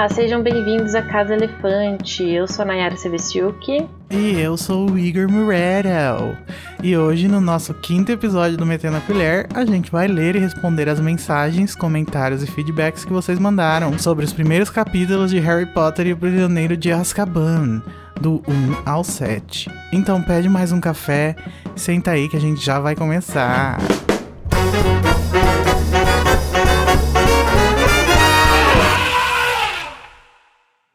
Olá, sejam bem-vindos à Casa Elefante. Eu sou a Nayara Sevestiuk. E eu sou o Igor Muretto. E hoje, no nosso quinto episódio do Metendo a Colher, a gente vai ler e responder as mensagens, comentários e feedbacks que vocês mandaram sobre os primeiros capítulos de Harry Potter e o Prisioneiro de Azkaban, do 1 ao 7. Então pede mais um café, senta aí que a gente já vai começar.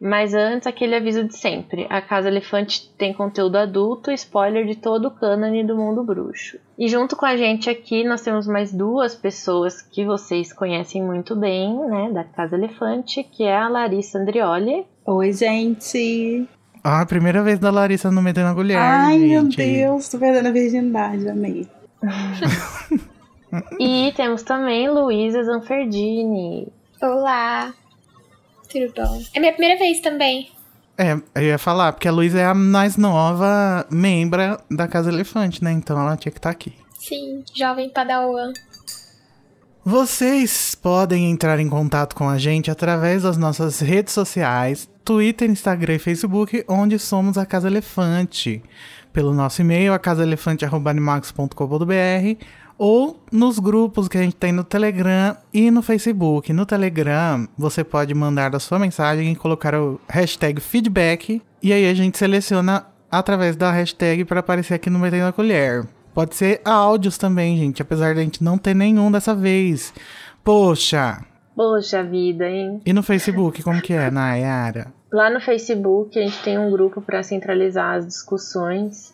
Mas antes, aquele aviso de sempre: a Casa Elefante tem conteúdo adulto, spoiler de todo o cânone do mundo bruxo. E junto com a gente aqui, nós temos mais duas pessoas que vocês conhecem muito bem, né, da Casa Elefante, que é a Larissa Andrioli. Oi, gente! Ah, a primeira vez da Larissa no Metendo a Colher. Ai, gente. meu Deus, tô perdendo a virgindade, amei. e temos também Luísa Zanferdini. Olá! É minha primeira vez também. É, eu ia falar, porque a Luísa é a mais nova membra da Casa Elefante, né? Então ela tinha que estar aqui. Sim, jovem padawan. Vocês podem entrar em contato com a gente através das nossas redes sociais, Twitter, Instagram e Facebook, onde somos a Casa Elefante. Pelo nosso e-mail, acasaelefante.animax.com.br ou nos grupos que a gente tem no Telegram e no Facebook. No Telegram, você pode mandar a sua mensagem e colocar o hashtag feedback, e aí a gente seleciona através da hashtag para aparecer aqui no Metendo a Colher. Pode ser áudios também, gente, apesar de a gente não ter nenhum dessa vez. Poxa! Poxa vida, hein? E no Facebook, como que é, Nayara? Lá no Facebook, a gente tem um grupo para centralizar as discussões.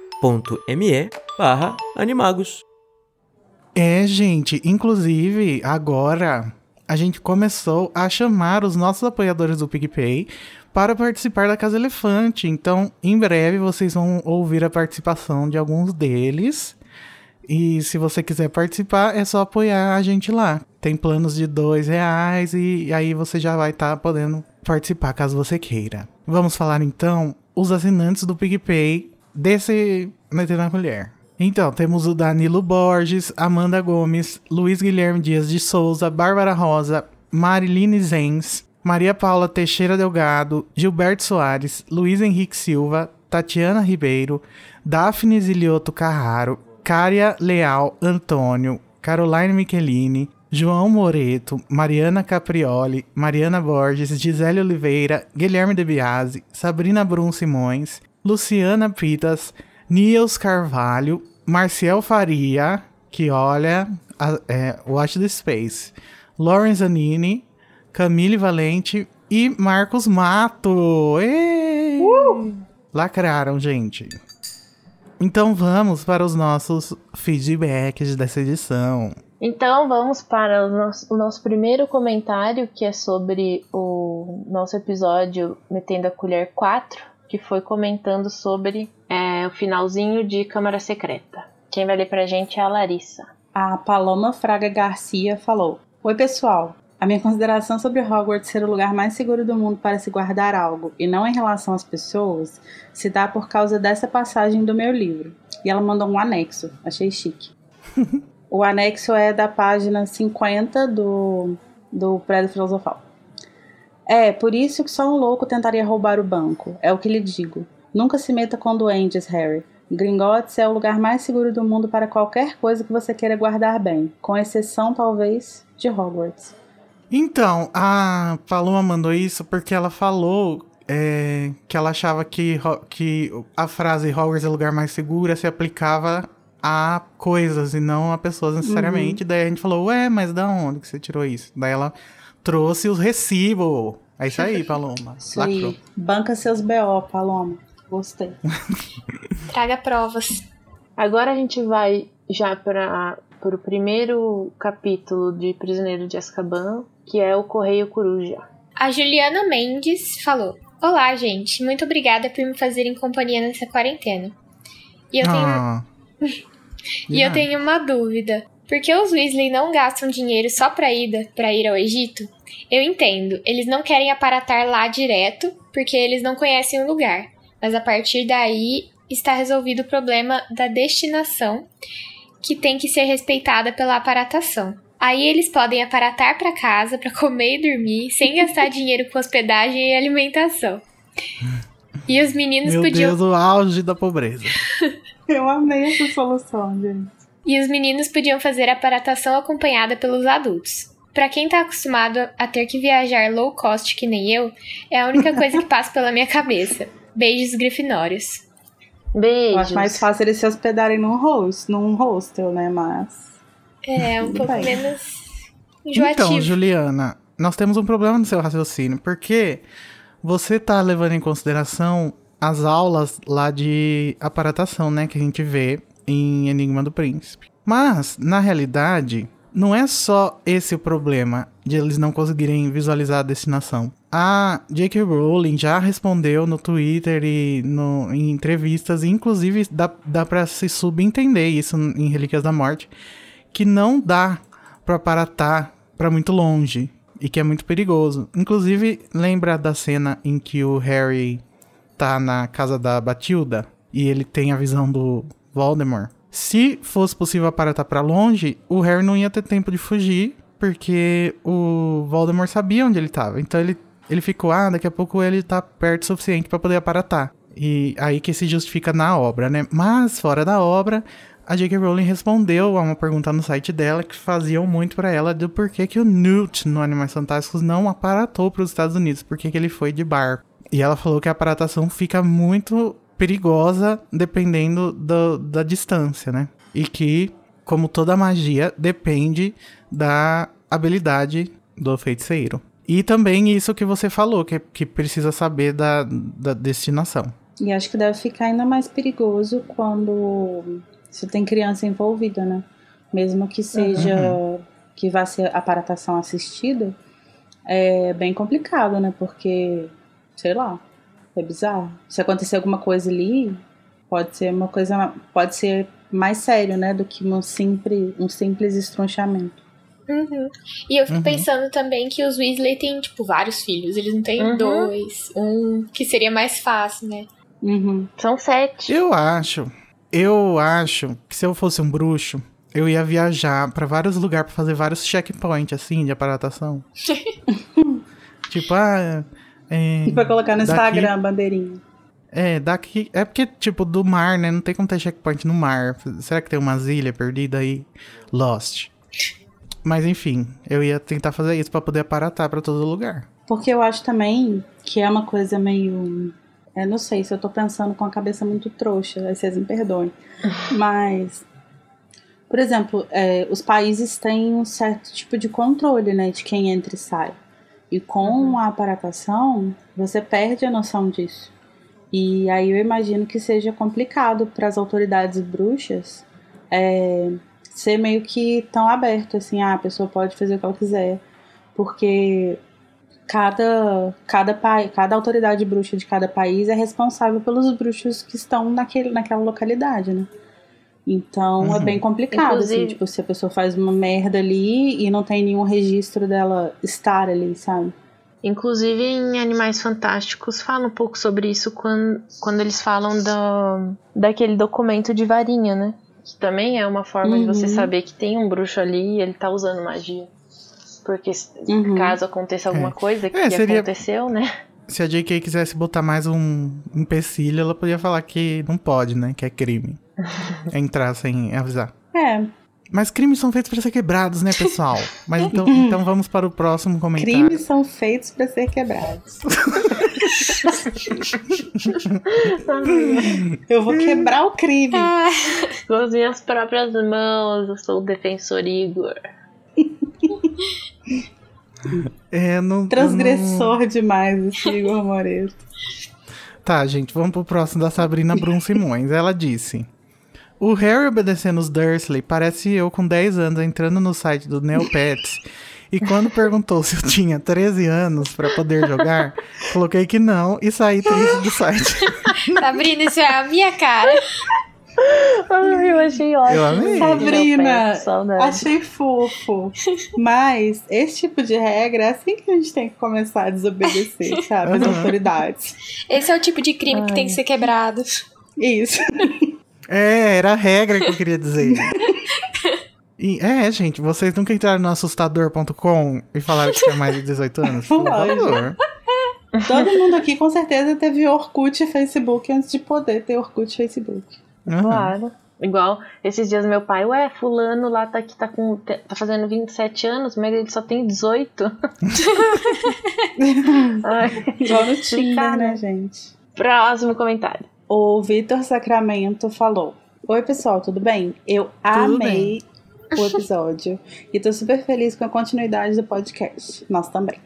barra animagos. É, gente, inclusive agora a gente começou a chamar os nossos apoiadores do PicPay para participar da Casa Elefante. Então, em breve vocês vão ouvir a participação de alguns deles. E se você quiser participar, é só apoiar a gente lá. Tem planos de dois reais e aí você já vai estar tá podendo participar caso você queira. Vamos falar então os assinantes do PicPay desse Meter na Colher. Então, temos o Danilo Borges, Amanda Gomes, Luiz Guilherme Dias de Souza, Bárbara Rosa, Mariline Zenz, Maria Paula Teixeira Delgado, Gilberto Soares, Luiz Henrique Silva, Tatiana Ribeiro, Daphne Zilioto Carraro, Cária Leal Antônio, Caroline Michelini, João Moreto, Mariana Caprioli, Mariana Borges, Gisele Oliveira, Guilherme De Biasi, Sabrina Brum Simões, Luciana Pitas, Niels Carvalho, Marcial Faria, que olha, a, é, Watch the Space, Lauren Zanini, Camille Valente e Marcos Mato. Ei! Uh! Lacraram, gente. Então vamos para os nossos feedbacks dessa edição. Então vamos para o nosso, o nosso, primeiro comentário, que é sobre o nosso episódio Metendo a Colher 4, que foi comentando sobre é, o finalzinho de Câmara Secreta. Quem vai ler pra gente é a Larissa. A Paloma Fraga Garcia falou: Oi, pessoal. A minha consideração sobre Hogwarts ser o lugar mais seguro do mundo para se guardar algo, e não em relação às pessoas, se dá por causa dessa passagem do meu livro. E ela mandou um anexo, achei chique. o anexo é da página 50 do, do Prédio Filosofal. É, por isso que só um louco tentaria roubar o banco, é o que lhe digo. Nunca se meta com doentes, Harry. Gringotts é o lugar mais seguro do mundo para qualquer coisa que você queira guardar bem, com exceção, talvez, de Hogwarts. Então, a Paloma mandou isso porque ela falou é, que ela achava que, que a frase Hogwarts é o lugar mais seguro se aplicava a coisas e não a pessoas necessariamente. Uhum. Daí a gente falou, ué, mas da onde que você tirou isso? Daí ela trouxe os recibos. É isso aí, Paloma. Isso aí. Banca seus BO, Paloma. Gostei. Traga provas. Agora a gente vai já para o primeiro capítulo de Prisioneiro de Azkaban, que é o Correio Coruja. A Juliana Mendes falou: Olá, gente. Muito obrigada por me fazerem companhia nessa quarentena. E eu tenho, Ah. e eu tenho uma dúvida. Por que os Weasley não gastam dinheiro só pra ida, para ir ao Egito? Eu entendo, eles não querem aparatar lá direto, porque eles não conhecem o lugar. Mas a partir daí está resolvido o problema da destinação, que tem que ser respeitada pela aparatação. Aí eles podem aparatar pra casa pra comer e dormir, sem gastar dinheiro com hospedagem e alimentação. E os meninos Meu podiam Deus, o auge da pobreza. Eu amei essa solução, gente. E os meninos podiam fazer a aparatação acompanhada pelos adultos. Pra quem tá acostumado a ter que viajar low cost que nem eu, é a única coisa que passa pela minha cabeça. Beijos grifinórios. Beijos. Eu acho mais fácil eles se hospedarem num host, num hostel, né? Mas. É, um pouco bem. menos enjoativo. Então, Juliana, nós temos um problema no seu raciocínio, porque você tá levando em consideração as aulas lá de aparatação, né, que a gente vê em Enigma do Príncipe. Mas, na realidade, não é só esse o problema de eles não conseguirem visualizar a destinação. A J.K. Rowling já respondeu no Twitter e no, em entrevistas, e inclusive dá, dá pra se subentender isso em Relíquias da Morte, que não dá pra aparatar pra muito longe e que é muito perigoso. Inclusive, lembra da cena em que o Harry tá na casa da Batilda e ele tem a visão do Voldemort? Se fosse possível aparatar pra longe, o Harry não ia ter tempo de fugir, porque o Voldemort sabia onde ele tava. Então ele, ele ficou, ah, daqui a pouco ele tá perto o suficiente pra poder aparatar. E aí que se justifica na obra, né? Mas fora da obra, a J.K. Rowling respondeu a uma pergunta no site dela que faziam muito pra ela do porquê que o Newt no Animais Fantásticos não aparatou para os Estados Unidos, porque que ele foi de barco. E ela falou que a aparatação fica muito perigosa dependendo do- da distância, né? E que, como toda magia, depende da habilidade do feiticeiro. E também isso que você falou, que, que precisa saber da, da destinação. E acho que deve ficar ainda mais perigoso quando você tem criança envolvida, né? Mesmo que seja que vá ser aparatação assistida, é bem complicado, né? Porque, sei lá, é bizarro. Se acontecer alguma coisa ali, pode ser uma coisa, pode ser mais sério, né? Do que um simples, um simples estronchamento. Uhum. E eu fico Uhum. pensando também que os Weasley têm, tipo, vários filhos. Eles não têm Uhum. dois, um, que seria mais fácil, né? Uhum. São sete. Eu acho, eu acho que se eu fosse um bruxo, eu ia viajar pra vários lugares pra fazer vários checkpoints, assim, de aparatação. tipo, ah. É, E pra colocar no daqui- Instagram a bandeirinha. É, daqui. É porque, tipo, do mar, né? Não tem como ter checkpoint no mar. Será que tem umas ilhas perdidas aí? Lost. Mas enfim, eu ia tentar fazer isso pra poder aparatar pra todo lugar. Porque eu acho também que é uma coisa meio. Eu não sei se eu tô pensando com a cabeça muito trouxa, aí vocês me perdoem. Mas, por exemplo, é, os países têm um certo tipo de controle, né, de quem entra e sai. E com a aparatação, você perde a noção disso. E aí eu imagino que seja complicado para as autoridades bruxas é, ser meio que tão aberto, assim, ah, a pessoa pode fazer o que ela quiser. Porque cada, cada, pai, cada autoridade bruxa de cada país é responsável pelos bruxos que estão naquele, naquela localidade, né? Então é Uhum. bem complicado, assim, Inclusive- tipo, se a pessoa faz uma merda ali e não tem nenhum registro dela estar ali, sabe? Inclusive em Animais Fantásticos fala um pouco sobre isso quando, quando eles falam do, daquele documento de varinha, né? Que também é uma forma de você Uhum. saber que tem um bruxo ali e ele tá usando magia. Porque Uhum. caso aconteça alguma É. coisa que É, seria- aconteceu, né? Se a JK quisesse botar mais um empecilho, ela podia falar que não pode, né? Que é crime. Entrar sem avisar. É, Mas crimes são feitos pra ser quebrados, né, pessoal? Mas então, então vamos para o próximo comentário. crimes são feitos para ser quebrados. eu vou quebrar o crime. Com as minhas próprias mãos, eu sou o defensor Igor. É, não, Transgressor demais esse Igor Moreto. Tá, gente, vamos pro próximo da Sabrina Brum Simões. Ela disse: O Harry obedecendo os Dursley parece eu com 10 anos entrando no site do Neopets E quando perguntou se eu tinha 13 anos pra poder jogar, coloquei que não e saí triste do site. Sabrina, isso é a minha cara. Ai, eu achei ótimo. Eu amei. Sabrina, achei fofo. Mas esse tipo de regra é assim que a gente tem que começar a desobedecer, sabe? As Uhum. autoridades. Esse é o tipo de crime que tem que ser quebrado. Isso. É, era a regra que eu queria dizer. E, é, gente, vocês nunca entraram no assustador.com e falaram que tinha mais de 18 anos? Por favor. Todo mundo aqui com certeza teve Orkut e Facebook antes de poder ter Orkut e Facebook. Uhum. Claro. Igual esses dias meu pai, ué, fulano lá tá aqui, tá, com, tá fazendo 27 anos, mas ele só tem 18. Ai. Igual no Tinder, Cara. né, gente? Próximo comentário. O Vitor Sacramento falou: Oi, pessoal, tudo bem? Eu amei o episódio e tô super feliz com a continuidade do podcast. Nós também.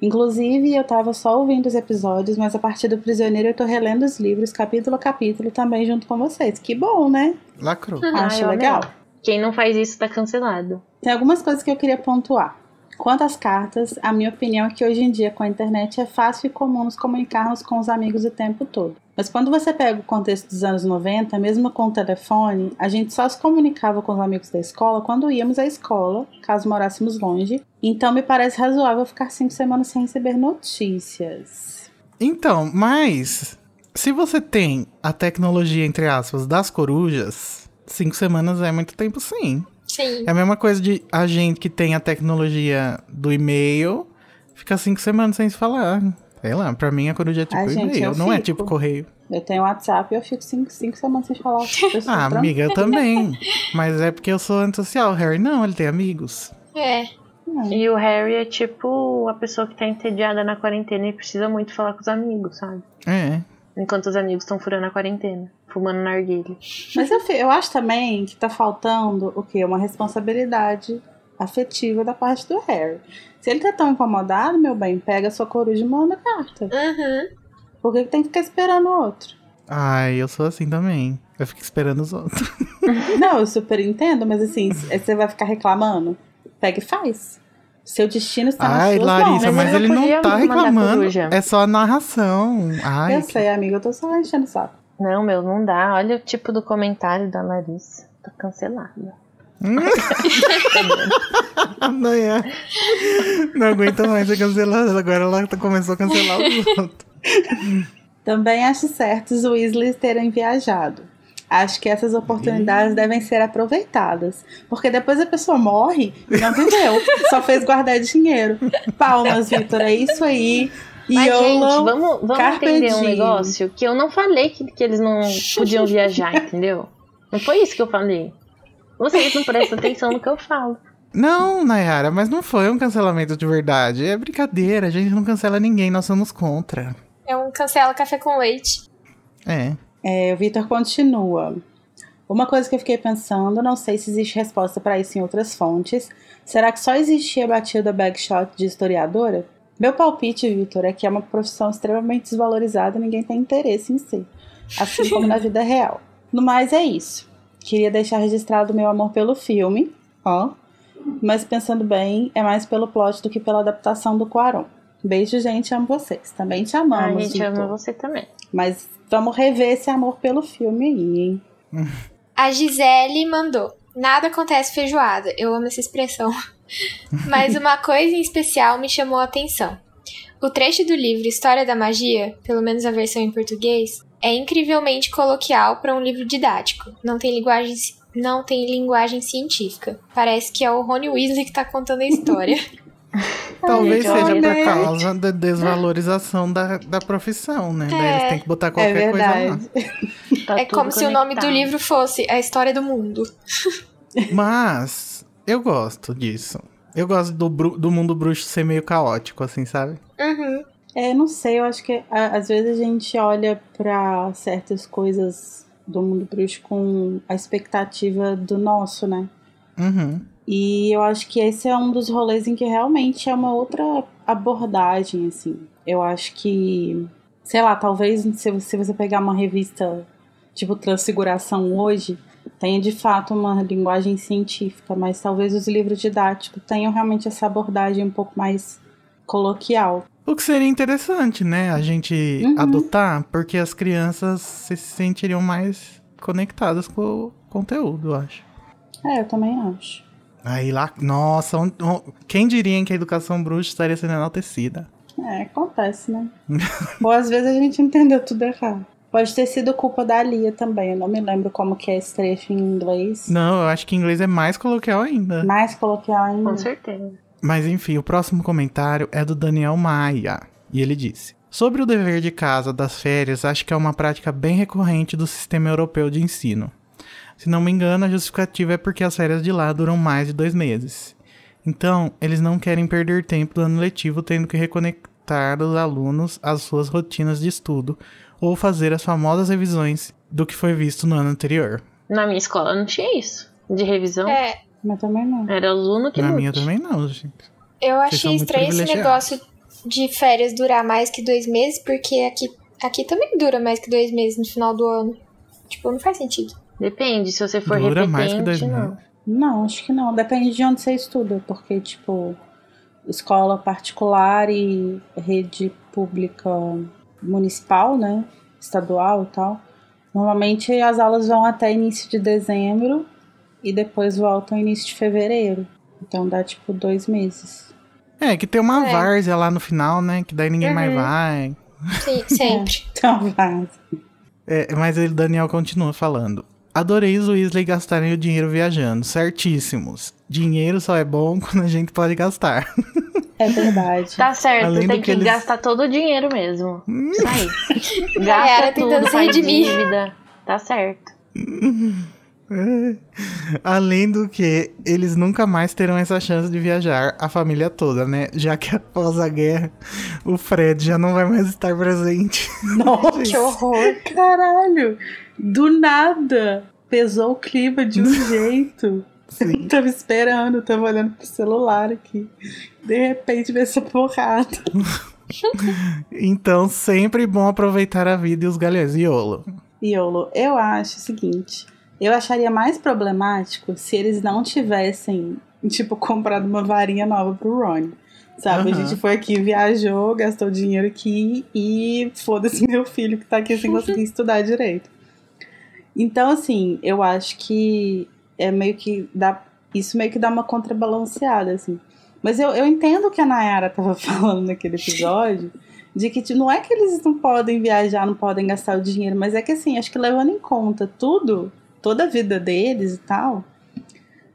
Inclusive, eu tava só ouvindo os episódios, mas a partir do Prisioneiro eu tô relendo os livros capítulo a capítulo também junto com vocês. Que bom, né? Lacrou. Acho eu amei. legal. Quem não faz isso tá cancelado. Tem algumas coisas que eu queria pontuar. Quanto às cartas, a minha opinião é que hoje em dia com a internet é fácil e comum nos comunicarmos com os amigos o tempo todo. Mas quando você pega o contexto dos anos 90, mesmo com o telefone, a gente só se comunicava com os amigos da escola quando íamos à escola, caso morássemos longe. Então me parece razoável ficar cinco semanas sem receber notícias. Então, mas se você tem a tecnologia, entre aspas, das corujas, cinco semanas é muito tempo sim. Sim. É a mesma coisa de a gente que tem a tecnologia do e-mail ficar cinco semanas sem se falar. Sei lá, pra mim a coruja é tipo Ai, gente, e-mail, eu não é fico. tipo correio. Eu tenho WhatsApp e eu fico cinco, cinco semanas sem falar com as pessoas. Ah, amiga, eu também. Mas é porque eu sou antissocial. O Harry não, ele tem amigos. É. E o Harry é tipo a pessoa que tá entediada na quarentena e precisa muito falar com os amigos, sabe? É. Enquanto os amigos estão furando a quarentena, fumando narguilha. Mas eu, eu acho também que tá faltando o quê? Uma responsabilidade afetiva da parte do Harry. Se ele tá tão incomodado, meu bem, pega a sua coruja e manda carta. Uhum. Por que, que tem que ficar esperando o outro? Ai, eu sou assim também. Eu fico esperando os outros. Não, eu super entendo, mas assim, se- você vai ficar reclamando? Pega e faz. Seu destino está nas Ai, suas Larissa, mãos. mas mas ele não tá reclamando. É só a narração. Ai, Eu sei, amiga, eu tô só enchendo o saco. Não, meu, não dá. Olha o tipo do comentário da Larissa. Tá cancelada. Não, é. não aguenta mais ser cancelada. Agora ela começou a cancelar os outros. Também acho certo os Weasleys terem viajado. Acho que essas oportunidades devem ser aproveitadas. Porque depois a pessoa morre e não viveu. só fez guardar dinheiro. Palmas, Vitor. É isso aí. Mas, YOLO, gente, vamos, vamos Carpe entender um negócio que eu não falei que, que eles não podiam viajar, entendeu? Não foi isso que eu falei. Vocês não prestam atenção no que eu falo. Não, Nayara, mas não foi um cancelamento de verdade. É brincadeira, a gente não cancela ninguém, nós somos contra. É um cancela café com leite. É. É, o Vitor continua. Uma coisa que eu fiquei pensando, não sei se existe resposta para isso em outras fontes. Será que só existia a batida Bagshot de historiadora? Meu palpite, Vitor, é que é uma profissão extremamente desvalorizada e ninguém tem interesse em ser. Assim como na vida real. No mais, é isso. Queria deixar registrado o meu amor pelo filme, ó. Mas pensando bem, é mais pelo plot do que pela adaptação do Quaron. Beijo, gente, amo vocês. Também te a amamos, gente Vitor. ama você também. Mas vamos rever esse amor pelo filme aí, hein? A Gisele mandou. Nada acontece feijoada. Eu amo essa expressão. Mas uma coisa em especial me chamou a atenção. O trecho do livro História da Magia, pelo menos a versão em português, é incrivelmente coloquial para um livro didático. Não tem linguagem, não tem linguagem científica. Parece que é o Rony Weasley que tá contando a história. Talvez gente, seja por causa da desvalorização da, da profissão, né? Daí eles têm que botar É qualquer coisa lá. Tá é como se o nome do conectado. livro fosse A História do Mundo. Mas eu gosto disso. Eu gosto do, do mundo bruxo ser meio caótico, assim, sabe? Uhum. É, não sei, eu acho que a- às vezes a gente olha pra certas coisas do mundo bruxo com a expectativa do nosso, né? Uhum. E eu acho que esse é um dos rolês em que realmente é uma outra abordagem, assim. Eu acho que, sei lá, talvez se, se você pegar uma revista tipo Transfiguração hoje, tenha de fato uma linguagem científica, mas talvez os livros didáticos tenham realmente essa abordagem um pouco mais coloquial. O que seria interessante, né? A gente Uhum. adotar, porque as crianças se sentiriam mais conectadas com o conteúdo, eu acho. É, eu também acho. Aí lá, nossa, on- on- quem diria que a educação bruxa estaria sendo enaltecida? É, acontece, né? Ou às vezes a gente entendeu tudo errado. Pode ter sido culpa da Lia também. Eu não me lembro como que é esse trecho em inglês. Não, eu acho que em inglês é mais coloquial ainda. Mais coloquial ainda. Com certeza. Mas enfim, o próximo comentário é do Daniel Maia. E ele disse: Sobre o dever de casa das férias, acho que é uma prática bem recorrente do sistema europeu de ensino. Se não me engano, a justificativa é porque as férias de lá duram mais de dois meses. Então, eles não querem perder tempo do ano letivo tendo que reconectar os alunos às suas rotinas de estudo ou fazer as famosas revisões do que foi visto no ano anterior. Na minha escola não tinha isso. De revisão. É, Mas também não. Era aluno que Na lute. minha também não, gente. eu achei estranho esse negócio de férias durar mais que dois meses, porque aqui, aqui também dura mais que dois meses no final do ano. Tipo, não faz sentido. Depende, se você for Dura repetente, mais que dois não. meses. Não, acho que não. Depende de onde você estuda, porque, tipo, escola particular e rede pública municipal, né? Estadual e tal. Normalmente as aulas vão até início de dezembro e depois voltam início de fevereiro. Então dá, tipo, dois meses. É, que tem uma É. várzea lá no final, né? Que daí ninguém mais Uhum. vai. Sim, sempre. Então vai. É, mas ele, Daniel continua falando. Adorei os Weasley gastarem o dinheiro viajando. Certíssimos. Dinheiro só é bom quando a gente pode gastar. É verdade. Tá certo, Além tem que, que eles- gastar todo o dinheiro mesmo. Isso aí. Gasta tentando tudo, faz dívida. Tá certo. Além do que, eles nunca mais terão essa chance de viajar, a família toda, né? Já que após a guerra, o Fred já não vai mais estar presente. Nossa, Que horror. caralho! Do nada! Pesou o clima de um jeito. Sim. Tava esperando, tava olhando pro celular aqui. De repente veio essa porrada. Então, sempre bom aproveitar a vida e os galhões. Iolo. Iolo, eu acho o seguinte: eu acharia mais problemático se eles não tivessem, tipo, comprado uma varinha nova pro Ron. Sabe? A Aham. gente foi aqui, viajou, gastou dinheiro aqui e foda-se meu filho que tá aqui sem conseguir estudar direito. Então, assim, eu acho que é meio que dá. Isso meio que dá uma contrabalanceada, assim. Mas eu, eu entendo o que a Nayara tava falando naquele episódio, de que tipo, não é que eles não podem viajar, não podem gastar o dinheiro, mas é que assim, acho que levando em conta tudo, toda a vida deles e tal,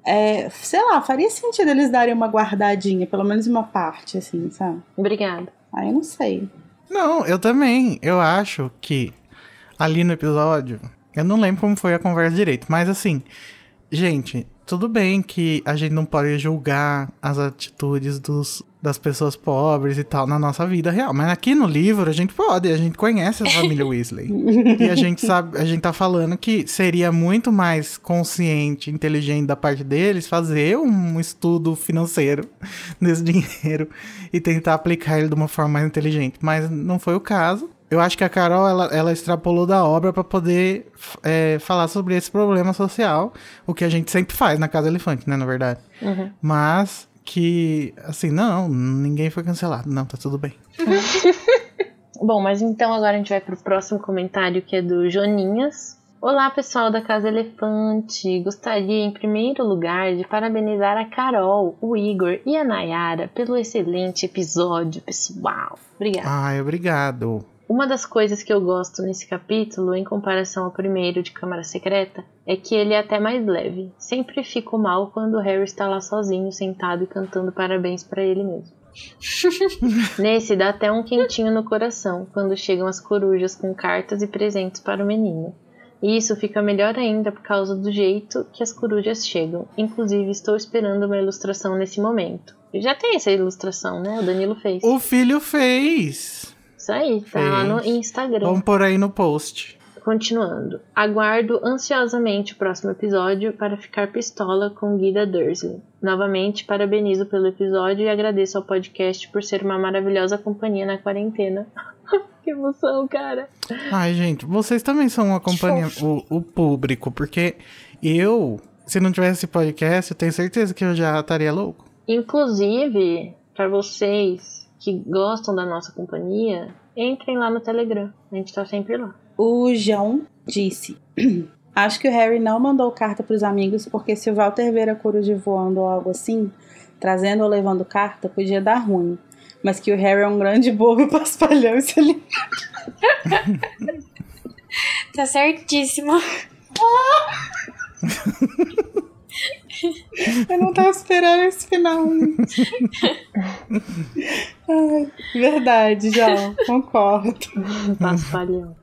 é, sei lá, faria sentido eles darem uma guardadinha, pelo menos uma parte, assim, sabe? Obrigada. Aí eu não sei. Não, eu também. Eu acho que ali no episódio, eu não lembro como foi a conversa direito, mas assim, gente, tudo bem que a gente não pode julgar as atitudes dos, das pessoas pobres e tal na nossa vida real, mas aqui no livro a gente pode, a gente conhece a família Weasley. e a gente sabe, a gente tá falando que seria muito mais consciente, inteligente da parte deles fazer um estudo financeiro desse dinheiro e tentar aplicar ele de uma forma mais inteligente. Mas não foi o caso. Eu acho que a Carol, ela, ela extrapolou da obra para poder é, falar sobre esse problema social, o que a gente sempre faz na Casa Elefante, né, na verdade. Uhum. Mas que, assim, não, ninguém foi cancelado. Não, tá tudo bem. Bom, mas então agora a gente vai pro próximo comentário que é do Joninhas. Olá, pessoal da Casa Elefante. Gostaria, em primeiro lugar, de parabenizar a Carol, o Igor e a Nayara pelo excelente episódio, pessoal. Obrigada. Ai, obrigado. Uma das coisas que eu gosto nesse capítulo, em comparação ao primeiro de Câmara Secreta, é que ele é até mais leve. Sempre fico mal quando o Harry está lá sozinho, sentado e cantando parabéns para ele mesmo. Nesse dá até um quentinho no coração quando chegam as corujas com cartas e presentes para o menino. E isso fica melhor ainda por causa do jeito que as corujas chegam. Inclusive, estou esperando uma ilustração nesse momento. Já tem essa ilustração, né? O Danilo fez. O filho fez. Isso aí, tá lá no Fez. Instagram. Vamos por aí no post. Continuando. Aguardo ansiosamente o próximo episódio para ficar pistola com Guida Dursley. Novamente, parabenizo pelo episódio e agradeço ao podcast por ser uma maravilhosa companhia na quarentena. que emoção, cara. Ai, gente, vocês também são uma companhia, o, o público, porque eu, se não tivesse esse podcast, eu tenho certeza que eu já estaria louco. Inclusive, para vocês que gostam da nossa companhia, entrem lá no Telegram. A gente tá sempre lá. O João disse: Acho que o Harry não mandou carta pros amigos, porque se o Walter ver a coruja voando ou algo assim, trazendo ou levando carta, podia dar ruim. Mas que o Harry é um grande bobo paspalhão, isso ali. Tá certíssimo. Eu não tava esperando esse final. Ai, verdade, João. Concordo. Paspalhão.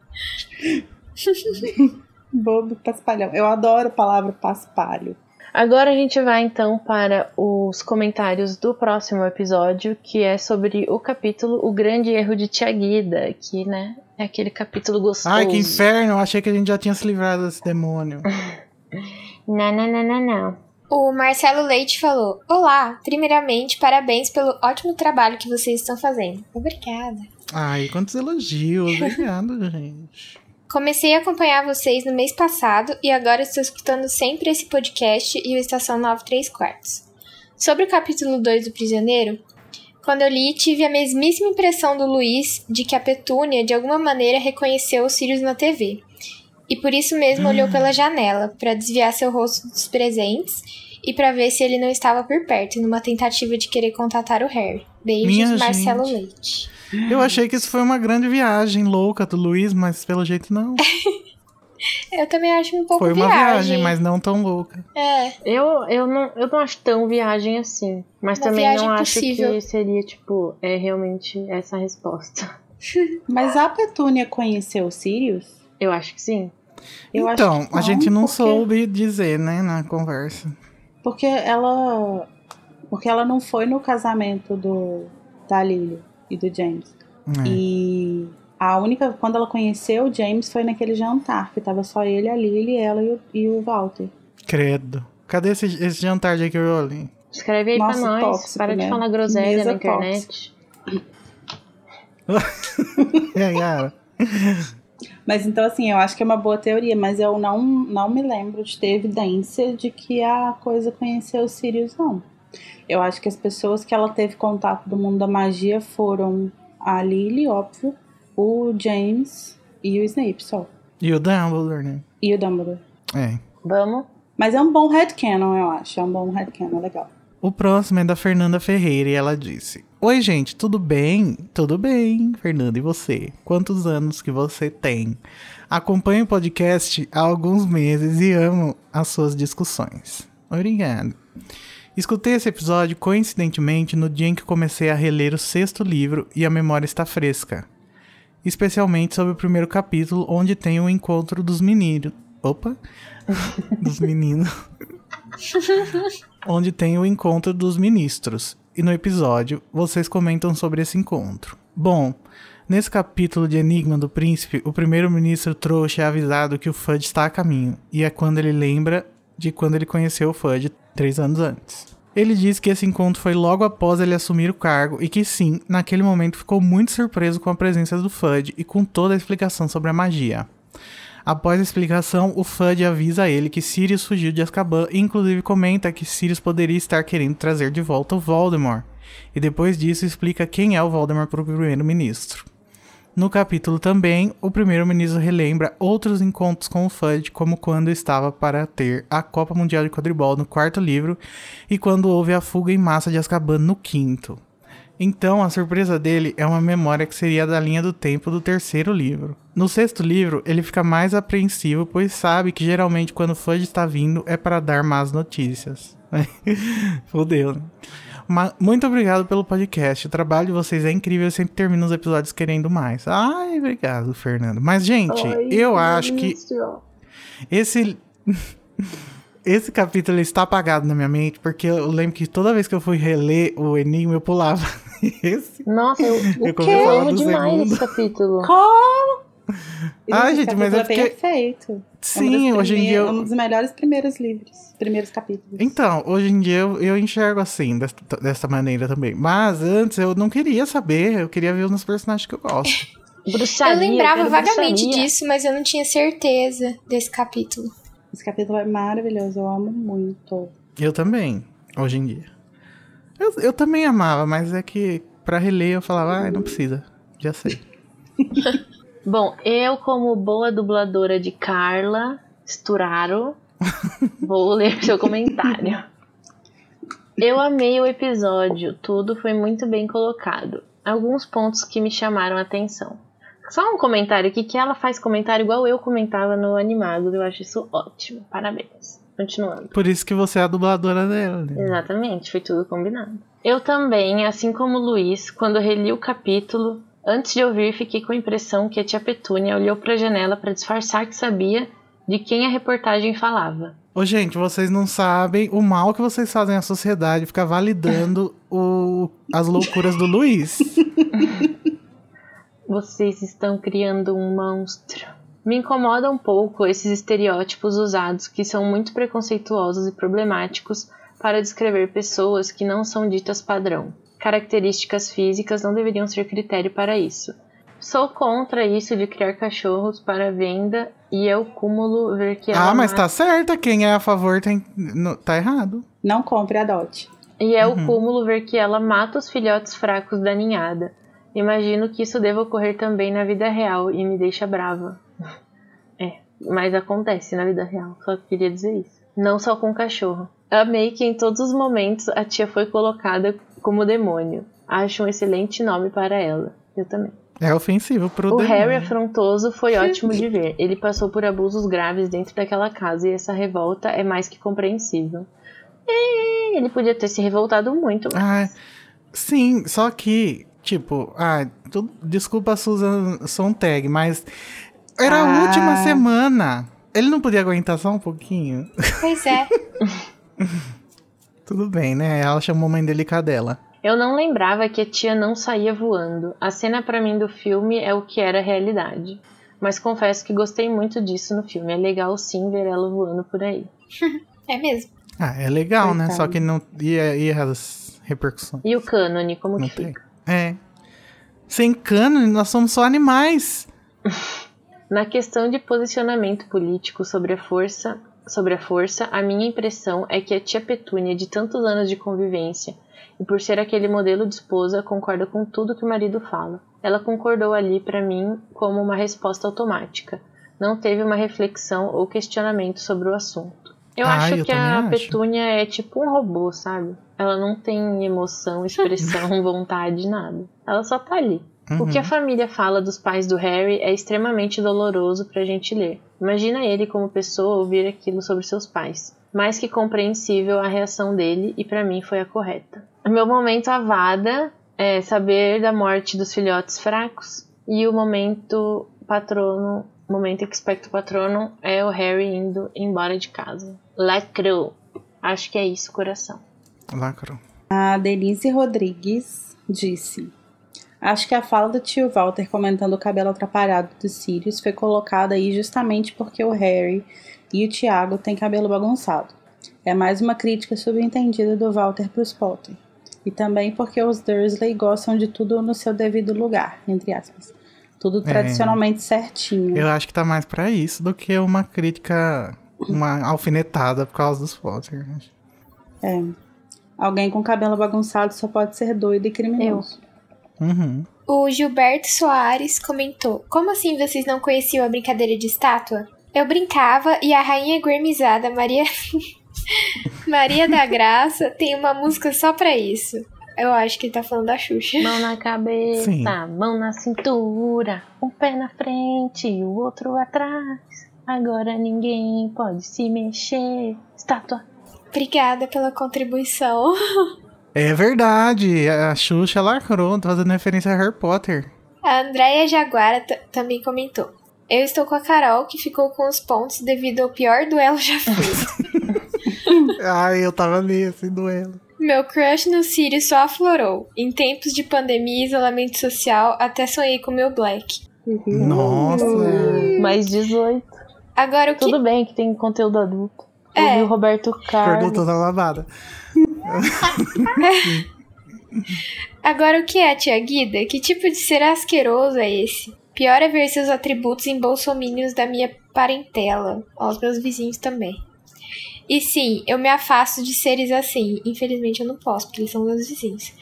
Bobo paspalhão. Eu adoro a palavra paspalho. Agora a gente vai então para os comentários do próximo episódio, que é sobre o capítulo O Grande Erro de Tiaguida, que, né, é aquele capítulo gostoso. Ai, que inferno! Eu achei que a gente já tinha se livrado desse demônio. Não, não, não, não, não. O Marcelo Leite falou: Olá, primeiramente, parabéns pelo ótimo trabalho que vocês estão fazendo. Obrigada. Ai, quantos elogios. Obrigado, gente. Comecei a acompanhar vocês no mês passado e agora estou escutando sempre esse podcast e o Estação 93 Quartos. Sobre o capítulo 2 do Prisioneiro, quando eu li, tive a mesmíssima impressão do Luiz de que a Petúnia de alguma maneira reconheceu os Sirius na TV. E por isso mesmo olhou pela janela para desviar seu rosto dos presentes e para ver se ele não estava por perto, numa tentativa de querer contatar o Harry. Beijos, Minha Marcelo gente. Leite. Eu achei que isso foi uma grande viagem louca do Luiz, mas pelo jeito não. Eu também acho um pouco Foi uma viagem. viagem, mas não tão louca. É, Eu, eu, não, eu não acho tão viagem assim. Mas Uma também não acho possível. que seria, tipo, é realmente essa a resposta. Mas a Petúnia conheceu o Sirius? Eu acho que sim. Eu acho então, que a gente não porque- soube dizer, né, na conversa. Porque ela. Porque ela não foi no casamento do da Lily e do James. É. E a única. Quando ela conheceu o James foi naquele jantar, que tava só ele, a Lily, ela e o, e o Walter. Credo. Cadê esse, esse jantar de J.K. Rowling? Escreve aí Nossa, pra nós. tóxico, Para de né? falar groselha Mesa na internet. É, Yara. Mas então, assim, eu acho que é uma boa teoria, mas eu não, não me lembro de ter evidência de que a coisa conheceu o Sirius, não. Eu acho que as pessoas que ela teve contato do mundo da magia foram a Lily, óbvio, o James e o Snape só. E o Dumbledore, né? E o Dumbledore. É. Vamos? Mas é um bom headcanon, eu acho. É um bom headcanon, legal. O próximo é da Fernanda Ferreira e ela disse: Oi, gente, tudo bem? Tudo bem, Fernanda, e você? Quantos anos que você tem? Acompanho o podcast há alguns meses e amo as suas discussões. Obrigado. Escutei esse episódio coincidentemente no dia em que comecei a reler o sexto livro e a memória está fresca. Especialmente sobre o primeiro capítulo, onde tem o encontro dos meninos. Opa! dos meninos onde tem o encontro dos ministros. E no episódio, vocês comentam sobre esse encontro. Bom, nesse capítulo de Enigma do Príncipe, o primeiro-ministro trouxa é avisado que o Fudge está a caminho, e é quando ele lembra de quando ele conheceu o Fudge três anos antes. Ele diz que esse encontro foi logo após ele assumir o cargo e que sim, naquele momento ficou muito surpreso com a presença do Fudge e com toda a explicação sobre a magia. Após a explicação, o Fudge avisa ele que Sirius fugiu de Azkaban e inclusive comenta que Sirius poderia estar querendo trazer de volta o Voldemort. E depois disso explica quem é o Voldemort para o primeiro-ministro. No capítulo também, o primeiro-ministro relembra outros encontros com o Fudge, como quando estava para ter a Copa Mundial de Quadribol no quarto livro e quando houve a fuga em massa de Azkaban no quinto. Então, a surpresa dele é uma memória que seria da linha do tempo do terceiro livro. No sexto livro, ele fica mais apreensivo, pois sabe que geralmente quando o Fudge está vindo é para dar más notícias. Fudeu, né? Ma- muito obrigado pelo podcast. O trabalho de vocês é incrível. Eu sempre termino os episódios querendo mais. Ai, obrigado, Fernando. Mas, gente, Ai, eu acho que esse. Esse capítulo está apagado na minha mente, porque eu lembro que toda vez que eu fui reler o Enigma, eu pulava esse. Nossa, eu, Eu eu falar amo do demais segundo. esse capítulo. Como? Ai, Esse gente, mas capítulo é porque- perfeito. É um Sim, dos hoje em dia. Eu... Um dos melhores primeiros livros. Primeiros capítulos. Então, hoje em dia eu, eu enxergo assim, desta, dessa maneira também. Mas antes eu não queria saber, eu queria ver os personagens que eu gosto. Bruxaria, eu lembrava vagamente bruxaria. disso, mas eu não tinha certeza desse capítulo. Esse capítulo é maravilhoso, eu amo muito. Eu também, hoje em dia. Eu, eu também amava, mas é que pra reler eu falava, ah, não precisa. Já sei. Bom, eu, como boa dubladora de Carla Sturaro, vou ler seu comentário. Eu amei o episódio, tudo foi muito bem colocado. Alguns pontos que me chamaram a atenção. Só um comentário aqui, que ela faz comentário igual eu comentava no Animado, eu acho isso ótimo. Parabéns. Continuando. Por isso que você é a dubladora dela. Né? Exatamente, foi tudo combinado. Eu também, assim como o Luiz, quando reli o capítulo, antes de ouvir, fiquei com a impressão que a tia Petúnia olhou para a janela para disfarçar que sabia de quem a reportagem falava. Ô, gente, vocês não sabem o mal que vocês fazem à sociedade ficar validando o, as loucuras do Luiz. Vocês estão criando um monstro. Me incomoda um pouco esses estereótipos usados que são muito preconceituosos e problemáticos para descrever pessoas que não são ditas padrão. Características físicas não deveriam ser critério para isso. Sou contra isso de criar cachorros para venda e é o cúmulo ver que ela ah, mas mata- tá certa. Quem é a favor tem, no- tá errado. Não compre, adote. E é Uhum. o cúmulo ver que ela mata os filhotes fracos da ninhada. Imagino que isso deva ocorrer também na vida real e me deixa brava. É, mas acontece na vida real, só queria dizer isso. Não só com o cachorro. Amei que em todos os momentos a tia foi colocada como demônio. Acho um excelente nome para ela. Eu também. É ofensivo pro O demônio. Harry afrontoso foi ótimo de ver. Ele passou por abusos graves dentro daquela casa e essa revolta é mais que compreensível. E ele podia ter se revoltado muito, mas... Ah, sim, só que, tipo, ah, tu- desculpa Susan Sontag, mas era a Ah. última semana. Ele não podia aguentar só um pouquinho? Pois é. Tudo bem, né? Ela chamou mãe delicadela. Eu não lembrava que a tia não saía voando. A cena pra mim do filme é o que era a realidade. Mas confesso que gostei muito disso no filme. É legal sim ver ela voando por aí. É mesmo. Ah, é legal, né? Coitada. Só que não ia, ia as repercussões. E o cânone, como Não que tem. fica? É. Sem cano, nós somos só animais. Na questão de posicionamento político sobre a força, sobre a força, a minha impressão é que a tia Petúnia, de tantos anos de convivência, e por ser aquele modelo de esposa, concorda com tudo que o marido fala. Ela concordou ali pra mim como uma resposta automática. Não teve uma reflexão ou questionamento sobre o assunto. Eu Ah, acho eu que a acho. Petúnia é tipo um robô, sabe? Ela não tem emoção, expressão, vontade, nada. Ela só tá ali. O que a família fala dos pais do Harry é extremamente doloroso pra gente ler. Imagina ele como pessoa ouvir aquilo sobre seus pais. Mais que compreensível a reação dele e pra mim foi a correta. O meu momento avada é saber da morte dos filhotes fracos e o momento patrono, momento expecto patrono é o Harry indo embora de casa. Lacrou. Acho que é isso, coração. Lacro. A Denise Rodrigues disse: Acho que a fala do tio Walter comentando o cabelo atrapalhado dos Sirius foi colocada aí justamente porque o Harry e o Tiago têm cabelo bagunçado. É mais uma crítica subentendida do Walter pros Potter. E também porque os Dursley gostam de tudo no seu devido lugar, entre aspas. Tudo tradicionalmente certinho. Eu acho que tá mais pra isso do que uma crítica, uma alfinetada por causa dos Potter. É. Alguém com cabelo bagunçado só pode ser doido e criminoso. Uhum. O Gilberto Soares comentou: Como assim vocês não conheciam a brincadeira de estátua? Eu brincava e a rainha gremizada Maria. Maria da Graça tem uma música só pra isso. Eu acho que ele tá falando da Xuxa. Mão na cabeça, Sim. mão na cintura, um pé na frente e o outro atrás. Agora ninguém pode se mexer. Estátua. Obrigada pela contribuição. É verdade, a Xuxa lacrou, tá fazendo referência a Harry Potter. A Andréia Jaguara também comentou. Eu estou com a Carol, que ficou com os pontos devido ao pior duelo já feito. Ai, eu tava nesse duelo. Meu crush no Sirius só aflorou. Em tempos de pandemia e isolamento social, até sonhei com meu Black. Nossa. Mais 18. Agora o que. Tudo bem que tem conteúdo adulto. É. E o Roberto Carlos. Perguntou na lavada. Agora o que é, tia Guida? Que tipo de ser asqueroso é esse? Pior é ver seus atributos em bolsomínios da minha parentela. Ó, os meus vizinhos também. E sim, eu me afasto de seres assim. Infelizmente eu não posso, porque eles são meus vizinhos.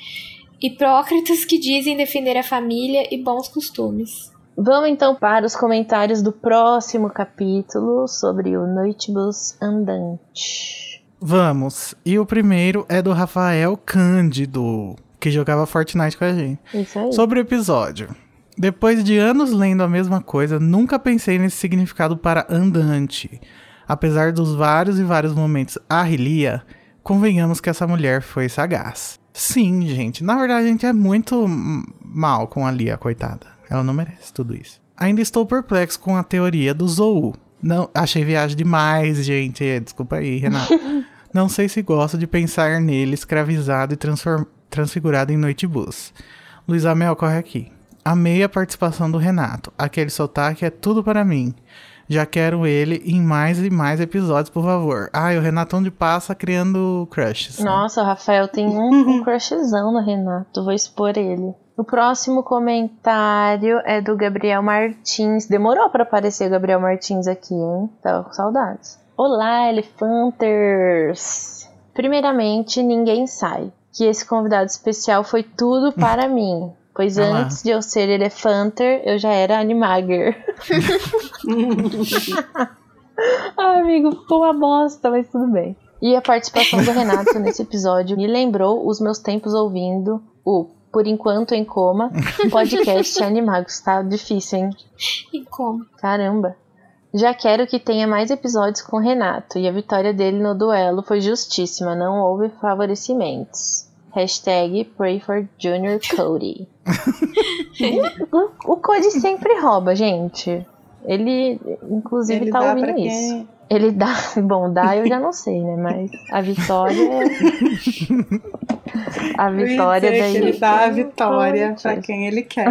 Hipócritas que dizem defender a família e bons costumes. Vamos então para os comentários do próximo capítulo sobre o Noitebus Andante. Vamos. E o primeiro é do Rafael Cândido, que jogava Fortnite com a gente. Isso aí. Sobre o episódio. Depois de anos lendo a mesma coisa, nunca pensei nesse significado para andante. Apesar dos vários e vários momentos a Rilia, convenhamos que essa mulher foi sagaz. Sim, gente. Na verdade, a gente é muito mal com a Lia, coitada. Ela não merece tudo isso. Ainda estou perplexo com a teoria do Zou. Não, achei viagem demais, gente. Desculpa aí, Renato. não sei se gosto de pensar nele escravizado e transfigurado em Noite Bus. Luiz Amel, corre aqui. Amei a participação do Renato. Aquele sotaque é tudo para mim. Já quero ele em mais e mais episódios, por favor. Ai, o Renatão de Passa criando crushes. Né? Nossa, o Rafael tem um, um crushzão no Renato. Vou expor ele. O próximo comentário é do Gabriel Martins. Demorou para aparecer o Gabriel Martins aqui, hein? Tava com saudades. Olá, Elefanters! Primeiramente, ninguém sai. Que esse convidado especial foi tudo para mim. Pois ah antes de eu ser Elefanter, eu já era Animager. ah, amigo, ficou uma bosta, mas tudo bem. E a participação do Renato nesse episódio me lembrou os meus tempos ouvindo o Por Enquanto em Coma, podcast Animagos. Tá difícil, hein? Em coma. Caramba. Já quero que tenha mais episódios com o Renato, e a vitória dele no duelo foi justíssima, não houve favorecimentos. Hashtag Pray for Junior Cody. o, o Cody sempre rouba, gente. Ele, inclusive, Ele tá ouvindo isso. Quem... Ele dá. Bom, dá eu já não sei, né? Mas a vitória. a vitória daí. ele dá a vitória para quem ele quer.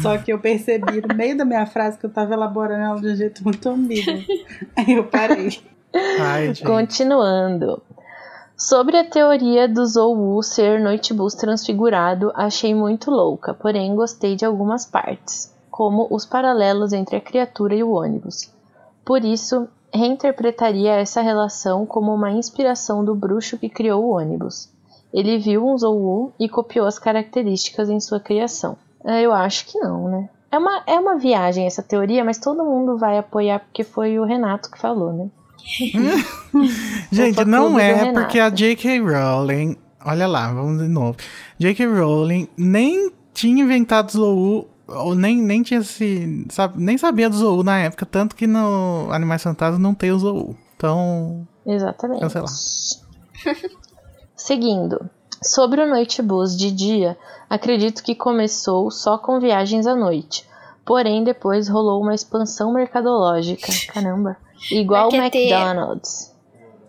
Só que eu percebi no meio da minha frase que eu tava elaborando ela de um jeito muito ambíguo. Aí eu parei. Ai, Continuando. Sobre a teoria do Zou ser Noitebus transfigurado, achei muito louca, porém gostei de algumas partes, como os paralelos entre a criatura e o ônibus. Por isso, reinterpretaria essa relação como uma inspiração do bruxo que criou o ônibus. Ele viu um Zou e copiou as características em sua criação. É, eu acho que não, né? É uma, é uma viagem essa teoria, mas todo mundo vai apoiar porque foi o Renato que falou, né? Gente, não é porque a J.K. Rowling. Olha lá, vamos de novo. J.K. Rowling nem tinha inventado Zou, ou nem, nem tinha se. Sabe, nem sabia do Zou na época, tanto que no Animais Fantásticos não tem o Zou. Então. Exatamente. Cancelar. Seguindo. Sobre o Noite Bus de dia, acredito que começou só com viagens à noite. Porém, depois rolou uma expansão mercadológica. Caramba. Igual o McDonald's,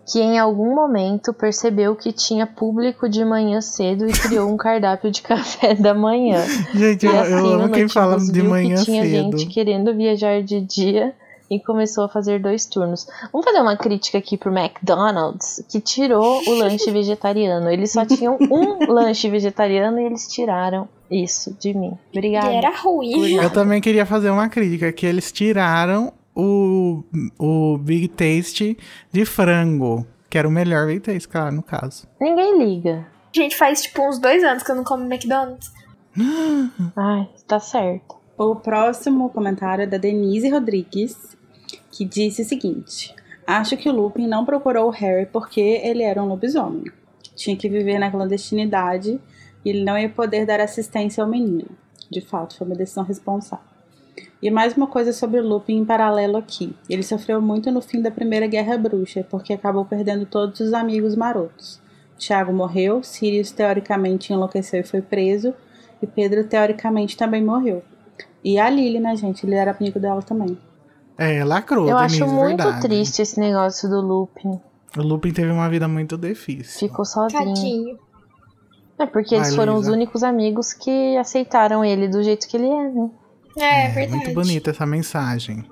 que em algum momento percebeu que tinha público de manhã cedo e criou um cardápio de café da manhã. Gente, e eu, assim, eu amo quem fala de manhã que tinha cedo. gente querendo viajar de dia e começou a fazer dois turnos. Vamos fazer uma crítica aqui pro McDonald's, que tirou o lanche vegetariano. Eles só tinham um lanche vegetariano e eles tiraram isso de mim. Obrigada. E era ruim. Eu também queria fazer uma crítica, que eles tiraram o, o Big Taste de frango, que era o melhor Big Taste, claro, no caso. Ninguém liga. Gente, faz tipo uns dois anos que eu não como McDonald's. Ai, tá certo. O próximo comentário é da Denise Rodrigues, que disse o seguinte: Acho que o Lupin não procurou o Harry porque ele era um lobisomem. Tinha que viver na clandestinidade e ele não ia poder dar assistência ao menino. De fato, foi uma decisão responsável. E mais uma coisa sobre o Lupin em paralelo aqui. Ele sofreu muito no fim da Primeira Guerra Bruxa, porque acabou perdendo todos os amigos marotos. Tiago morreu, Sirius teoricamente enlouqueceu e foi preso, e Pedro teoricamente também morreu. E a Lily, né, gente? Ele era amigo dela também. É, lacrou, Eu Denise, acho muito verdade. triste esse negócio do Lupin. O Lupin teve uma vida muito difícil. Ficou sozinho. Tadinho. É porque eles Ai, foram Luísa. os únicos amigos que aceitaram ele do jeito que ele é, né? É, é verdade. Muito bonita essa mensagem.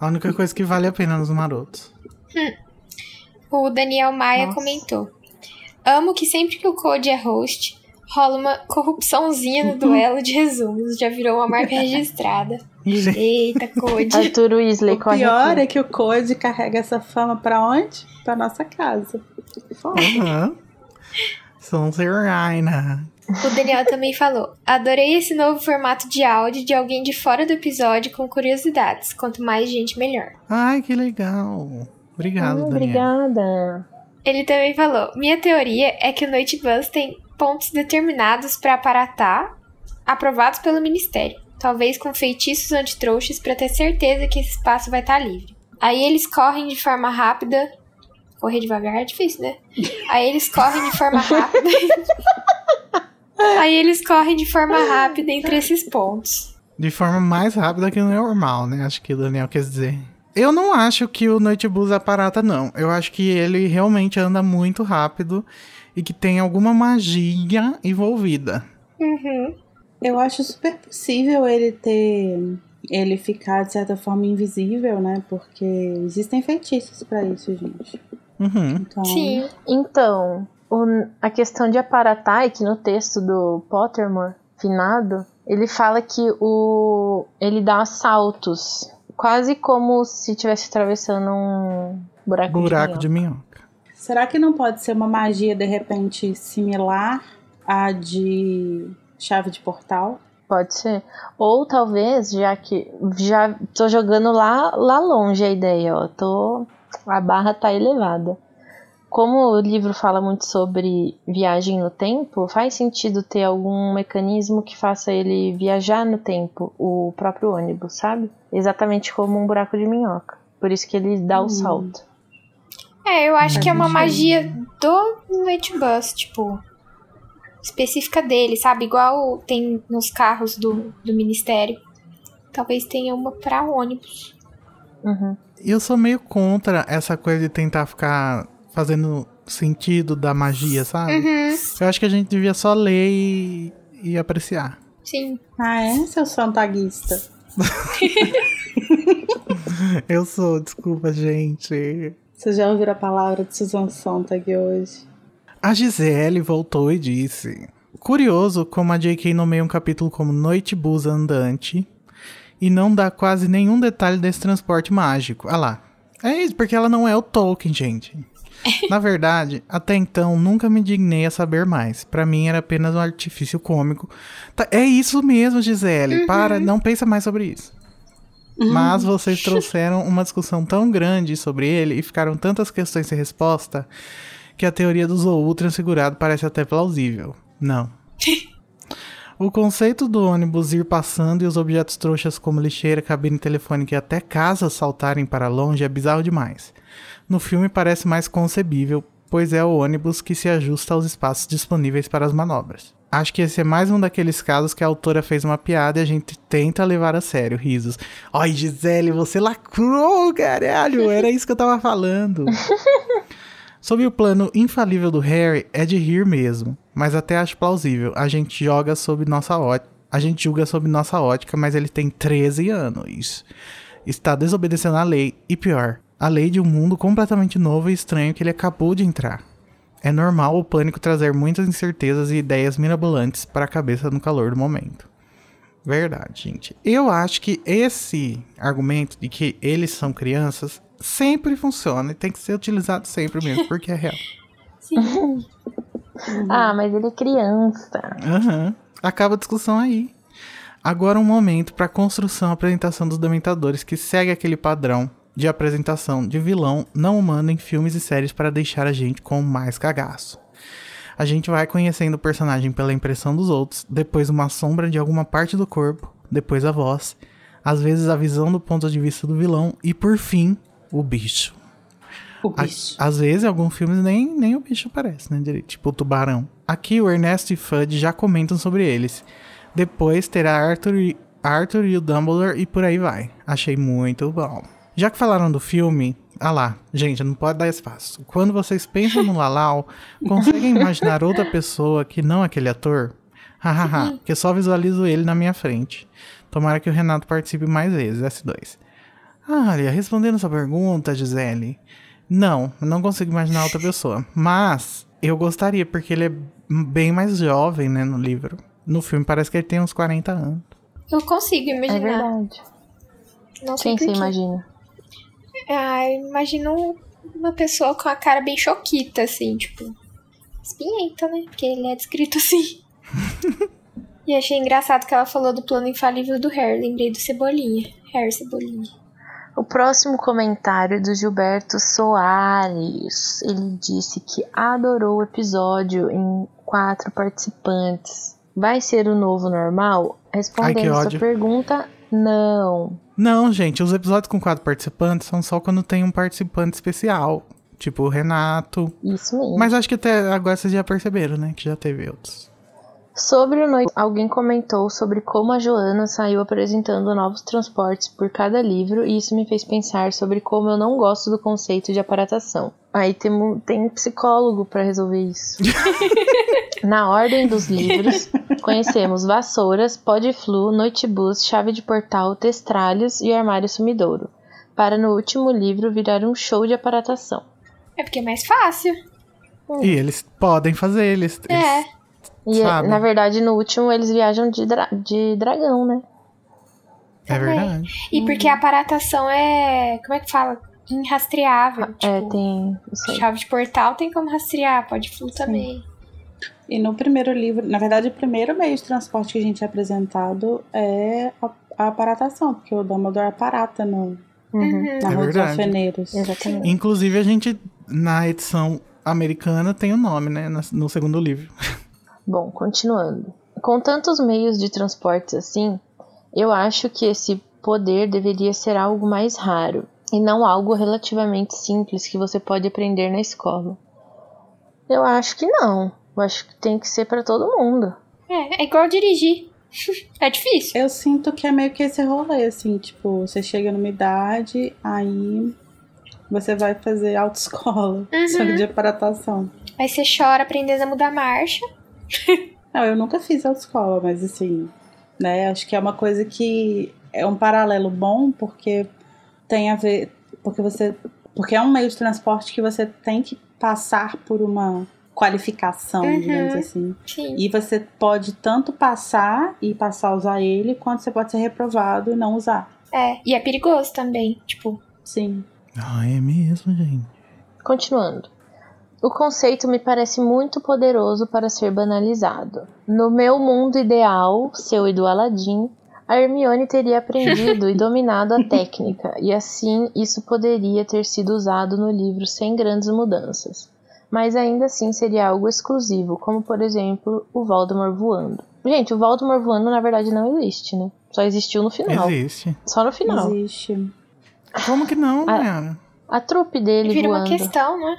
A única coisa que vale a pena nos marotos. O Daniel Maia Nossa. comentou: Amo que sempre que o Code é host, rola uma corrupçãozinha no duelo de resumos. Já virou uma marca registrada. Eita, Code. Arthur Weasley, O pior aqui. é que o Code carrega essa fama pra onde? Pra nossa casa. Aham. Sonserina. O Daniel também falou: Adorei esse novo formato de áudio de alguém de fora do episódio com curiosidades. Quanto mais gente, melhor. Ai, que legal. Obrigado, Ah, Daniel. obrigada. Ele também falou: Minha teoria é que o Noite Bus tem pontos determinados para aparatar, aprovados pelo Ministério. Talvez com feitiços antitrouxas para ter certeza que esse espaço vai estar livre. Aí eles correm de forma rápida. Correr devagar é difícil, né? Aí eles correm de forma rápida. Aí eles correm de forma rápida entre esses pontos. De forma mais rápida que o normal, né? Acho que o Daniel quer dizer. Eu não acho que o Noite Bus aparata, não. Eu acho que ele realmente anda muito rápido e que tem alguma magia envolvida. Uhum. Eu acho super possível ele ter. Ele ficar, de certa forma, invisível, né? Porque existem feitiços pra isso, gente. Uhum. Então, Sim. Então, o- a questão de aparatar é que no texto do Pottermore, finado, ele fala que o ele dá saltos, quase como se estivesse atravessando um buraco, Buraco de de minhoca. minhoca. Será que não pode ser uma magia, de repente, similar à de chave de portal? Pode ser. Ou talvez, já que já tô jogando lá, lá longe a ideia, ó. Tô, a barra tá elevada. Como o livro fala muito sobre viagem no tempo, faz sentido ter algum mecanismo que faça ele viajar no tempo, o próprio ônibus, sabe? Exatamente como um buraco de minhoca. Por isso que ele dá o Hum. salto. É, eu acho Faz que é uma magia do Night Bus, tipo, específica dele, sabe? Igual tem nos carros do, do ministério. Talvez tenha uma pra ônibus. Uhum. E eu sou meio contra essa coisa de tentar ficar fazendo sentido da magia, sabe? Uhum, Eu acho que a gente devia só ler e, e apreciar. sim. Ah, é, seu santaguista? Eu sou, desculpa, gente. Vocês já ouviram a palavra de Susan Sontag hoje? A Gisele voltou e disse: Curioso como a J.K. nomeia um capítulo como Noite Bus Andante e não dá quase nenhum detalhe desse transporte mágico. Ah lá. É isso, porque ela não é o Tolkien, gente. Na verdade, até então nunca me dignei a saber mais. Pra mim era apenas um artifício cômico. Tá, é isso mesmo, Gisele. Para, não pensa mais sobre isso. Mas vocês trouxeram uma discussão tão grande sobre ele e ficaram tantas questões sem resposta que a teoria do Zou transfigurado parece até plausível. Não. O conceito do ônibus ir passando e os objetos trouxas como lixeira, cabine telefônica e até casas saltarem para longe é bizarro demais. No filme parece mais concebível, pois é o ônibus que se ajusta aos espaços disponíveis para as manobras. Acho que esse é mais um daqueles casos que a autora fez uma piada e a gente tenta levar a sério, risos. Ai, Gisele, você lacrou, caralho! Era isso que eu tava falando. Sobre o plano infalível do Harry, é de rir mesmo, mas até acho plausível. A gente joga sob nossa ótica. A gente julga sob nossa ótica, mas ele tem 13 anos. Está desobedecendo a lei e pior, a lei de um mundo completamente novo e estranho que ele acabou de entrar. É normal o pânico trazer muitas incertezas e ideias mirabolantes para a cabeça no calor do momento. Verdade, gente. Eu acho que esse argumento de que eles são crianças sempre funciona e tem que ser utilizado sempre mesmo, porque é real. Ah, mas ele é criança. Aham. Acaba a discussão aí. Agora um momento para a construção e apresentação dos Dementadores que segue aquele padrão de apresentação de vilão não humano em filmes e séries para deixar a gente com mais cagaço. A gente vai conhecendo o personagem pela impressão dos outros, depois uma sombra de alguma parte do corpo, depois a voz, às vezes a visão do ponto de vista do vilão e por fim, o bicho. O bicho. Às vezes, em alguns filmes, nem, nem o bicho aparece, né? direito? Tipo o tubarão. Aqui, o Ernesto e Fudge já comentam sobre eles. Depois terá Arthur e, Arthur e o Dumbledore e por aí vai. Achei muito bom. Já que falaram do filme, ah lá, gente, não pode dar espaço. Quando vocês pensam no Lalau, conseguem imaginar outra pessoa que não aquele ator? Hahaha, que eu só visualizo ele na minha frente. Tomara que o Renato participe mais vezes, S2. Olha, respondendo essa pergunta, Gisele, não, eu não consigo imaginar outra pessoa. Mas eu gostaria, porque ele é bem mais jovem, né, no livro. No filme parece que ele tem uns 40 anos. Eu consigo É imaginar. verdade. Não sei Quem você porquê. imagina? Ah, imagino uma pessoa com a cara bem choquita, assim, tipo. Espinhenta, né? Porque ele é descrito assim. e achei engraçado que ela falou do plano infalível do Harry. Lembrei do Cebolinha. Harry Cebolinha. O próximo comentário do Gilberto Soares. Ele disse que adorou o episódio em quatro participantes. Vai ser o novo normal? Respondendo sua ódio. pergunta, não. Não, gente, os episódios com quatro participantes são só quando tem um participante especial. Tipo o Renato. Isso mesmo. Mas acho que até agora vocês já perceberam, né? Que já teve outros. Sobre o noite, alguém comentou sobre como a Joana saiu apresentando novos transportes por cada livro, e isso me fez pensar sobre como eu não gosto do conceito de aparatação. Aí tem, um- tem psicólogo para resolver isso. Na ordem dos livros, conhecemos vassouras, podflu, noitebus, chave de portal, testralhos e armário sumidouro, para no último livro virar um show de aparatação. É porque é mais fácil. E eles podem fazer, eles. eles- É. E Sabe. na verdade, no último eles viajam de, dra- de dragão, né? É Também. verdade. E porque a aparatação é. Como é que fala? Inrastreável. É, tipo, tem. Isso aí. chave de portal tem como rastrear, pode flu também. E no primeiro livro, na verdade, o primeiro meio de transporte que a gente é apresentado é a, a aparatação, porque o Dumbledore aparata no, Uhum. na É Rua dos. Alfeneiros. Exatamente. Inclusive, a gente, na edição americana, tem o nome, né? No segundo livro. Bom, continuando. Com tantos meios de transportes assim, eu acho que esse poder deveria ser algo mais raro e não algo relativamente simples que você pode aprender na escola. Eu acho que não. Eu acho que tem que ser para todo mundo. É, é igual dirigir. é difícil. Eu sinto que é meio que esse rolê, assim, tipo, você chega numa idade, aí você vai fazer autoescola, Uhum. só de aparatação. Aí você chora aprendendo a mudar marcha. Não, eu nunca fiz autoescola, mas assim, né, acho que é uma coisa que é um paralelo bom, porque tem a ver, porque você, porque é um meio de transporte que você tem que passar por uma qualificação, Uhum. digamos assim. Sim. E você pode tanto passar e passar a usar ele, quanto você pode ser reprovado e não usar. É, e é perigoso também. Tipo, Sim. Ah, é mesmo, gente. Continuando. O conceito me parece muito poderoso para ser banalizado. No meu mundo ideal, seu e do Aladdin, a Hermione teria aprendido e dominado a técnica, e assim isso poderia ter sido usado no livro sem grandes mudanças. Mas ainda assim seria algo exclusivo, como por exemplo o Voldemort voando. Gente, o Voldemort voando na verdade não existe, né? Só existiu no final. Existe. Só no final. Existe. Como que não, cara? A trupe dele vira uma voando. questão, né?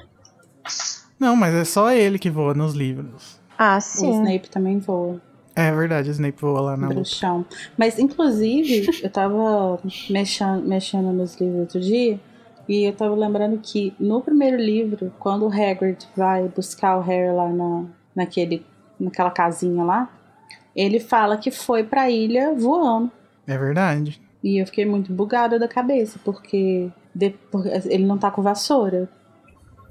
Não, mas é só ele que voa nos livros. Ah, O sim. Snape também voa. É verdade, o Snape voa lá na luta. bruxão. Mas, inclusive, eu tava mexendo, mexendo nos livros outro dia e eu tava lembrando que no primeiro livro, quando o Hagrid vai buscar o Harry lá na, naquele, naquela casinha lá, ele fala que foi pra ilha voando. É verdade. E eu fiquei muito bugada da cabeça, porque, de- porque ele não tá com vassoura.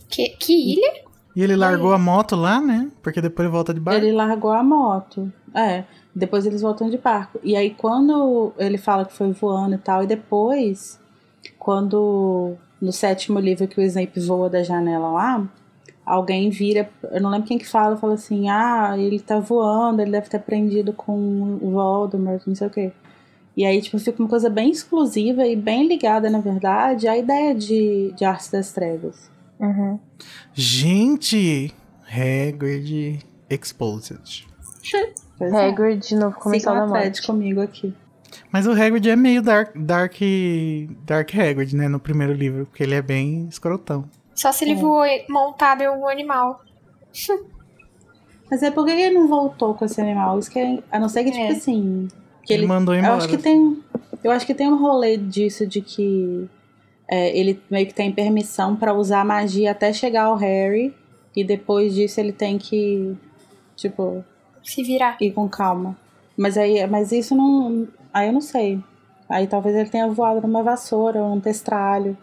Que, que ilha? E ele largou a moto lá, né? Porque depois ele volta de barco. Ele largou a moto. É. Depois eles voltam de barco. E aí, quando ele fala que foi voando e tal, e depois, quando no sétimo livro que o Snape voa da janela lá, alguém vira. Eu não lembro quem que fala, fala assim: ah, ele tá voando, ele deve ter aprendido com o Voldemort, não sei o quê. E aí, tipo, fica uma coisa bem exclusiva e bem ligada, na verdade, à ideia de, de Artes das Trevas. Uhum. Gente! Hagrid Exposed. É. Hagrid de novo começou a morte. comigo aqui. Mas o Hagrid é meio Dark, Dark, Dark Hagrid, né? No primeiro livro, porque ele é bem escrotão. Só se ele É. voou montado em algum animal. Mas é porque ele não voltou com esse animal. Isso que é, a não ser que, tipo É. assim. Que Ele ele, mandou eu embora. acho que tem. Eu acho que tem um rolê disso de que é, ele meio que tem permissão pra usar magia até chegar ao Harry. E depois disso ele tem que, tipo, Se virar. ir com calma. Mas aí, mas isso não. Aí eu não sei. Aí talvez ele tenha voado numa vassoura ou num testralho.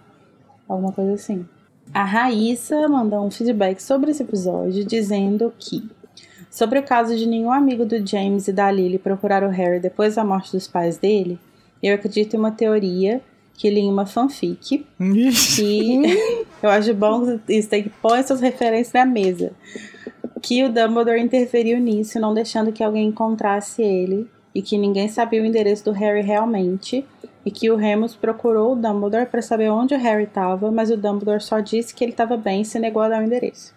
Alguma coisa assim. A Raíssa mandou um feedback sobre esse episódio dizendo que sobre o caso de nenhum amigo do James e da Lily procurar o Harry depois da morte dos pais dele, eu acredito em uma teoria que lia uma fanfic. que eu acho bom isso tem que pôr essas referências na mesa. Que o Dumbledore interferiu nisso, não deixando que alguém encontrasse ele. E que ninguém sabia o endereço do Harry realmente. E que o Remus procurou o Dumbledore para saber onde o Harry estava, mas o Dumbledore só disse que ele estava bem e se negou a dar o endereço.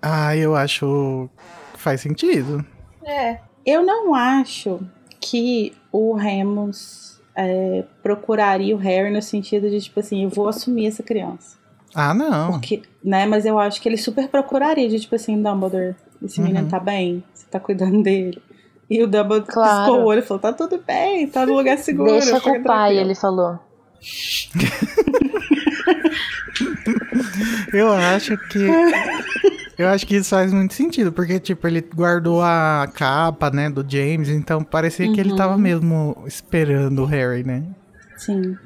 Ah, eu acho faz sentido. É. Eu não acho que o Remus é, procuraria o Harry no sentido de, tipo assim, eu vou assumir essa criança. Ah, não. Porque, né, mas eu acho que ele super procuraria de, tipo assim, Dumbledore, esse Uhum. menino tá bem, você tá cuidando dele. E o Dumbledore Claro. piscou o olho e falou, tá tudo bem, tá no lugar seguro. Deixa com o pai, tranquilo." ele falou. Eu acho que. Eu acho que isso faz muito sentido, porque, tipo, ele guardou a capa, né, do James, então parecia que ele tava mesmo esperando o Harry, né? Sim.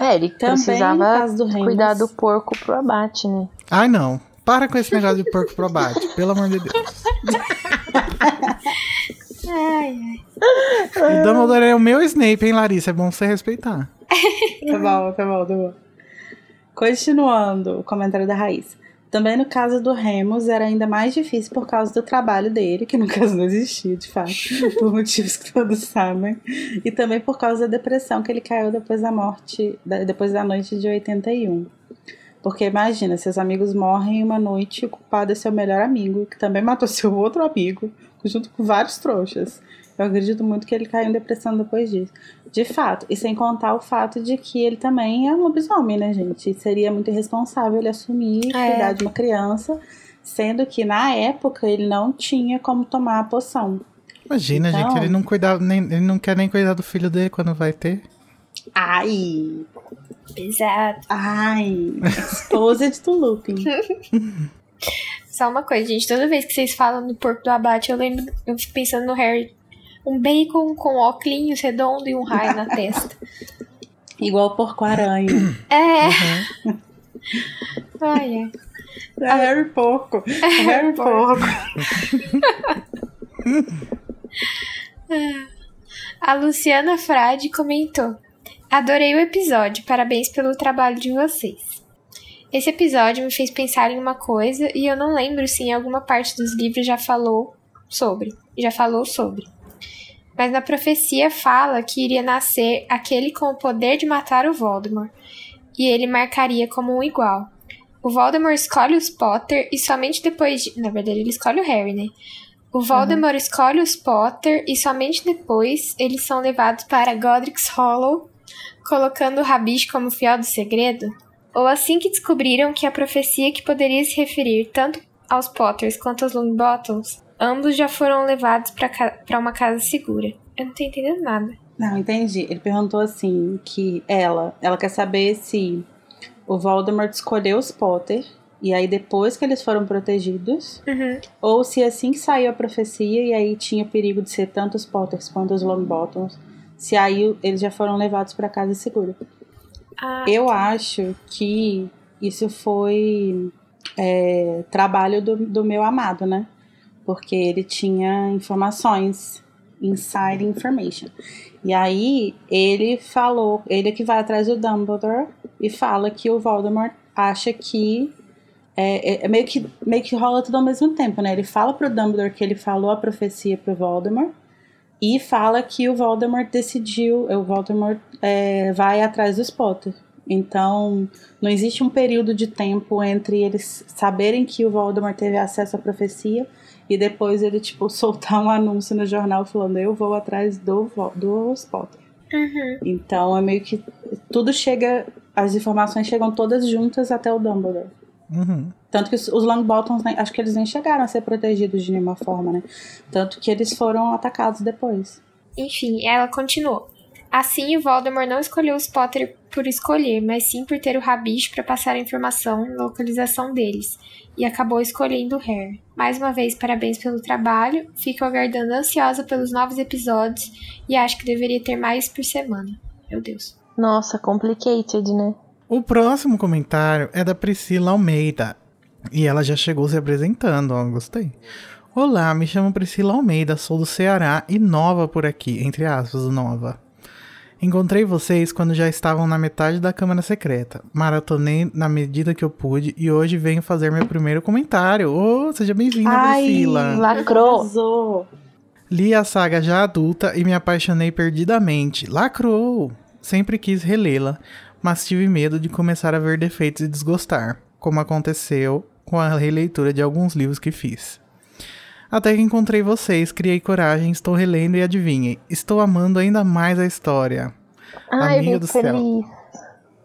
É, ele Também precisava do cuidar do porco pro abate, né? Ai, não. Para com esse negócio de porco pro abate, pelo amor de Deus. Ai, ai. O Dumbledore é o meu Snape, hein, Larissa? É bom você respeitar. Tá bom, tá bom, tá bom. Continuando o comentário da Raíssa. Também no caso do Remus era ainda mais difícil por causa do trabalho dele, que no caso não existia, de fato, por motivos que todos sabem, e também por causa da depressão que ele caiu depois da morte, depois da noite de 81. Porque imagina, seus amigos morrem em uma noite e o culpado é seu melhor amigo, que também matou seu outro amigo, junto com vários trouxas. Eu acredito muito que ele caiu em depressão depois disso. De fato, e sem contar o fato de que ele também é um lobisomem, né, gente? E seria muito irresponsável ele assumir e É. cuidar de uma criança, sendo que na época ele não tinha como tomar a poção. Imagina, Então- gente, ele não cuidava, nem, ele não quer nem cuidar do filho dele quando vai ter. Ai! Pesado. Ai! Exposed to Lupin. Só uma coisa, gente. Toda vez que vocês falam do porco do abate, eu lembro. Eu fico pensando no Harry. Um bacon com óculos redondo e um raio na testa. Igual o porco-aranha. É. Uhum. Ai, ai. É Harry Porco. É Harry Porco. A Luciana Frade comentou: Adorei o episódio, parabéns pelo trabalho de vocês. Esse episódio me fez pensar em uma coisa e eu não lembro se em alguma parte dos livros já falou sobre. Já falou sobre. Mas na profecia fala que iria nascer aquele com o poder de matar o Voldemort, e ele marcaria como um igual. O Voldemort escolhe os Potter e somente depois de. Na verdade, ele escolhe o Harry, né? O Voldemort escolhe os Potter e somente depois eles são levados para Godric's Hollow, colocando o Rabicho como fiel do segredo? Ou assim que descobriram que a profecia que poderia se referir tanto aos Potters quanto aos Longbottoms, ambos já foram levados para uma casa segura. Eu não tô entendendo nada. Não, entendi. Ele perguntou assim que ela, ela quer saber se o Voldemort escolheu os Potter e aí depois que eles foram protegidos, Uhum. ou se assim que saiu a profecia e aí tinha perigo de ser tanto os Potters quanto os Longbottoms, se aí eles já foram levados para casa segura. Ah, Eu acho que isso foi é, trabalho do, do meu amado, né? Porque ele tinha informações, inside information. E aí ele falou, ele é que vai atrás do Dumbledore e fala que o Voldemort acha que é, é- é meio que meio que rola tudo ao mesmo tempo, né? Ele fala pro Dumbledore que ele falou a profecia pro Voldemort e fala que o Voldemort decidiu, o Voldemort é, vai atrás dos Potter. Então, não existe um período de tempo entre eles saberem que o Voldemort teve acesso à profecia e depois ele, tipo, soltar um anúncio no jornal falando eu vou atrás do, dos Potter. uhum. Então, é meio que tudo chega, as informações chegam todas juntas até o Dumbledore. Uhum. Tanto que os, os Longbottoms, né, acho que eles nem chegaram a ser protegidos de nenhuma forma, né? Tanto que eles foram atacados depois. Enfim, ela continuou. Assim, o Voldemort não escolheu os Potter por escolher, mas sim por ter o Rabicho para passar a informação e localização deles, e acabou escolhendo o Harry. Mais uma vez, parabéns pelo trabalho, fico aguardando ansiosa pelos novos episódios e acho que deveria ter mais por semana. Meu Deus. Nossa, complicated, né? O próximo comentário é da Priscila Almeida. E ela já chegou se apresentando, ó, gostei. Olá, me chamo Priscila Almeida, sou do Ceará e nova por aqui, entre aspas, nova. Encontrei vocês quando já estavam na metade da Câmara Secreta. Maratonei na medida que eu pude e hoje venho fazer meu primeiro comentário. Ô, oh, seja bem-vinda, Priscila. Lacrou. Arrasou. Li a saga já adulta e me apaixonei perdidamente. Lacrou! Sempre quis relê-la, mas tive medo de começar a ver defeitos e desgostar, como aconteceu com a releitura de alguns livros que fiz. Até que encontrei vocês, criei coragem, estou relendo e adivinhem, estou amando ainda mais a história. Ai, Amiga do fico céu. feliz.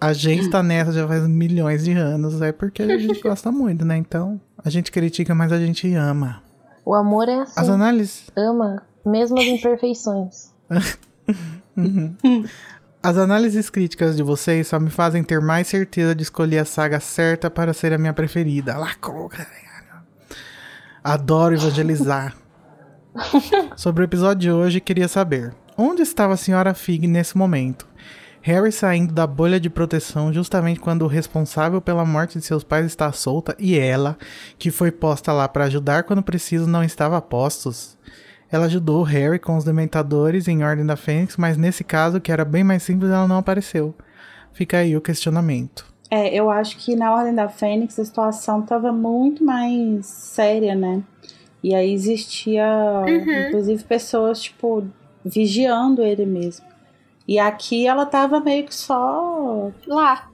A gente tá nessa já faz milhões de anos, é porque a gente gosta muito, né? Então, a gente critica, mas a gente ama. O amor é assim. As análises, Ama, mesmo as imperfeições. as análises críticas de vocês só me fazem ter mais certeza de escolher a saga certa para ser a minha preferida. Lacrou, caralho. Adoro evangelizar. Sobre o episódio de hoje, queria saber: onde estava a senhora Fig nesse momento? Harry saindo da bolha de proteção justamente quando o responsável pela morte de seus pais está solta e ela, que foi posta lá para ajudar quando preciso, não estava a postos. Ela ajudou Harry com os dementadores em Ordem da Fênix, mas nesse caso, que era bem mais simples, ela não apareceu. Fica aí o questionamento. É, eu acho que na Ordem da Fênix a situação tava muito mais séria, né? E aí existia, inclusive, pessoas, tipo, vigiando ele mesmo. E aqui ela tava meio que só. Lá.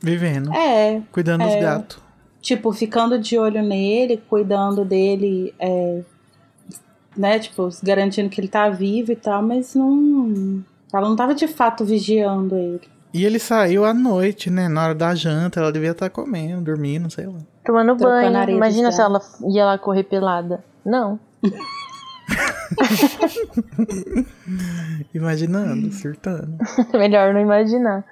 Vivendo, É, cuidando dos é. gatos. tipo, ficando de olho nele, cuidando dele, é, né? Tipo, garantindo que ele tá vivo e tal, mas não. Ela não tava de fato vigiando ele. E ele saiu à noite, né? Na hora da janta, ela devia estar comendo, dormindo, sei lá. Tomando Trocando banho. Imagina se ela ia lá correr pelada. Não. Imaginando, surtando. Melhor não imaginar.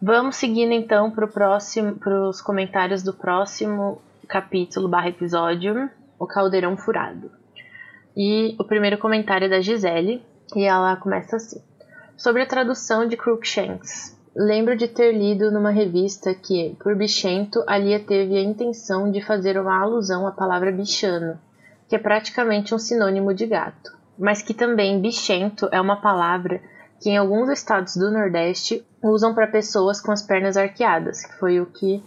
Vamos seguindo então para próximo, os comentários do próximo capítulo barra episódio, o Caldeirão Furado. E o primeiro comentário é da Gisele, e ela começa assim. Sobre a tradução de Crookshanks. Lembro de ter lido numa revista que, por bichento, a Lia teve a intenção de fazer uma alusão à palavra bichano, que é praticamente um sinônimo de gato, mas que também bichento é uma palavra que em alguns estados do Nordeste usam para pessoas com as pernas arqueadas, que foi o que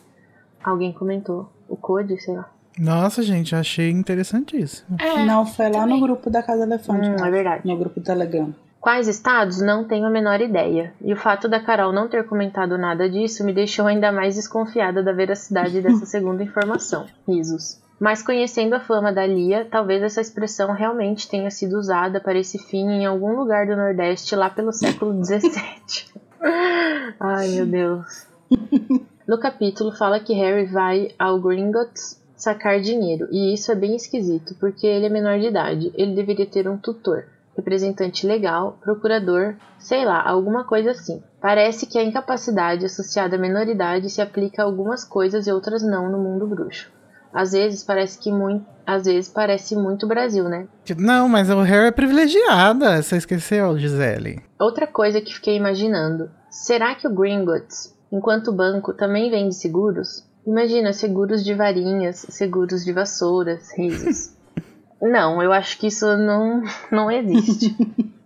alguém comentou. O Code, sei lá. Nossa, gente, achei interessantíssimo. É, não, foi lá também. no grupo da Casa Elefante. Hum, né? é verdade. No grupo do Telegram. Quais estados? Não tenho a menor ideia. E o fato da Carol não ter comentado nada disso me deixou ainda mais desconfiada da veracidade dessa segunda informação. Risos. Mas conhecendo a fama da Lia, talvez essa expressão realmente tenha sido usada para esse fim em algum lugar do Nordeste lá pelo século XVII. Ai, meu Deus. No capítulo fala que Harry vai ao Gringotts sacar dinheiro, e isso é bem esquisito, porque ele é menor de idade. Ele deveria ter um tutor, representante legal, procurador, sei lá, alguma coisa assim. Parece que a incapacidade associada à menoridade se aplica a algumas coisas e outras não no mundo bruxo. Às vezes parece que muito, às vezes parece muito Brasil, né? Não, mas o Harry é privilegiada. Você esqueceu, Gisele. Outra coisa que fiquei imaginando: será que o Gringotts, enquanto banco, também vende seguros? Imagina seguros de varinhas, seguros de vassouras, risos. não, eu acho que isso não, não existe.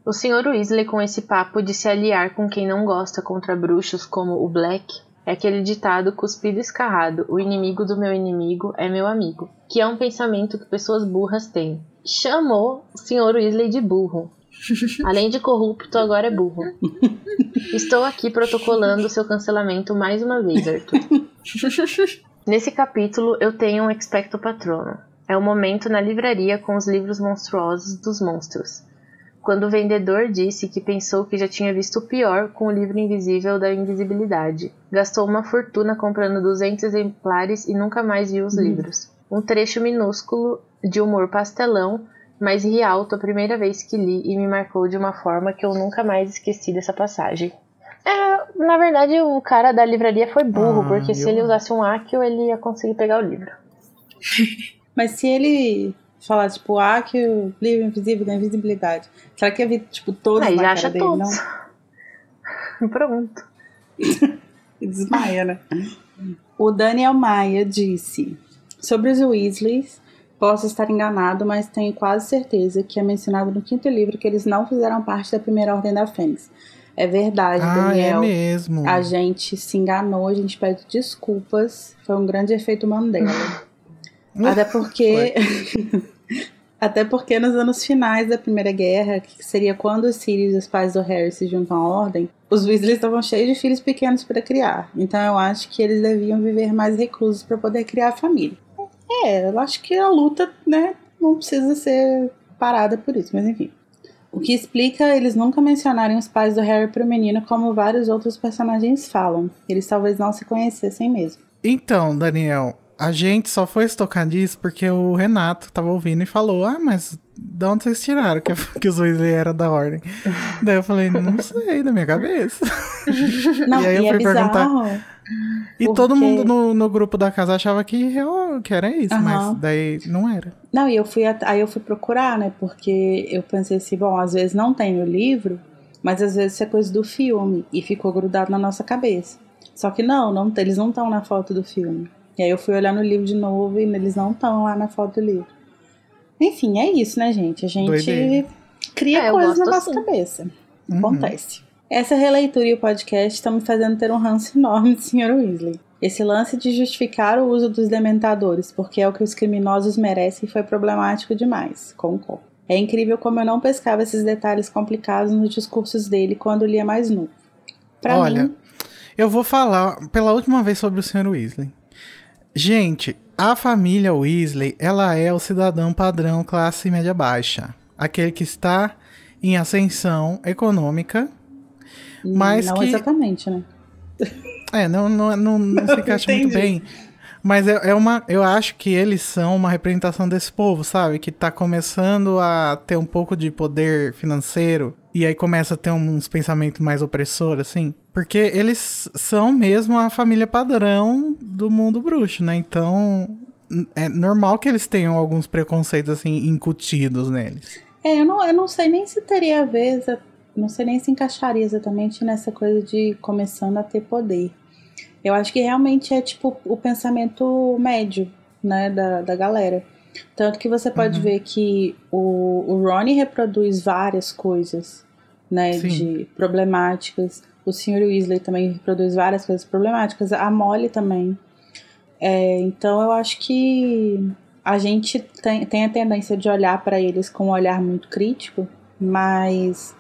O Sr. Weasley, com esse papo de se aliar com quem não gosta contra bruxos como o Black, é aquele ditado cuspido e escarrado: o inimigo do meu inimigo é meu amigo, que é um pensamento que pessoas burras têm. Chamou o Sr. Weasley de burro. Além de corrupto, agora é burro. Estou aqui protocolando seu cancelamento mais uma vez, Arthur. Nesse capítulo, eu tenho um expecto patrono. É o momento na livraria com os livros monstruosos dos monstros. Quando o vendedor disse que pensou que já tinha visto o pior com o livro invisível da invisibilidade. Gastou uma fortuna comprando 200 exemplares e nunca mais viu os livros. Um trecho minúsculo de humor pastelão, mas ri alto a primeira vez que li e me marcou de uma forma que eu nunca mais esqueci dessa passagem. É, na verdade, o cara da livraria foi burro, Ah, porque se eu- ele usasse um Akio, ele ia conseguir pegar o livro. Mas se ele falar, tipo, ah, que o livro invisível da invisibilidade, será que ia vir, tipo, todos Aí na acha dele, todos. não? Pronto. E desmaia, né? O Daniel Maia disse: Sobre os Weasleys, posso estar enganado, mas tenho quase certeza que é mencionado no quinto livro que eles não fizeram parte da primeira Ordem da Fênix. É verdade, Ah, Daniel. é mesmo. A gente se enganou, a gente pede desculpas. Foi um grande efeito Mandela. Até porque. Até porque nos anos finais da Primeira Guerra, que seria quando os Sirius e os pais do Harry se juntam à Ordem, os Weasley estavam cheios de filhos pequenos para criar. Então eu acho que eles deviam viver mais reclusos para poder criar a família. É, eu acho que a luta, né, não precisa ser parada por isso, mas enfim. O que explica eles nunca mencionarem os pais do Harry pro menino como vários outros personagens falam. Eles talvez não se conhecessem mesmo. Então, Daniel, a gente só foi se tocar disso porque o Renato tava ouvindo e falou: Ah, mas de onde vocês tiraram que, que os Weasley era da ordem? Daí eu falei: Não sei, da minha cabeça. Não, E aí eu é fui perguntar- bizarro. E Porque- todo mundo no, no grupo da casa achava que, eu- que era isso, Aham. mas daí não era. Não, e eu fui aí eu fui procurar, né? Porque eu pensei assim, bom, às vezes não tem no livro, mas às vezes isso é coisa do filme e ficou grudado na nossa cabeça. Só que não, não eles não estão na foto do filme. E aí eu fui olhar no livro de novo e eles não estão lá na foto do livro. Enfim, é isso, né, gente? A gente Doideira. cria É, coisas na nossa assim. cabeça. Uhum. Acontece. Essa releitura e o podcast estão me fazendo ter um ranço enorme de Sr. Weasley. Esse lance de justificar o uso dos dementadores, porque é o que os criminosos merecem, foi problemático demais. Concordo. É incrível como eu não pescava esses detalhes complicados nos discursos dele quando lia mais novo. Pra Olha, mim, eu vou falar pela última vez sobre o Sr. Weasley. Gente, a família Weasley, ela é o cidadão padrão classe média baixa. Aquele que está em ascensão econômica, mas não que- exatamente, né? É, não, não, não, não se encaixa muito bem. Mas é, é uma. Eu acho que eles são uma representação desse povo, sabe? Que tá começando a ter um pouco de poder financeiro. E aí começa a ter uns pensamentos mais opressores, assim. Porque eles são mesmo a família padrão do mundo bruxo, né? Então. É normal que eles tenham alguns preconceitos, assim, incutidos neles. É, eu não, eu não sei nem se teria a ver, não sei nem se encaixaria exatamente nessa coisa de começando a ter poder. Eu acho que realmente é tipo o pensamento médio, né, da, da galera. Tanto que você pode Uhum. ver que o, o Ronnie reproduz várias coisas, né, Sim. de problemáticas. O Sr. Weasley também reproduz várias coisas problemáticas. A Molly também. É, então eu acho que a gente tem, tem a tendência de olhar para eles com um olhar muito crítico, mas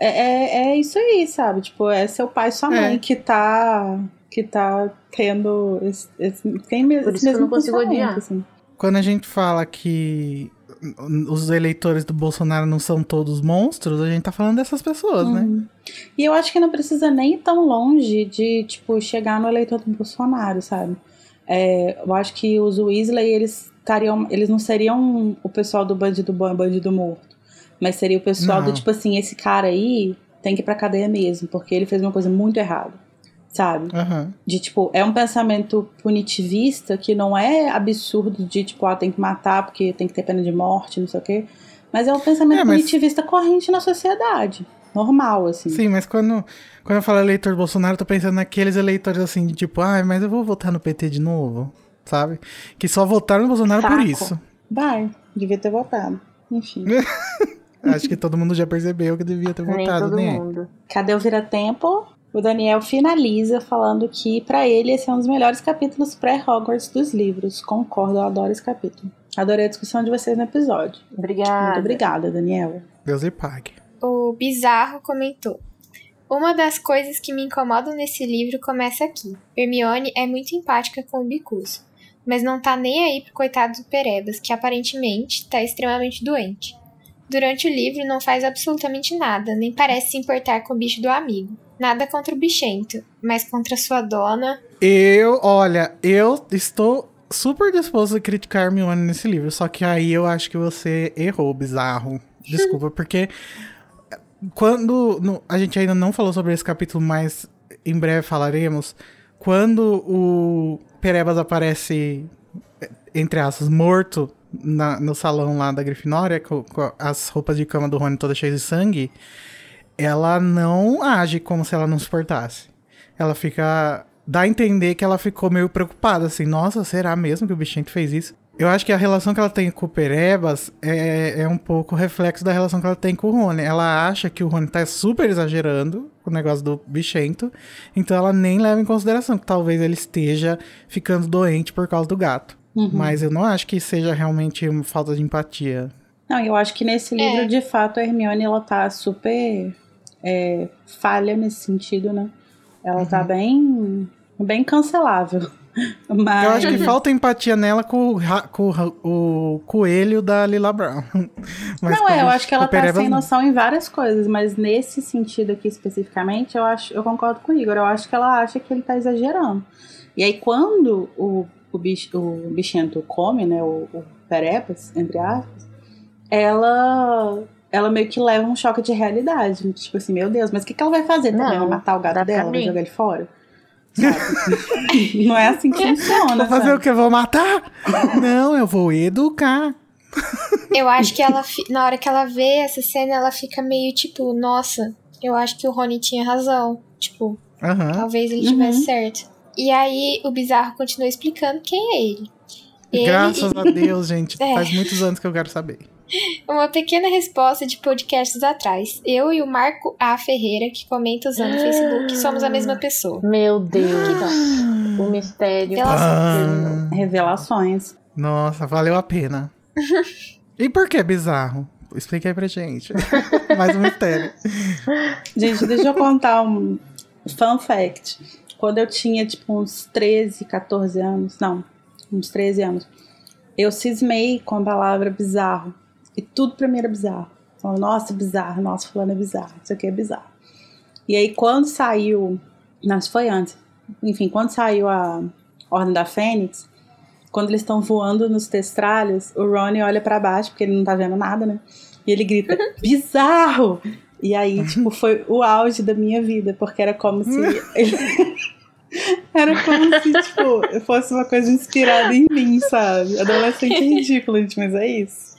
é, é, é isso aí, sabe? Tipo, é seu pai e sua É. mãe que tá que tá tendo esse, esse, tem mesmo, Por isso que eu não consigo odiar. assim. Quando a gente fala que os eleitores do Bolsonaro não são todos monstros, a gente tá falando dessas pessoas, né? Uhum. E eu acho que não precisa nem ir tão longe de, tipo, chegar no eleitor do Bolsonaro, sabe? É, eu acho que os Weasley, eles estariam. Eles não seriam o pessoal do bandido bom e bandido morto. Mas seria o pessoal Não. do tipo assim, esse cara aí tem que ir pra cadeia mesmo, porque ele fez uma coisa muito errada. Sabe? Aham. De tipo, é um pensamento punitivista que não é absurdo de tipo, ah, tem que matar porque tem que ter pena de morte, não sei o quê. Mas é um pensamento É, mas- punitivista corrente na sociedade. Normal, assim. Sim, mas quando, quando eu falo eleitor do Bolsonaro, eu tô pensando naqueles eleitores assim, de tipo, ai, mas eu vou votar no PT de novo, sabe? Que só votaram no Bolsonaro por Saco. isso. Vai, devia ter votado. Enfim. Acho que todo mundo já percebeu que devia ter Nem votado, todo né? mundo. Cadê o Vira-Tempo? O Daniel finaliza falando que, pra ele, esse é um dos melhores capítulos pré-Hogwarts dos livros. Concordo, eu adoro esse capítulo. Adorei a discussão de vocês no episódio. Obrigada. Muito obrigada, Daniel. Deus lhe pague. O Bizarro comentou. Uma das coisas que me incomodam nesse livro começa aqui. Hermione é muito empática com o Bicuso, mas não tá nem aí pro coitado do Perebas, que aparentemente tá extremamente doente. Durante o livro não faz absolutamente nada, nem parece se importar com o bicho do amigo. Nada contra o bichento, mas contra sua dona. Eu, olha, eu estou super disposto a criticar Hermione nesse livro, só que aí eu acho que você errou, bizarro. Desculpa, porque quando. no- a gente ainda não falou sobre esse capítulo, mas em breve falaremos. Quando o Perebas aparece, entre aspas, morto na- no salão lá da Grifinória, com, com as roupas de cama do Rony todas cheias de sangue, ela não age como se ela não suportasse. Ela fica. dá a entender que ela ficou meio preocupada, assim, nossa, será mesmo que o bichinho fez isso? Eu acho que a relação que ela tem com o Perebas é, é um pouco reflexo da relação que ela tem com o Rony. Ela acha que o Rony tá super exagerando com o negócio do bichento, então ela nem leva em consideração que talvez ele esteja ficando doente por causa do gato. Uhum. Mas eu não acho que seja realmente uma falta de empatia. Não, eu acho que nesse livro, É. de fato, a Hermione, ela tá super é, falha nesse sentido, né? Ela tá bem, bem cancelável. Mas... Eu acho que falta empatia nela com, com o coelho da Lila Brown. Mas não, é, eu acho que ela tá Perebas, sem não. noção em várias coisas, mas nesse sentido aqui especificamente, eu acho, eu concordo com o Igor. Eu acho que ela acha que ele tá exagerando. E aí, quando o, o, bicho, o bichento come, né, o, o Perebas, entre aspas, ela, ela meio que leva um choque de realidade. Tipo assim, meu Deus, mas o que, que ela vai fazer também? Não, Vai matar o gato dela? Vai jogar ele fora? Não é assim que funciona. Vou fazer sabe? o que? Vou matar? não, eu vou educar. Eu acho que ela, na hora que ela vê essa cena, ela fica meio tipo, nossa, eu acho que o Rony tinha razão. Tipo, Aham. talvez ele Uhum. tivesse certo. E aí o bizarro continua explicando quem é ele. Ele Graças a Deus, gente. É. Faz muitos anos que eu quero saber. Uma pequena resposta de podcasts atrás. Eu e o Marco A. Ferreira, que comenta usando o Facebook, somos a mesma pessoa. Meu Deus. o mistério. Ah, Revelações. nossa, valeu a pena. e por que bizarro? Explica aí pra gente. Mais um mistério. Gente, deixa eu contar um fun fact. Quando eu tinha, tipo, uns 13, 14 anos, não, uns 13 anos, eu cismei com a palavra bizarro. E tudo pra mim era bizarro. Falava, nossa, bizarro, nossa, fulano é bizarro, isso aqui é bizarro. E aí, quando saiu, não, isso foi antes, enfim, quando saiu a Ordem da Fênix, quando eles estão voando nos testralhos, o Ronnie olha pra baixo, porque ele não tá vendo nada, né? E ele grita, bizarro! E aí, tipo, foi o auge da minha vida, porque era como se. ele- era como se, tipo, fosse uma coisa inspirada em mim, sabe? Adolescente é ridículo, gente, mas é isso.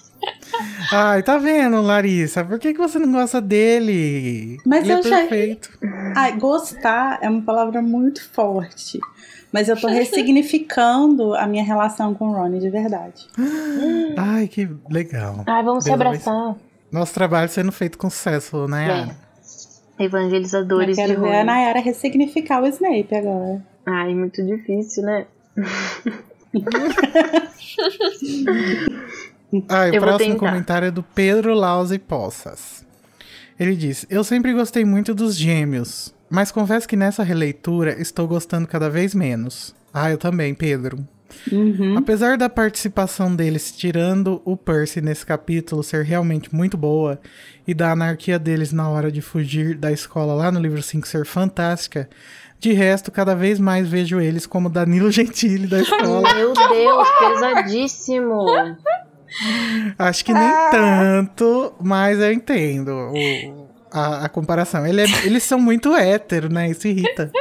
Ai, tá vendo, Larissa? Por que, que você não gosta dele? Mas Ele eu é já- perfeito. Ai, gostar é uma palavra muito forte. Mas eu tô ressignificando a minha relação com o Ronnie de verdade. Ai, que legal. Ai, vamos se Deus abraçar. Nosso trabalho sendo feito com sucesso, né? É. Ana? Eu Evangelizadores de quero ver a. Nayara ressignificar o Snape agora. Ai, muito difícil, né? Ah, e o próximo comentário é do Pedro Lauze Poças. Ele diz: Eu sempre gostei muito dos gêmeos, mas confesso que nessa releitura estou gostando cada vez menos. Ah, eu também, Pedro. Uhum. Apesar da participação deles tirando o Percy nesse capítulo ser realmente muito boa e da anarquia deles na hora de fugir da escola lá no livro 5 ser fantástica, de resto, cada vez mais vejo eles como Danilo Gentili da escola. Meu Deus, pesadíssimo. Acho que nem tanto, mas eu entendo o- a, a comparação. Ele é- eles são muito hétero, né? Isso irrita.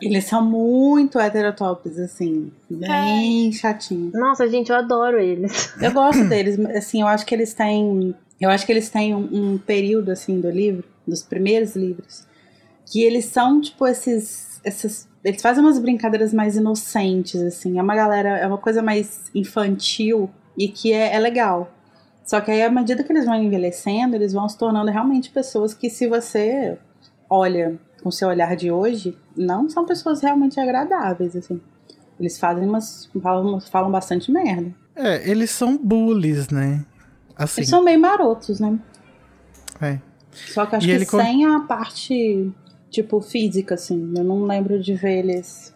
Eles são muito heterotópicos, assim. Bem chatinhos. Nossa, gente, eu adoro eles. Eu gosto deles, assim, eu acho que eles têm. Eu acho que eles têm um, um período, assim, do livro, dos primeiros livros, que eles são, tipo, esses. esses eles fazem umas brincadeiras mais inocentes, assim. É uma galera, é uma coisa mais infantil e que é, é legal. Só que aí, à medida que eles vão envelhecendo, eles vão se tornando realmente pessoas que, se você olha com seu olhar de hoje, não são pessoas realmente agradáveis, assim. Eles fazem umas. falam, falam bastante merda. É, eles são bullies, né? Assim. Eles são meio marotos, né? É. Só que acho E que sem a parte, tipo, física, assim. Eu não lembro de ver eles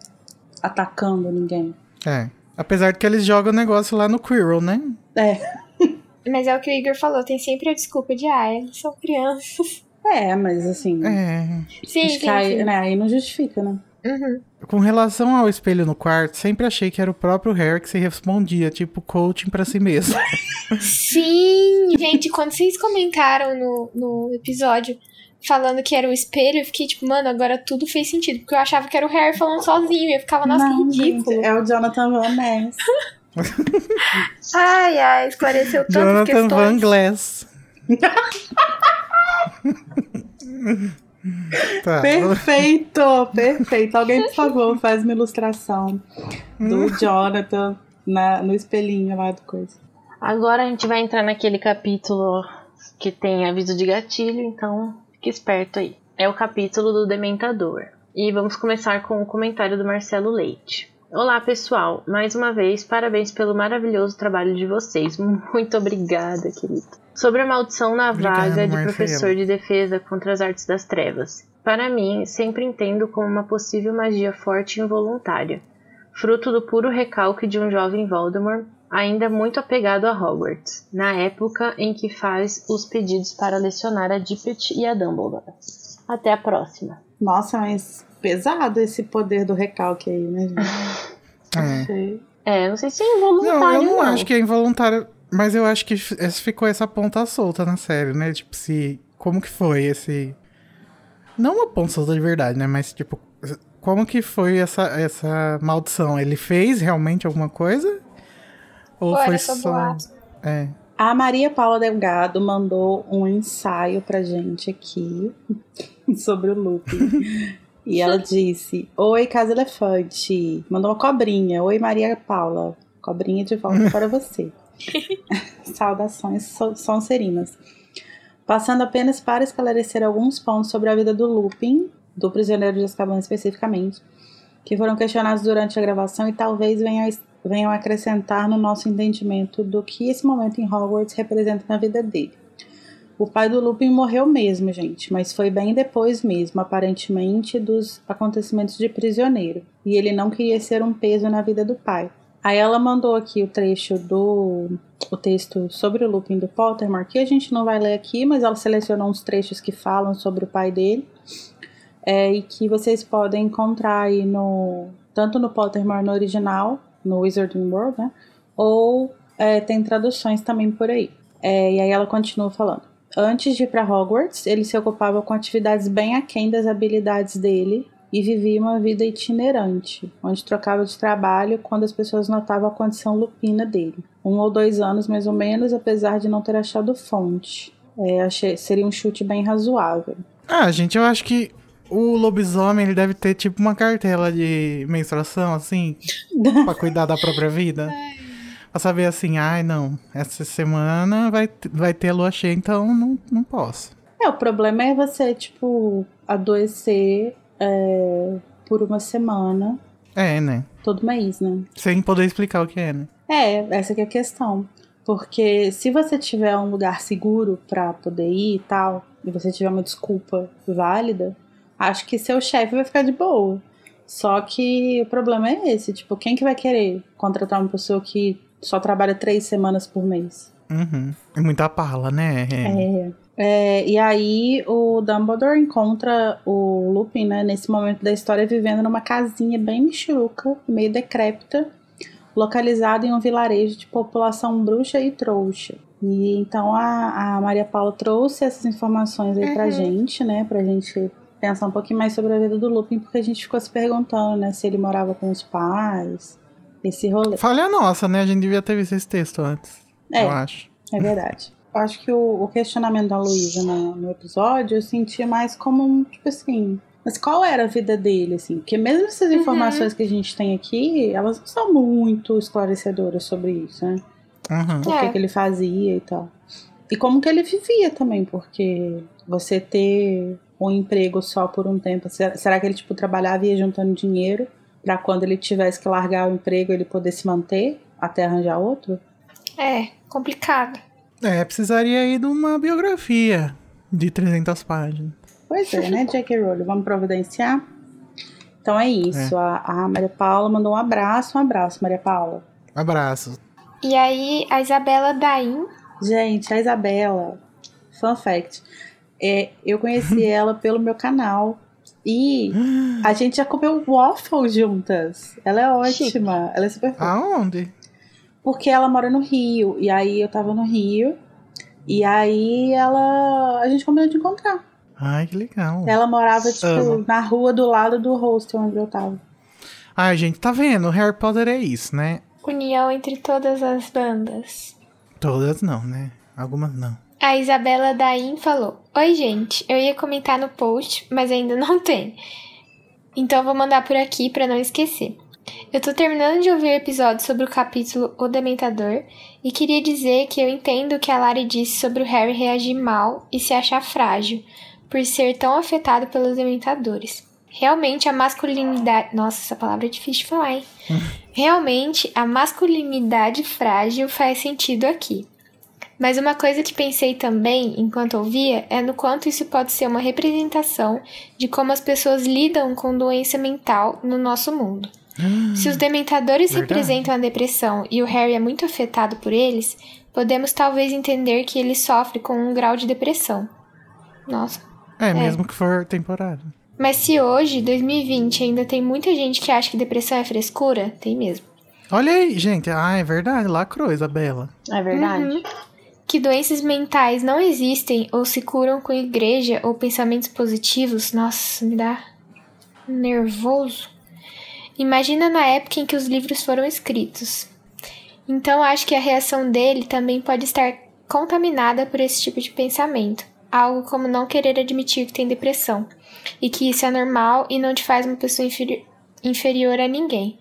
atacando ninguém. É. Apesar de que eles jogam o negócio lá no Quirrell, né? É, Mas é o que o Igor falou, tem sempre a desculpa de, ah, eles são crianças. é, mas assim. É. Sim, acho sim, que aí, sim. né, aí não justifica, né? Uhum. Com relação ao espelho no quarto, sempre achei que era o próprio Harry que se respondia, tipo coaching pra si mesmo. Sim, gente, quando vocês comentaram no, no episódio falando que era o espelho, eu fiquei tipo, mano, agora tudo fez sentido. Porque eu achava que era o Harry falando sozinho. E eu ficava, nossa, não, que ridículo. gente, é o Jonathan Van Ness. Ai, ai, esclareceu tantas Jonathan Van questões. Glass. tá. Perfeito, perfeito. Alguém, por favor, faz uma ilustração do Jonathan na, no espelhinho lá do coisa. Agora a gente vai entrar naquele capítulo que tem aviso de gatilho, então fique esperto aí. É o capítulo do Dementador. E vamos começar com o comentário do Marcelo Leite. Olá pessoal, mais uma vez parabéns pelo maravilhoso trabalho de vocês. Muito obrigada, querido. Sobre a maldição na Obrigado, vaga de Marcelo. professor de defesa contra as artes das trevas. Para mim, sempre entendo como uma possível magia forte e involuntária, fruto do puro recalque de um jovem Voldemort ainda muito apegado a Hogwarts, na época em que faz os pedidos para lecionar a Dippet e a Dumbledore. Até a próxima. Nossa, mas pesado esse poder do recalque aí, né, gente? É. Sei. É, não sei se é Não, involuntário. eu não acho que é involuntário, mas eu acho que ficou essa ponta solta na série, né? Tipo, se. Como que foi esse. Não uma ponta solta de verdade, né? Mas, tipo, como que foi essa, essa maldição? Ele fez realmente alguma coisa? Ou Ou foi só boato? É. A Maria Paula Delgado mandou um ensaio pra gente aqui sobre o Lupin. e ela disse: Oi, Casa Elefante. Mandou uma cobrinha. Oi, Maria Paula. Cobrinha de volta para você. Saudações so- sonserinas. Passando apenas para esclarecer alguns pontos sobre a vida do Lupin, do prisioneiro de Azkaban especificamente, que foram questionados durante a gravação e talvez venham, venham acrescentar no nosso entendimento do que esse momento em Hogwarts representa na vida dele. O pai do Lupin morreu mesmo, gente, mas foi bem depois mesmo, aparentemente, dos acontecimentos de prisioneiro. E ele não queria ser um peso na vida do pai. Aí ela mandou aqui o trecho do o texto sobre o Lupin do Pottermore, que a gente não vai ler aqui, mas ela selecionou uns trechos que falam sobre o pai dele. É, e que vocês podem encontrar aí no tanto no Pottermore no original, no Wizarding World, né? Ou é, tem traduções também por aí. É, e aí ela continua falando. Antes de ir para Hogwarts, ele se ocupava com atividades bem aquém das habilidades dele e vivia uma vida itinerante, onde trocava de trabalho quando as pessoas notavam a condição lupina dele. Um ou dois anos mais ou menos, apesar de não ter achado fonte. É, achei, seria um chute bem razoável. Ah, gente, eu acho que o lobisomem ele deve ter tipo uma cartela de menstruação, assim, pra cuidar da própria vida. Pra saber assim, ai não, essa semana vai, vai ter lua cheia, então não, não posso. É, o problema é você, tipo, adoecer é, por uma semana, É, né? todo mês, né? Sem poder explicar o que é, né? É, essa que é a questão. Porque se você tiver um lugar seguro pra poder ir e tal, e você tiver uma desculpa válida, acho que seu chefe vai ficar de boa. Só que o problema é esse, tipo, quem que vai querer contratar uma pessoa que só trabalha três semanas por mês? Uhum. É muita pala, né? É. É. E aí o Dumbledore encontra o Lupin, né, nesse momento da história, vivendo numa casinha bem michuruca, meio decrépita, localizada em um vilarejo de população bruxa e trouxa. E então a, a Maria Paula trouxe essas informações aí pra gente, né, pra gente pensar um pouquinho mais sobre a vida do Lupin, porque a gente ficou se perguntando, né, se ele morava com os pais, esse rolê. Falha nossa, né? A gente devia ter visto esse texto antes. É. Eu acho. É verdade. Eu acho que o, o questionamento da Luísa no, no episódio eu sentia mais como um, tipo assim. Mas qual era a vida dele, assim? Porque mesmo essas informações que a gente tem aqui, elas não são muito esclarecedoras sobre isso, né? Uhum. O que, É. que ele fazia e tal. E como que ele vivia também, porque você ter um emprego só por um tempo, será, que ele, tipo, trabalhava e ia juntando dinheiro pra quando ele tivesse que largar o emprego ele poder se manter até arranjar outro? É, complicado. É, precisaria aí de uma biografia de 300 páginas. Pois é, né, J.K. Rowling? Vamos providenciar? Então é isso. A, a Maria Paula mandou um abraço. Um abraço, Maria Paula. Abraço. E aí, a Isabela Daim. Gente, a Isabela, fun fact, é, eu conheci ela pelo meu canal. E a gente já comeu waffle juntas. Ela é ótima. Ela é super fofa. Aonde? Porque ela mora no Rio. E aí eu tava no Rio. E aí ela. A gente combinou de encontrar. Ai, que legal. Ela morava, tipo, Amo. na rua do lado do hostel onde eu tava. Ai, gente, tá vendo? Harry Potter é isso, né? União entre todas as bandas. Todas não, né? Algumas não. A Isabela Daim falou: Oi, gente, eu ia comentar no post, mas ainda não tem. Então vou mandar por aqui pra não esquecer. Eu tô terminando de ouvir o episódio sobre o capítulo O Dementador e queria dizer que eu entendo o que a Lari disse sobre o Harry reagir mal e se achar frágil, por ser tão afetado pelos dementadores. Realmente a masculinidade. Nossa, essa palavra é difícil de falar, hein? Realmente a masculinidade frágil faz sentido aqui. Mas uma coisa que pensei também enquanto ouvia é no quanto isso pode ser uma representação de como as pessoas lidam com doença mental no nosso mundo. Se os dementadores Verdade. representam a depressão e o Harry é muito afetado por eles, podemos talvez entender que ele sofre com um grau de depressão. Nossa. É, mesmo que for temporário. Mas se hoje, 2020, ainda tem muita gente que acha que depressão é frescura, tem mesmo. Olha aí, gente. Ah, é verdade. Lacrou, Isabela. É verdade. Uhum. Que doenças mentais não existem ou se curam com igreja ou pensamentos positivos, nossa, me dá nervoso. Imagina na época em que os livros foram escritos. Então acho que a reação dele também pode estar contaminada por esse tipo de pensamento, algo como não querer admitir que tem depressão, e que isso é normal e não te faz uma pessoa inferi- inferior a ninguém.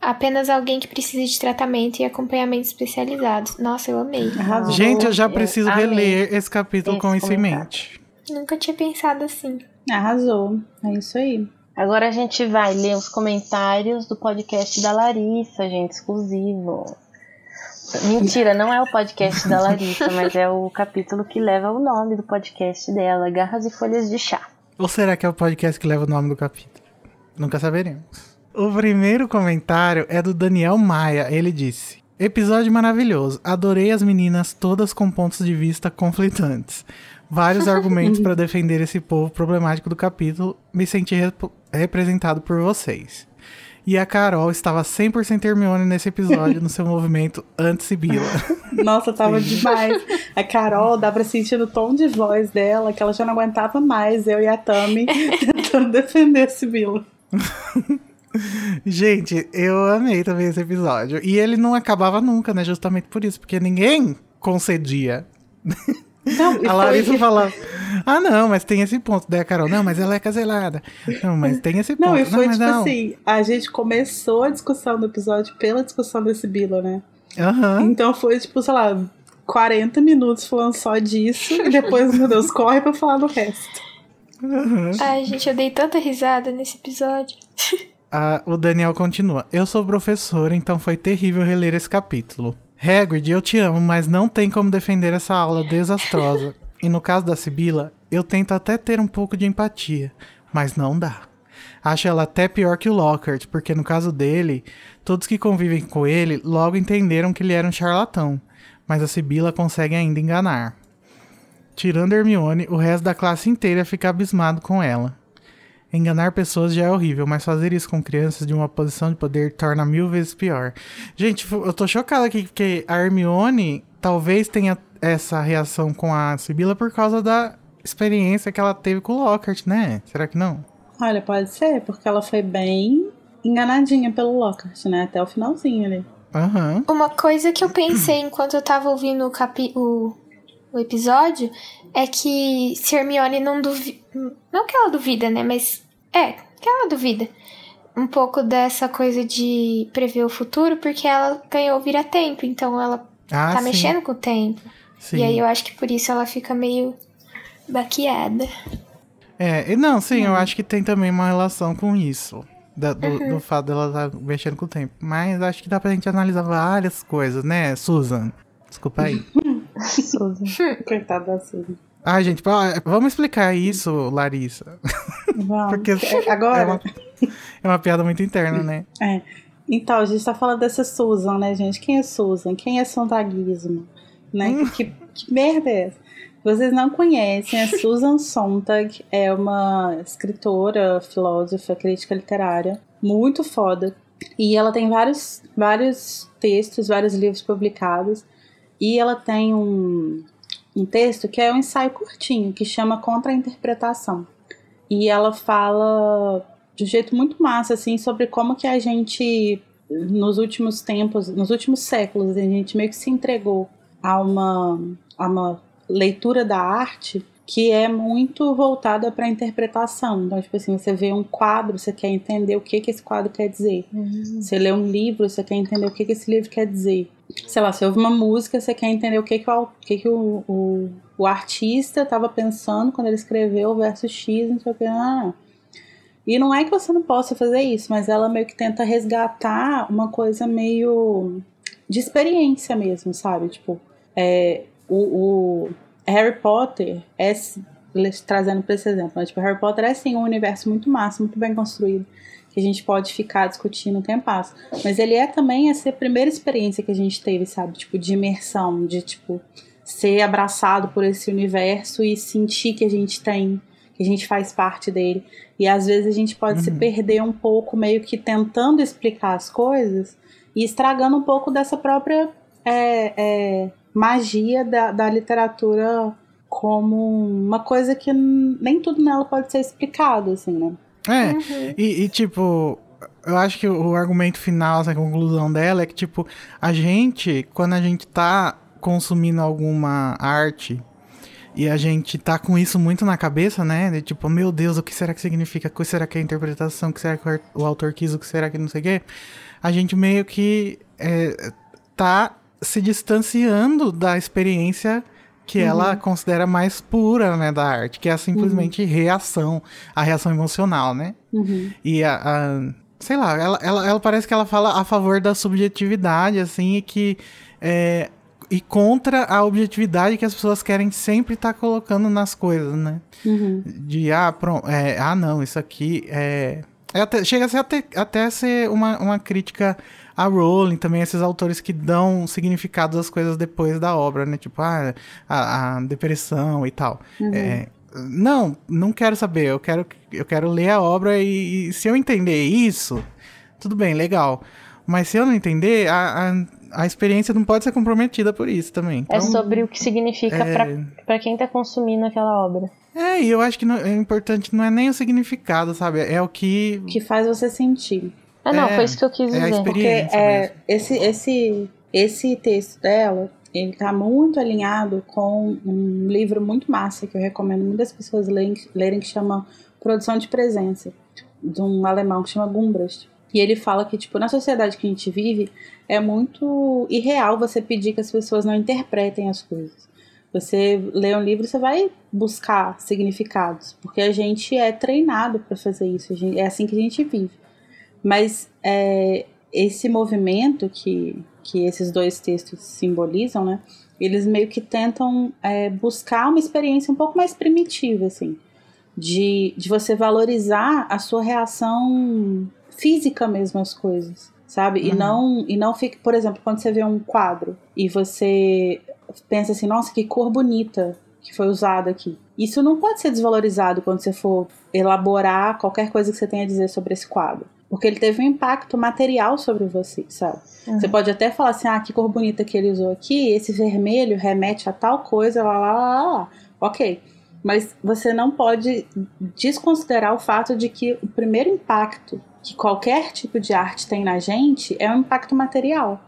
Apenas alguém que precisa de tratamento e acompanhamento especializados. Nossa, eu amei. Arrasou. Gente, eu já eu preciso amei reler esse capítulo esse com isso em comentário. mente. Nunca tinha pensado assim. Arrasou. É isso aí. Agora a gente vai ler os comentários do podcast da Larissa, gente, exclusivo. Mentira, não é o podcast da Larissa, mas é o capítulo que leva o nome do podcast dela, Garras e Folhas de Chá. Ou será que é o podcast que leva o nome do capítulo? Nunca saberemos. O primeiro comentário é do Daniel Maia. Ele disse: Episódio maravilhoso. Adorei as meninas todas com pontos de vista conflitantes. Vários argumentos para defender esse povo problemático do capítulo. Me senti rep- representado por vocês. E a Carol estava 100% Hermione nesse episódio, no seu movimento anti-Sibila. Nossa, tava demais. A Carol, dá pra sentir no tom de voz dela que ela já não aguentava mais, eu e a Tami tentando defender esse Bilo. Gente, eu amei também esse episódio. E ele não acabava nunca, né? Justamente por isso, porque ninguém concedia. Não, A foi- Larissa falava: Ah, não, mas tem esse ponto. Daí a Carol, não, mas ela é caselada. Não, mas tem esse ponto. Não, e foi mas tipo não. assim, a gente começou a discussão do episódio pela discussão desse Bilo, né? Aham. Então foi tipo, sei lá, 40 minutos falando só disso e depois, meu Deus, corre pra falar do resto. aham. Ai, gente, eu dei tanta risada nesse episódio. Ah, o Daniel continua. Eu sou professor, então foi terrível reler esse capítulo. Hagrid, eu te amo, mas não tem como defender essa aula desastrosa. e no caso da Sibila, eu tento até ter um pouco de empatia, mas não dá. Acho ela até pior que o Lockhart, porque no caso dele, todos que convivem com ele logo entenderam que ele era um charlatão, mas a Sibila consegue ainda enganar. Tirando Hermione, o resto da classe inteira fica abismado com ela. Enganar pessoas já é horrível, mas fazer isso com crianças de uma posição de poder torna mil vezes pior. Gente, eu tô chocada aqui, porque a Hermione talvez tenha essa reação com a Sibila por causa da experiência que ela teve com o Lockhart, né? Será que não? Olha, pode ser, porque ela foi bem enganadinha pelo Lockhart, né? Até o finalzinho ali. Aham. Uma coisa que eu pensei enquanto eu tava ouvindo o, capi o, o episódio é que se Hermione não duvida. Não que ela duvida, né? Mas é, que ela duvida. Um pouco dessa coisa de prever o futuro, porque ela ganhou vira-tempo, então ela Ah, tá sim. mexendo com o tempo. Sim. E aí eu acho que por isso ela fica meio baqueada. É, não, sim, eu acho que tem também uma relação com isso. da- do, do fato dela estar mexendo com o tempo. Mas acho que dá pra gente analisar várias coisas, né, Susan? Desculpa aí. Suzy. Coitada da Suzy. Ai, gente, vamos explicar isso, Larissa. Vamos. Porque É, Agora, É uma, é uma piada muito interna, né? É. Então, a gente tá falando dessa Susan, né, gente? Quem é Susan? Quem é Sontagismo? Né? Que, que merda é essa? Vocês não conhecem, a Susan Sontag é uma escritora, filósofa, crítica literária, muito foda. E ela tem vários, vários textos, vários livros publicados. E ela tem um, um texto que é um ensaio curtinho, que chama Contra a Interpretação. E ela fala de um jeito muito massa, assim, sobre como que a gente, nos últimos tempos, nos últimos séculos, a gente meio que se entregou a uma, a uma leitura da arte que é muito voltada para interpretação. Então, tipo assim, você vê um quadro, você quer entender o que, que esse quadro quer dizer. Uhum. Você lê um livro, você quer entender o que, que esse livro quer dizer. Sei lá, você ouve uma música, você quer entender o que, que, o, que, que o, o, o artista estava pensando quando ele escreveu o verso X, não sei o que. Ah. E não é que você não possa fazer isso, mas ela meio que tenta resgatar uma coisa meio de experiência mesmo, sabe? Tipo, é, o, o Harry Potter é trazendo para esse exemplo, né? tipo, Harry Potter é sim um universo muito massa, muito bem construído, que a gente pode ficar discutindo o tempo passa. Mas ele é também essa primeira experiência que a gente teve, sabe? Tipo, de imersão, de tipo ser abraçado por esse universo e sentir que a gente tem, que a gente faz parte dele. E às vezes a gente pode uhum. se perder um pouco, meio que tentando explicar as coisas e estragando um pouco dessa própria é, é, magia da, da literatura como uma coisa que nem tudo nela pode ser explicado, assim, né? É, uhum. e, e, tipo, eu acho que o argumento final, essa conclusão dela é que, tipo, a gente, quando a gente tá consumindo alguma arte e a gente tá com isso muito na cabeça, né? De tipo, meu Deus, o que será que significa? O que será que é a interpretação? O que será que o autor quis? O que será que não sei o quê? A gente meio que é, tá se distanciando da experiência que uhum. ela considera mais pura, né, da arte, que é simplesmente uhum. reação, a reação emocional, né? Uhum. E a, a, sei lá, ela, ela, ela, parece que ela fala a favor da subjetividade, assim, e que é, e contra a objetividade que as pessoas querem sempre estar tá colocando nas coisas, né? Uhum. De ah, pronto, é, ah, não, isso aqui é, é até, chega a ser até, até ser uma, uma crítica a Rowling também, esses autores que dão significado às coisas depois da obra, né? Tipo, ah, a, a depressão e tal. Uhum. É, não, não quero saber. Eu quero, eu quero ler a obra e, e, se eu entender isso, tudo bem, legal. Mas se eu não entender, a, a, a experiência não pode ser comprometida por isso também. É então, é sobre o que significa é... para quem tá consumindo aquela obra. É, e eu acho que não, é importante não é nem o significado, sabe? É o que. Que faz você sentir. Ah, não, é, foi isso que eu quis é dizer. Porque é, esse, esse, esse texto dela, ele tá muito alinhado com um livro muito massa que eu recomendo muitas pessoas lerem, lerem que chama Produção de Presença, de um alemão que chama Gumbrast. E ele fala que, tipo, na sociedade que a gente vive, é muito irreal você pedir que as pessoas não interpretem as coisas. Você lê um livro, você vai buscar significados, porque a gente é treinado para fazer isso, é assim que a gente vive. Mas é, esse movimento que, que esses dois textos simbolizam, né? Eles meio que tentam é, buscar uma experiência um pouco mais primitiva, assim, de, de você valorizar a sua reação física mesmo às coisas, sabe? Uhum. E não e não fica, por exemplo, quando você vê um quadro e você pensa assim, nossa, que cor bonita que foi usada aqui. Isso não pode ser desvalorizado quando você for elaborar qualquer coisa que você tenha a dizer sobre esse quadro. Porque ele teve um impacto material sobre você, sabe? Uhum. Você pode até falar assim, ah, que cor bonita que ele usou aqui, esse vermelho remete a tal coisa, lá, lá, lá, lá. Ok. Mas você não pode desconsiderar o fato de que o primeiro impacto que qualquer tipo de arte tem na gente é um impacto material.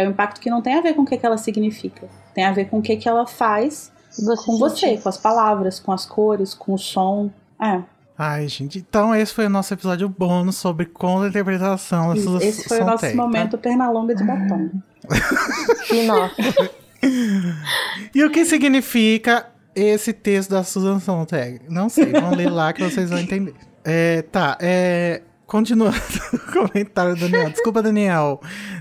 É um impacto que não tem a ver com o que, que ela significa. Tem a ver com o que, que ela faz você com você, com as palavras, com as cores, com o som. É. Ai, gente, então esse foi o nosso episódio bônus sobre contra-interpretação. Esse foi o nosso tá? momento pernalonga de batom. e o que significa esse texto da Susan Sontag? Não sei, vamos ler lá que vocês vão entender. É, tá, é, continuando o comentário do Daniel. Desculpa, Daniel,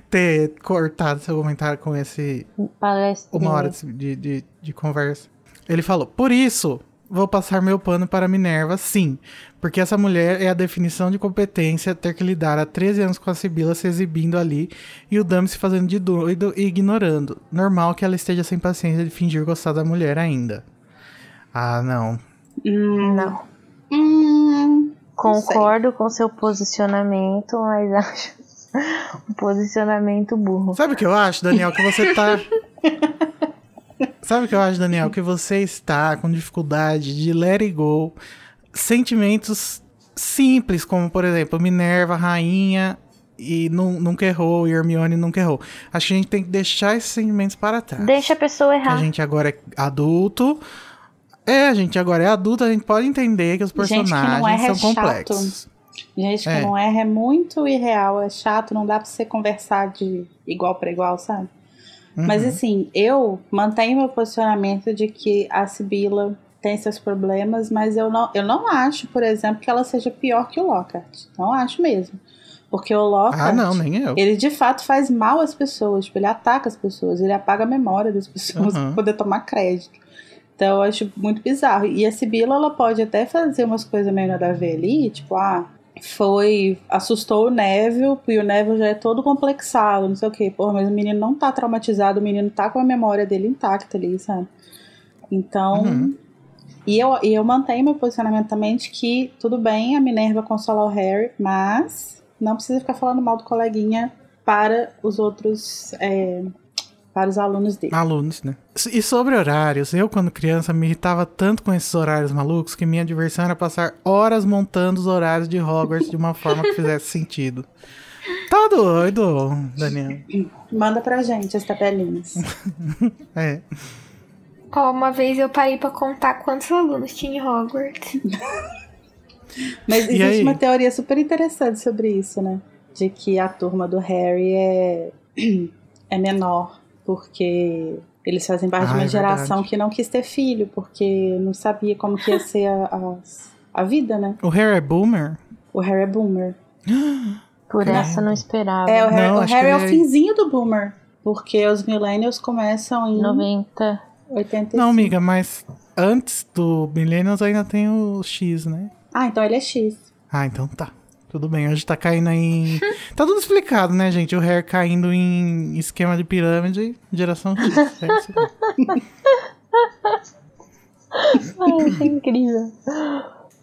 ter cortado seu comentário com esse... Palestra. Uma hora de, de, de conversa. Ele falou, por isso Vou passar meu pano para Minerva, sim, porque essa mulher é a definição de competência ter que lidar há 13 anos com a Sibila se exibindo ali e o Dami se fazendo de doido e ignorando. Normal que ela esteja sem paciência de fingir gostar da mulher ainda. Ah, não. Hum, não. Hum, Concordo com seu posicionamento, mas acho um posicionamento burro. Sabe o que eu acho, Daniel? Que você tá. Sabe o que eu acho, Daniel? Que você está com dificuldade de let it go. Sentimentos simples, como por exemplo, Minerva, rainha, e nunca errou, e Hermione nunca errou. Acho que a gente tem que deixar esses sentimentos para trás. Deixa a pessoa errar. A gente agora é adulto. É, a gente agora é adulta, a gente pode entender que os personagens gente que não é, são é chato. complexos. Gente que É. não erra é muito irreal, é chato, não dá pra você conversar de igual pra igual, sabe? Mas Uhum. assim, eu mantenho meu posicionamento de que a Sibila tem seus problemas, mas eu não, eu não acho, por exemplo, que ela seja pior que o Lockhart. Não acho mesmo. Porque o Lockhart, Ah, não, nem eu. ele de fato faz mal às pessoas, tipo, ele ataca as pessoas, ele apaga a memória das pessoas Uhum. pra poder tomar crédito. Então eu acho muito bizarro. E a Sibila, ela pode até fazer umas coisas meio nada a ver ali, tipo, ah, foi. assustou o Neville, e o Neville já é todo complexado, não sei o quê. Porra, mas o menino não tá traumatizado, o menino tá com a memória dele intacta ali, sabe? Então. Uhum. E eu, e eu mantenho meu posicionamento também de que tudo bem a Minerva consolar o Harry, mas não precisa ficar falando mal do coleguinha para os outros. é, para os alunos dele. Alunos, né? E sobre horários, eu quando criança me irritava tanto com esses horários malucos que minha diversão era passar horas montando os horários de Hogwarts de uma forma que fizesse sentido. Tá doido, Daniel. Manda pra gente as tabelinhas. É. Ó, uma vez eu parei pra contar quantos alunos tinha em Hogwarts. Mas existe aí? uma teoria super interessante sobre isso, né? De que a turma do Harry é, é menor, porque eles fazem parte Ah, de uma é geração verdade. que não quis ter filho, porque não sabia como que ia ser a, as- a vida, né? O Harry é boomer? O Harry é boomer. Por Credo. essa eu não esperava. É, o Harry, Não, o Harry é o é- finzinho do boomer. Porque os millennials começam em 90. 85. Não, amiga, mas antes do Millennials ainda tem o X, né? Ah, então ele é X. Ah, então tá. Tudo bem, hoje tá caindo em. Tá tudo explicado, né, gente? O Harry caindo em esquema de pirâmide, geração X. É isso. Ai, achei incrível.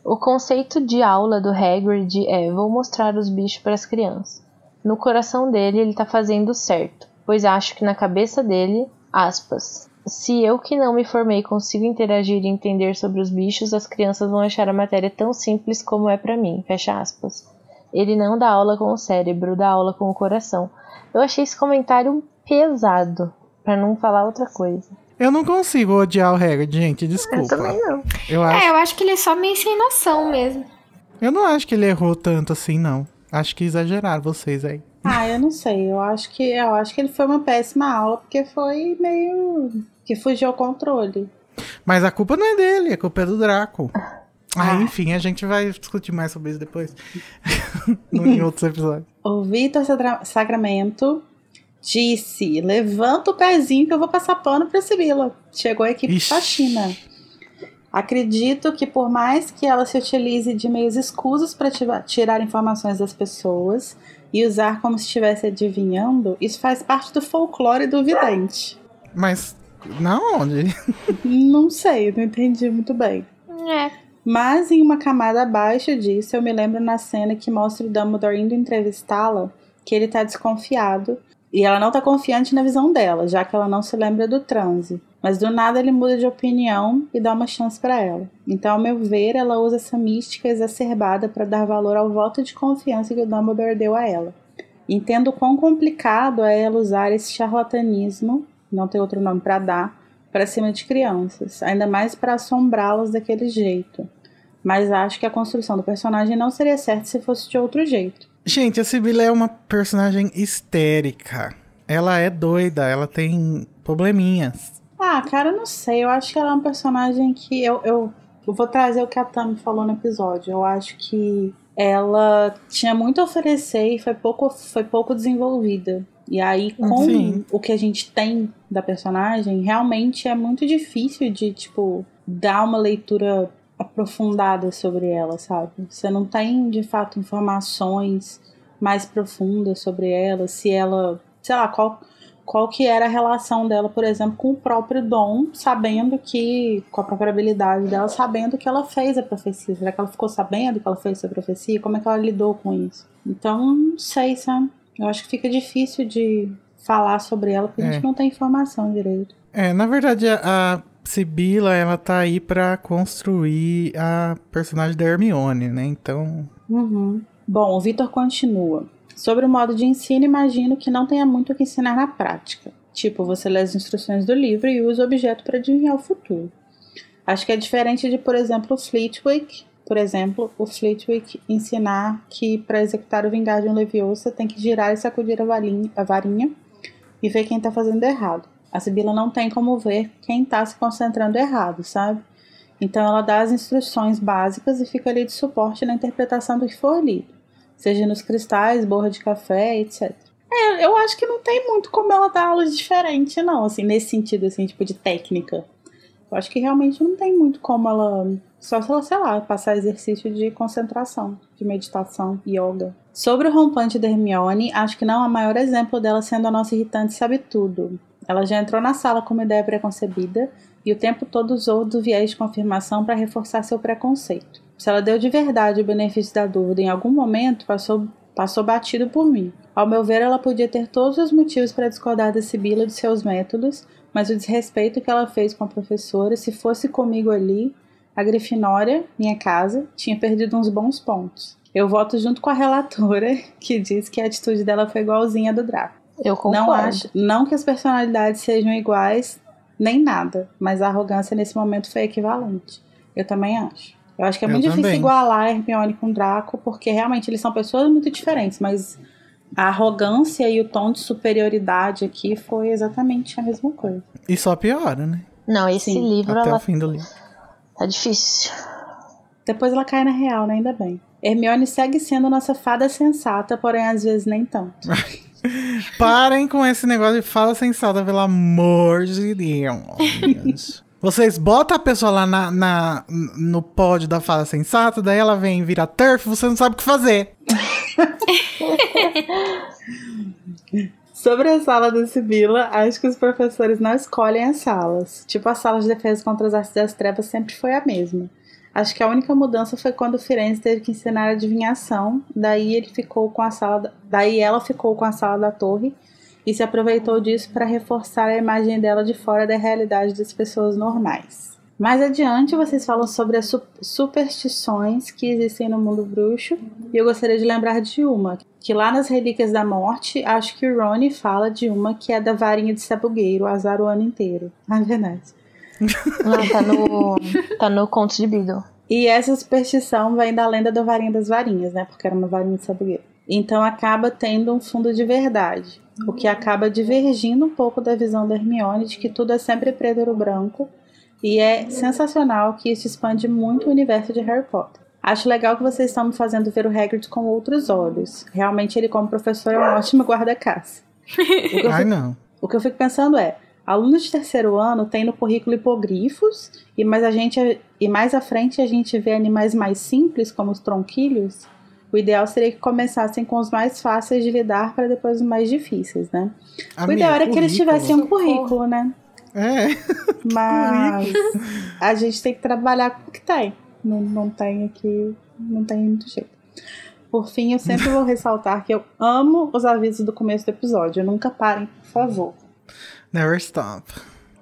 O conceito de aula do Hagrid é: vou mostrar os bichos para as crianças. No coração dele, ele tá fazendo certo, pois acho que na cabeça dele, aspas, se eu que não me formei consigo interagir e entender sobre os bichos, as crianças vão achar a matéria tão simples como é para mim, fecha aspas. Ele não dá aula com o cérebro, dá aula com o coração. Eu achei esse comentário pesado, para não falar outra coisa. Eu não consigo odiar o Hagrid, gente, desculpa. Eu também não. Eu acho É, eu acho que ele é só meio sem noção mesmo. Eu não acho que ele errou tanto assim, não. Acho que exageraram vocês aí. Ah, eu não sei. Eu acho que eu acho que ele foi uma péssima aula porque foi meio que fugiu ao controle. Mas a culpa não é dele, a culpa é do Draco. Ah, enfim, a gente vai discutir mais sobre isso depois. Em outros episódios. O Vitor Sacramento disse: levanta o pezinho que eu vou passar pano pra Sibila. Chegou a equipe Ixi. faxina. Acredito que por mais que ela se utilize de meios escusos para tirar informações das pessoas e usar como se estivesse adivinhando, isso faz parte do folclore do vidente. Mas, na onde? Não sei, não entendi muito bem. É. Mas em uma camada abaixo disso, eu me lembro na cena que mostra o Dumbledore indo entrevistá-la, que ele tá desconfiado. E ela não tá confiante na visão dela, já que ela não se lembra do transe. Mas do nada ele muda de opinião e dá uma chance pra ela. Então, ao meu ver, ela usa essa mística exacerbada para dar valor ao voto de confiança que o Dumbledore deu a ela. Entendo quão complicado é ela usar esse charlatanismo, não tem outro nome pra dar, para cima de crianças, ainda mais para assombrá-las daquele jeito. Mas acho que a construção do personagem não seria certa se fosse de outro jeito. Gente, a Sibila é uma personagem histérica. Ela é doida, ela tem probleminhas. Ah, cara, eu não sei. Eu acho que ela é um personagem que eu, eu, eu vou trazer o que a Tami falou no episódio. Eu acho que ela tinha muito a oferecer e foi pouco, foi pouco desenvolvida. E aí, com Sim. o que a gente tem da personagem, realmente é muito difícil de, tipo, dar uma leitura aprofundada sobre ela, sabe? Você não tem, de fato, informações mais profundas sobre ela, se ela, sei lá, qual, qual que era a relação dela, por exemplo, com o próprio Dom, sabendo que, com a própria habilidade dela, sabendo que ela fez a profecia. Será que ela ficou sabendo que ela fez a profecia? Como é que ela lidou com isso? Então, não sei, sabe? Eu acho que fica difícil de falar sobre ela, porque a É. gente não tem informação direito. É, na verdade, a, a Sibila, ela tá aí pra construir a personagem da Hermione, né? Então, Uhum. Bom, o Vitor continua. Sobre o modo de ensino, imagino que não tenha muito o que ensinar na prática. Tipo, você lê as instruções do livro e usa o objeto para adivinhar o futuro. Acho que é diferente de, por exemplo, o Fleetwick. Por exemplo, o Fleetwick ensinar que para executar o vingar de um Leviosa tem que girar e sacudir a varinha, a varinha e ver quem tá fazendo errado. A Sibila não tem como ver quem tá se concentrando errado, sabe? Então ela dá as instruções básicas e fica ali de suporte na interpretação do que for lido, seja nos cristais, borra de café, etc. É, eu acho que não tem muito como ela dar aula diferente, não, assim, nesse sentido, assim, tipo, de técnica. Eu acho que realmente não tem muito como ela. Só se ela, sei lá, passar exercício de concentração, de meditação, yoga. Sobre o rompante da Hermione, acho que não o maior exemplo dela sendo a nossa irritante sabe tudo. Ela já entrou na sala com uma ideia preconcebida e o tempo todo usou do viés de confirmação para reforçar seu preconceito. Se ela deu de verdade o benefício da dúvida em algum momento, passou, passou batido por mim. Ao meu ver, ela podia ter todos os motivos para discordar da Sibila de seus métodos, mas o desrespeito que ela fez com a professora, se fosse comigo ali, a Grifinória, minha casa, tinha perdido uns bons pontos. Eu voto junto com a relatora, que diz que a atitude dela foi igualzinha a do Draco. Eu concordo. Não acho, não que as personalidades sejam iguais, nem nada, mas a arrogância nesse momento foi equivalente. Eu também acho. Eu acho que é Eu muito difícil também. igualar Hermione com Draco, porque realmente eles são pessoas muito diferentes, mas a arrogância e o tom de superioridade aqui foi exatamente a mesma coisa. E só piora, né? Não, esse Sim, livro Até ela o fim do livro. tá difícil. Depois ela cai na real, né? Ainda bem. Hermione segue sendo nossa fada sensata, porém às vezes nem tanto. Parem com esse negócio de fala sensata, pelo amor de Deus. Vocês botam a pessoa lá na, na- no pódio da fala sensata, daí ela vem virar turf, você não sabe o que fazer. Sobre a sala da Sibila, acho que os professores não escolhem as salas. Tipo, a sala de defesa contra as artes das trevas sempre foi a mesma. Acho que a única mudança foi quando o Firenze teve que ensinar adivinhação, daí ele ficou com a sala, da- daí ela ficou com a sala da torre e se aproveitou disso para reforçar a imagem dela de fora da realidade das pessoas normais. Mais adiante, vocês falam sobre as su- superstições que existem no mundo bruxo, e eu gostaria de lembrar de uma, que lá nas Relíquias da Morte, acho que o Rony fala de uma que é da varinha de sabugueiro, azar o ano inteiro. Ah, verdade. Lá tá no, tá no Contos de Beedle. E essa superstição vem da lenda da varinha das varinhas, né? Porque era uma varinha de sabugueiro. Então acaba tendo um fundo de verdade, o que acaba divergindo um pouco da visão da Hermione de que tudo é sempre preto ou branco. E é sensacional que isso expande muito o universo de Harry Potter. Acho legal que vocês estão me fazendo ver o Hagrid com outros olhos. Realmente ele como professor é um ótimo guarda-caça. Ai, não. o que eu fico pensando é, alunos de terceiro ano têm no currículo hipogrifos e mais a gente e mais à frente a gente vê animais mais simples como os tronquilhos. O ideal seria que começassem com os mais fáceis de lidar para depois os mais difíceis, né? o Amigo, ideal era que eles tivessem um currículo, né? É. Mas a gente tem que trabalhar com o que tem. Não, não tem aqui, não tem muito jeito. Por fim, eu sempre vou ressaltar que eu amo os avisos do começo do episódio. Nunca parem, por favor. Never stop.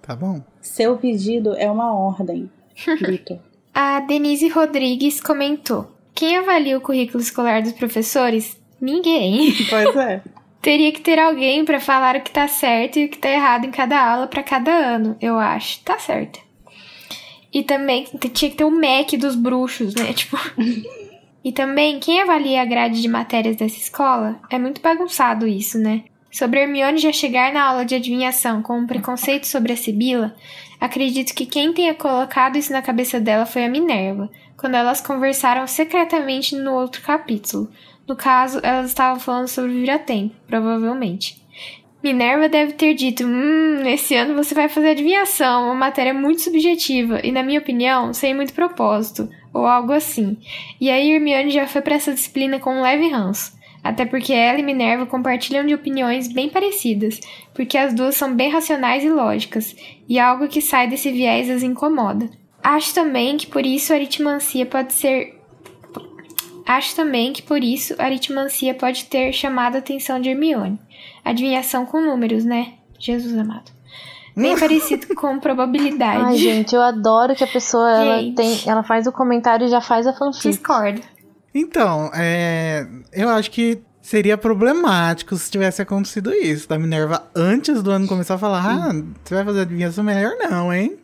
Tá bom? Seu pedido é uma ordem, Vitor. A Denise Rodrigues comentou: Quem avalia o currículo escolar dos professores? Ninguém. pois é. Teria que ter alguém pra falar o que tá certo e o que tá errado em cada aula pra cada ano, eu acho. Tá certo. E também tinha que ter o MEC dos bruxos, né? Tipo. e também, quem avalia a grade de matérias dessa escola? É muito bagunçado isso, né? Sobre Hermione já chegar na aula de adivinhação com um preconceito sobre a Sibila, acredito que quem tenha colocado isso na cabeça dela foi a Minerva, quando elas conversaram secretamente no outro capítulo. No caso, elas estavam falando sobre vira-tempo, provavelmente. Minerva deve ter dito: Hum, esse ano você vai fazer adivinhação, uma matéria muito subjetiva e, na minha opinião, sem muito propósito, ou algo assim. E aí Hermione já foi para essa disciplina com um leve ranço. Até porque ela e Minerva compartilham de opiniões bem parecidas, porque as duas são bem racionais e lógicas, e algo que sai desse viés as incomoda. Acho também que por isso a aritmancia pode ser Acho também que por isso a aritmancia pode ter chamado a atenção de Hermione. Adivinhação com números, né? Jesus amado. Bem parecido com probabilidade. Ai, gente, eu adoro que a pessoa ela Gente. tem, ela faz o comentário e já faz a fanfic. Discordo. Então, é, eu acho que seria problemático se tivesse acontecido isso. Da Minerva, antes do ano começar a falar, ah, você vai fazer adivinhação melhor não, hein?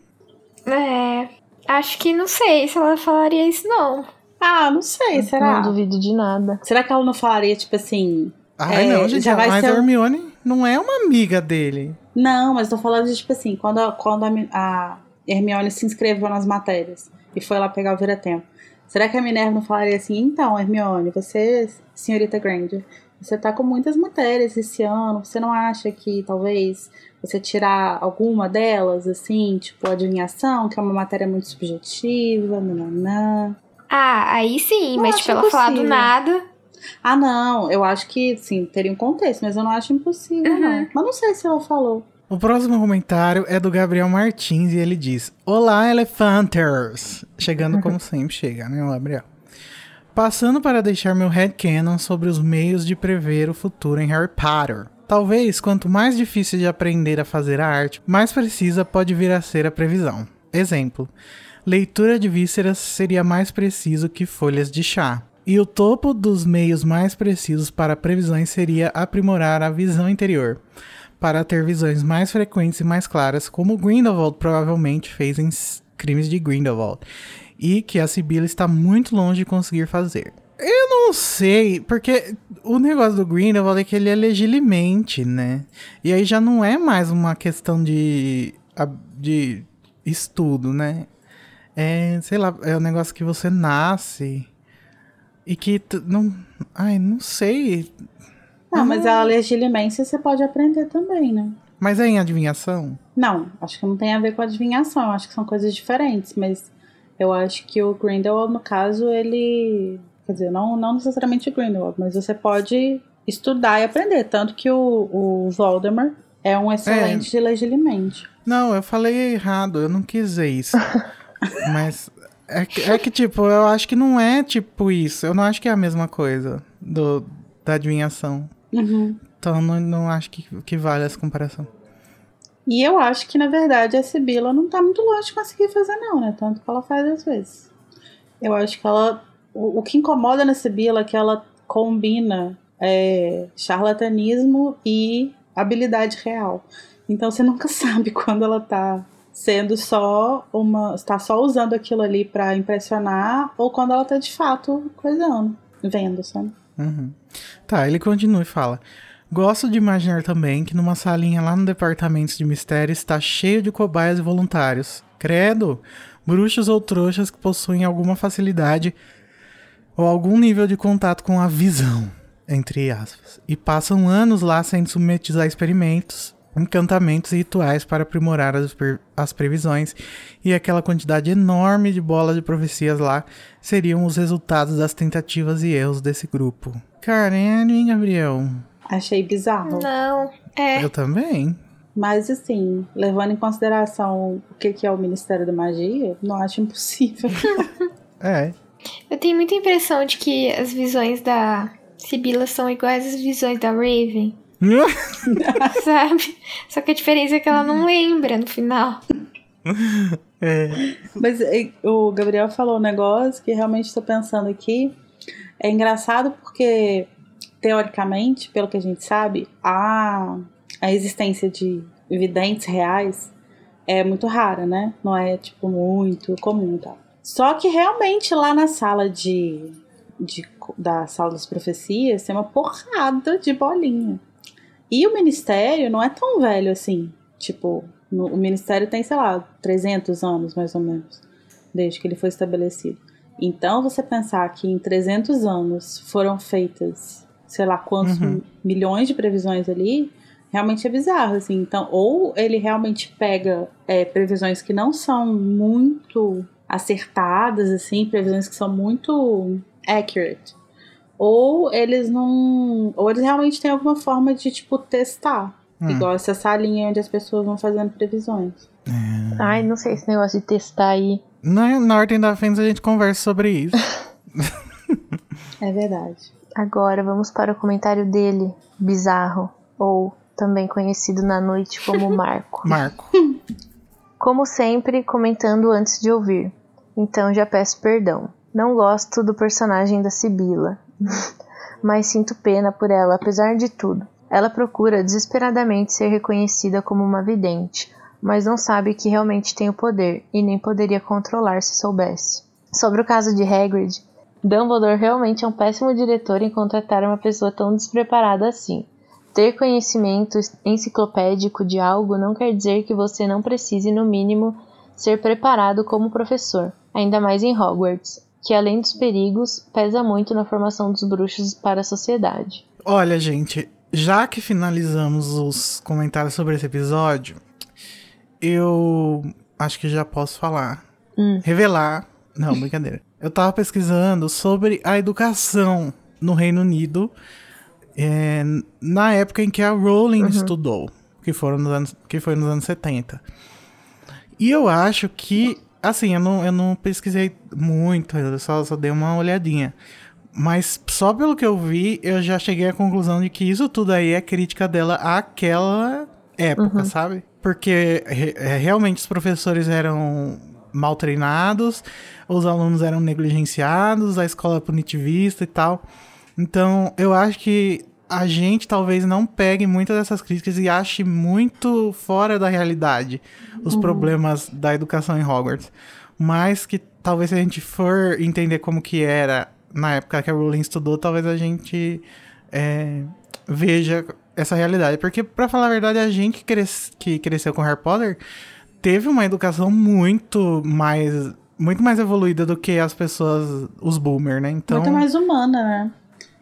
É. Acho que não sei se ela falaria isso, não. Ah, não sei, será? Não duvido de nada. Será que ela não falaria, tipo assim. Ai, É, não, gente, já vai mas ser a Hermione não é uma amiga dele. Não, mas tô falando de, tipo assim, quando, a, quando a, a Hermione se inscreveu nas matérias e foi lá pegar o vira-tempo. Será que a Minerva não falaria assim, então, Hermione, você, senhorita Granger, você tá com muitas matérias esse ano, você não acha que talvez você tirar alguma delas, assim, tipo adivinhação, que é uma matéria muito subjetiva, nananã. Ah, aí sim, Eu mas tipo, ela falar do nada. Ah, não, eu acho que, sim, teria um contexto, mas eu não acho impossível, Uhum. não. Mas não sei se ela falou. O próximo comentário é do Gabriel Martins e ele diz: Olá, Elefanters! Chegando como sempre chega, né, Gabriel? Passando para deixar meu headcanon sobre os meios de prever o futuro em Harry Potter. Talvez, quanto mais difícil de aprender a fazer a arte, mais precisa pode vir a ser a previsão. Exemplo: leitura de vísceras seria mais preciso que folhas de chá. E o topo dos meios mais precisos para previsões seria aprimorar a visão interior para ter visões mais frequentes e mais claras, como Grindelwald provavelmente fez em Crimes de Grindelwald, e que a Sibila está muito longe de conseguir fazer. Eu não sei, porque o negócio do Grindelwald é que ele é legilimente, né? E aí já não é mais uma questão de, de estudo, né? É, sei lá, é um negócio que você nasce e que não... Ai, não sei. Não, mas a legilimência você pode aprender também, né? Mas é em adivinhação? Não, acho que não tem a ver com adivinhação, acho que são coisas diferentes, mas eu acho que o Grindelwald, no caso, ele. Quer dizer, não, não necessariamente o Grindelwald, mas você pode estudar e aprender. Tanto que o, o Voldemort é um excelente de legilimente. Não, eu falei errado, eu não quis dizer isso. Mas é que, é que, tipo, eu acho que não é tipo isso. Eu não acho que é a mesma coisa do, da adivinhação. Uhum. Então não, não acho que, que vale essa comparação. E eu acho que, na verdade, a Sibila não tá muito longe de conseguir fazer, não, né? Tanto que ela faz às vezes. Eu acho que ela. O, o que incomoda na Sibila é que ela combina é, charlatanismo e habilidade real. Então você nunca sabe quando ela tá sendo só uma. está só usando aquilo ali pra impressionar ou quando ela tá de fato coisando, vendo, sabe? Uhum. Tá, ele continua e fala. Gosto de imaginar também que numa salinha lá no departamento de mistério está cheio de cobaias e voluntários. Credo! Bruxos ou trouxas que possuem alguma facilidade ou algum nível de contato com a visão, entre aspas, e passam anos lá sendo submetidos a experimentos, encantamentos e rituais para aprimorar as, as previsões, e aquela quantidade enorme de bolas de profecias lá seriam os resultados das tentativas e erros desse grupo. Caralho, hein, Gabriel? Achei bizarro. Não. É. Eu também. Mas assim, levando em consideração o que que é o Ministério da Magia, não acho impossível. É. Eu tenho muita impressão de que as visões da Sibila são iguais às visões da Raven, sabe? Só que a diferença é que ela não lembra no final. é. Mas o Gabriel falou um negócio que realmente estou pensando aqui. É engraçado porque, teoricamente, pelo que a gente sabe, a, a existência de videntes reais é muito rara, né? Não é, tipo, muito comum e tal. Só que realmente lá na sala de, de da sala das profecias tem uma porrada de bolinha. E o ministério não é tão velho assim. Tipo, no- o ministério tem, sei lá, 300 anos mais ou menos, desde que ele foi estabelecido. Então, você pensar que em 300 anos foram feitas, sei lá quantos Uhum. milhões de previsões ali, realmente é bizarro, assim. Então, ou ele realmente pega é, previsões que não são muito acertadas, assim, previsões que são muito accurate. Ou eles não. Ou eles realmente têm alguma forma de, tipo, testar. Hum. Igual essa salinha onde as pessoas vão fazendo previsões. Ai, não sei esse negócio de testar aí. Na, na Ordem da Fênix a gente conversa sobre isso. É verdade. Agora vamos para o comentário dele, bizarro, ou também conhecido na noite como Marco. Marco. Como sempre, comentando antes de ouvir. Então já peço perdão. Não gosto do personagem da Sibila, mas sinto pena por ela apesar de tudo. Ela procura desesperadamente ser reconhecida como uma vidente, mas não sabe que realmente tem o poder e nem poderia controlar se soubesse. Sobre o caso de Hagrid, Dumbledore realmente é um péssimo diretor em contratar uma pessoa tão despreparada assim. Ter conhecimento enciclopédico de algo não quer dizer que você não precise, no mínimo, ser preparado como professor, ainda mais em Hogwarts, que além dos perigos, pesa muito na formação dos bruxos para a sociedade. Olha, gente, já que finalizamos os comentários sobre esse episódio, eu acho que já posso falar. Hum. Revelar. Não, brincadeira. Eu tava pesquisando sobre a educação no Reino Unido é, na época em que a Rowling Uhum. estudou, que, foram nos anos, que foi nos anos 70. E eu acho que, assim, eu não, eu não pesquisei muito, eu só, só dei uma olhadinha. Mas só pelo que eu vi, eu já cheguei à conclusão de que isso tudo aí é crítica dela àquela época, sabe? Porque re- é, realmente os professores eram mal treinados, os alunos eram negligenciados, a escola é punitivista e tal. Então, eu acho que a gente talvez não pegue muitas dessas críticas e ache muito fora da realidade os problemas da educação em Hogwarts. Mas que talvez se a gente for entender como que era na época que a Rowling estudou, talvez a gente é, veja essa realidade. Porque, pra falar a verdade, a gente que, cres- que cresceu com Harry Potter teve uma educação muito mais muito mais evoluída do que as pessoas, os boomer, né? Então, Muito mais humana, né?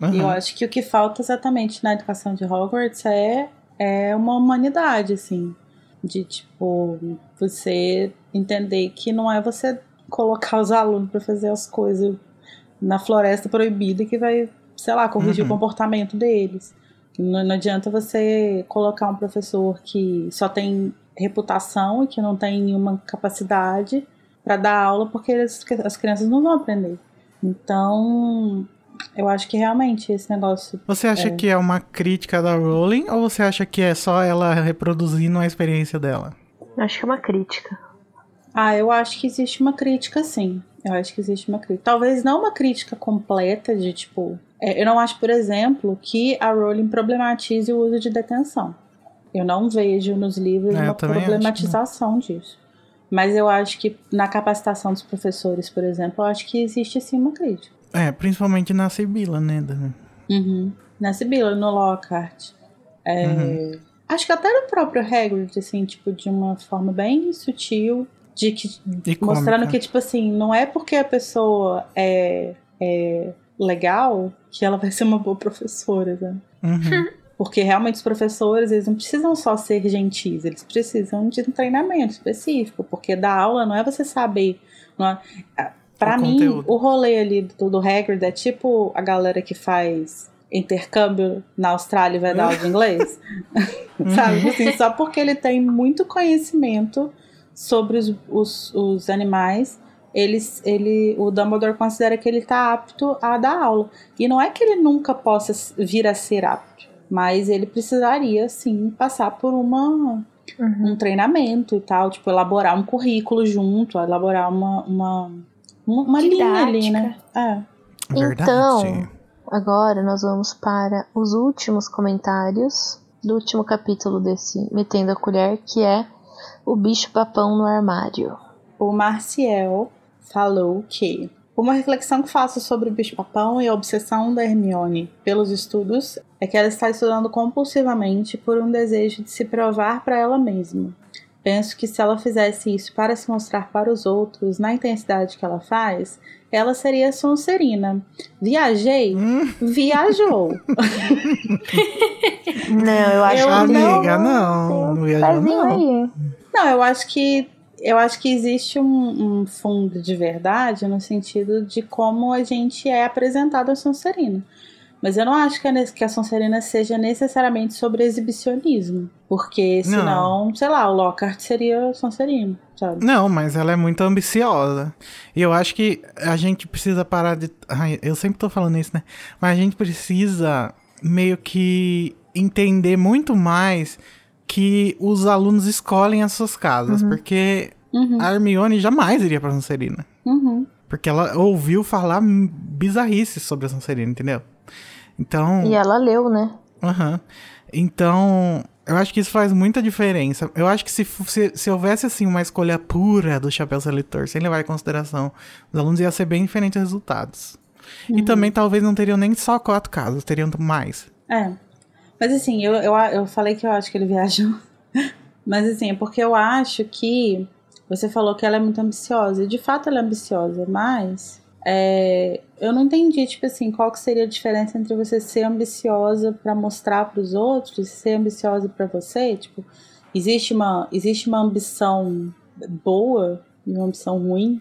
Aham. E eu acho que o que falta exatamente na educação de Hogwarts é, é uma humanidade, assim. De, tipo, você entender que não é você colocar os alunos pra fazer as coisas na floresta proibida que vai, sei lá, corrigir Uhum. o comportamento deles. Não, não adianta você colocar um professor que só tem reputação e que não tem nenhuma capacidade para dar aula porque as crianças não vão aprender. Então, eu acho que realmente esse negócio. Você acha que é uma crítica da Rowling ou você acha que é só ela reproduzindo a experiência dela? Acho que é uma crítica. Ah, eu acho que existe uma crítica, sim. Eu acho que existe uma crítica. Talvez não uma crítica completa de tipo. é, eu não acho, por exemplo, que a Rowling problematize o uso de detenção. Eu não vejo nos livros É, uma acho problematização disso. Mas eu acho que na capacitação dos professores, por exemplo, eu acho que existe sim uma crítica. É, principalmente na Sibila, né? Uhum. Na Sibila, no Lockhart. É, Uhum. Acho que até no próprio Hagrid, assim, tipo, de uma forma bem sutil, de que E mostrando cômica. que, tipo assim, não é porque a pessoa é, é legal que ela vai ser uma boa professora, né? Uhum. Porque realmente os professores, eles não precisam só ser gentis, eles precisam de um treinamento específico, porque dar aula não é você saber. Não é, pra O mim, conteúdo. o rolê ali do, do Hagrid é tipo a galera que faz intercâmbio na Austrália e vai dar aula de inglês. Sabe? Assim, só porque ele tem muito conhecimento sobre os, os, os animais, eles, ele, o Dumbledore considera que ele está apto a dar aula. E não é que ele nunca possa vir a ser apto, mas ele precisaria, sim, passar por uma, Uhum. um treinamento e tal, tipo, elaborar um currículo junto, elaborar uma, uma, uma, linha ali, né? É. Verdade. Então, agora nós vamos para os últimos comentários do último capítulo desse Metendo a Colher, que é o bicho papão no armário. O Marcial falou que uma reflexão que faço sobre o bicho-papão e a obsessão da Hermione pelos estudos é que ela está estudando compulsivamente por um desejo de se provar para ela mesma. Penso que se ela fizesse isso para se mostrar para os outros na intensidade que ela faz, ela seria Sonserina. Viajei? Hum, Viajou. Não, eu acho Eu que amiga, não. um Não viajou, não. aí. Não, eu acho que eu acho que existe um, um fundo de verdade no sentido de como a gente é apresentado a Sonserina. Mas eu não acho que a, que a Sonserina seja necessariamente sobre exibicionismo. Porque senão, sei lá, o Lockhart seria Sonserina, sabe? Não, mas ela é muito ambiciosa. E eu acho que a gente precisa parar de. Ai, eu sempre tô falando isso, né? Mas a gente precisa meio que entender muito mais que os alunos escolhem as suas casas. Porque Uhum, a Hermione jamais iria pra Sonserina. uhum. Porque ela ouviu falar bizarrices sobre a Sonserina, entendeu? Então. E ela leu, né? Aham. Então, Eu acho que isso faz muita diferença. Eu acho que se, se, se houvesse, assim, uma escolha pura do chapéu seletor, sem levar em consideração os alunos, ia ser bem diferentes resultados. Uhum. E também talvez não teriam nem só quatro casos, teriam mais. É. Mas assim, eu, eu, eu falei que eu acho que ele viajou. Mas assim, é porque eu acho que você falou que ela é muito ambiciosa. E de fato ela é ambiciosa, mas é, eu não entendi, tipo assim, qual que seria a diferença entre você ser ambiciosa para mostrar para os outros e ser ambiciosa para você? Tipo, existe uma, existe uma ambição boa e uma ambição ruim?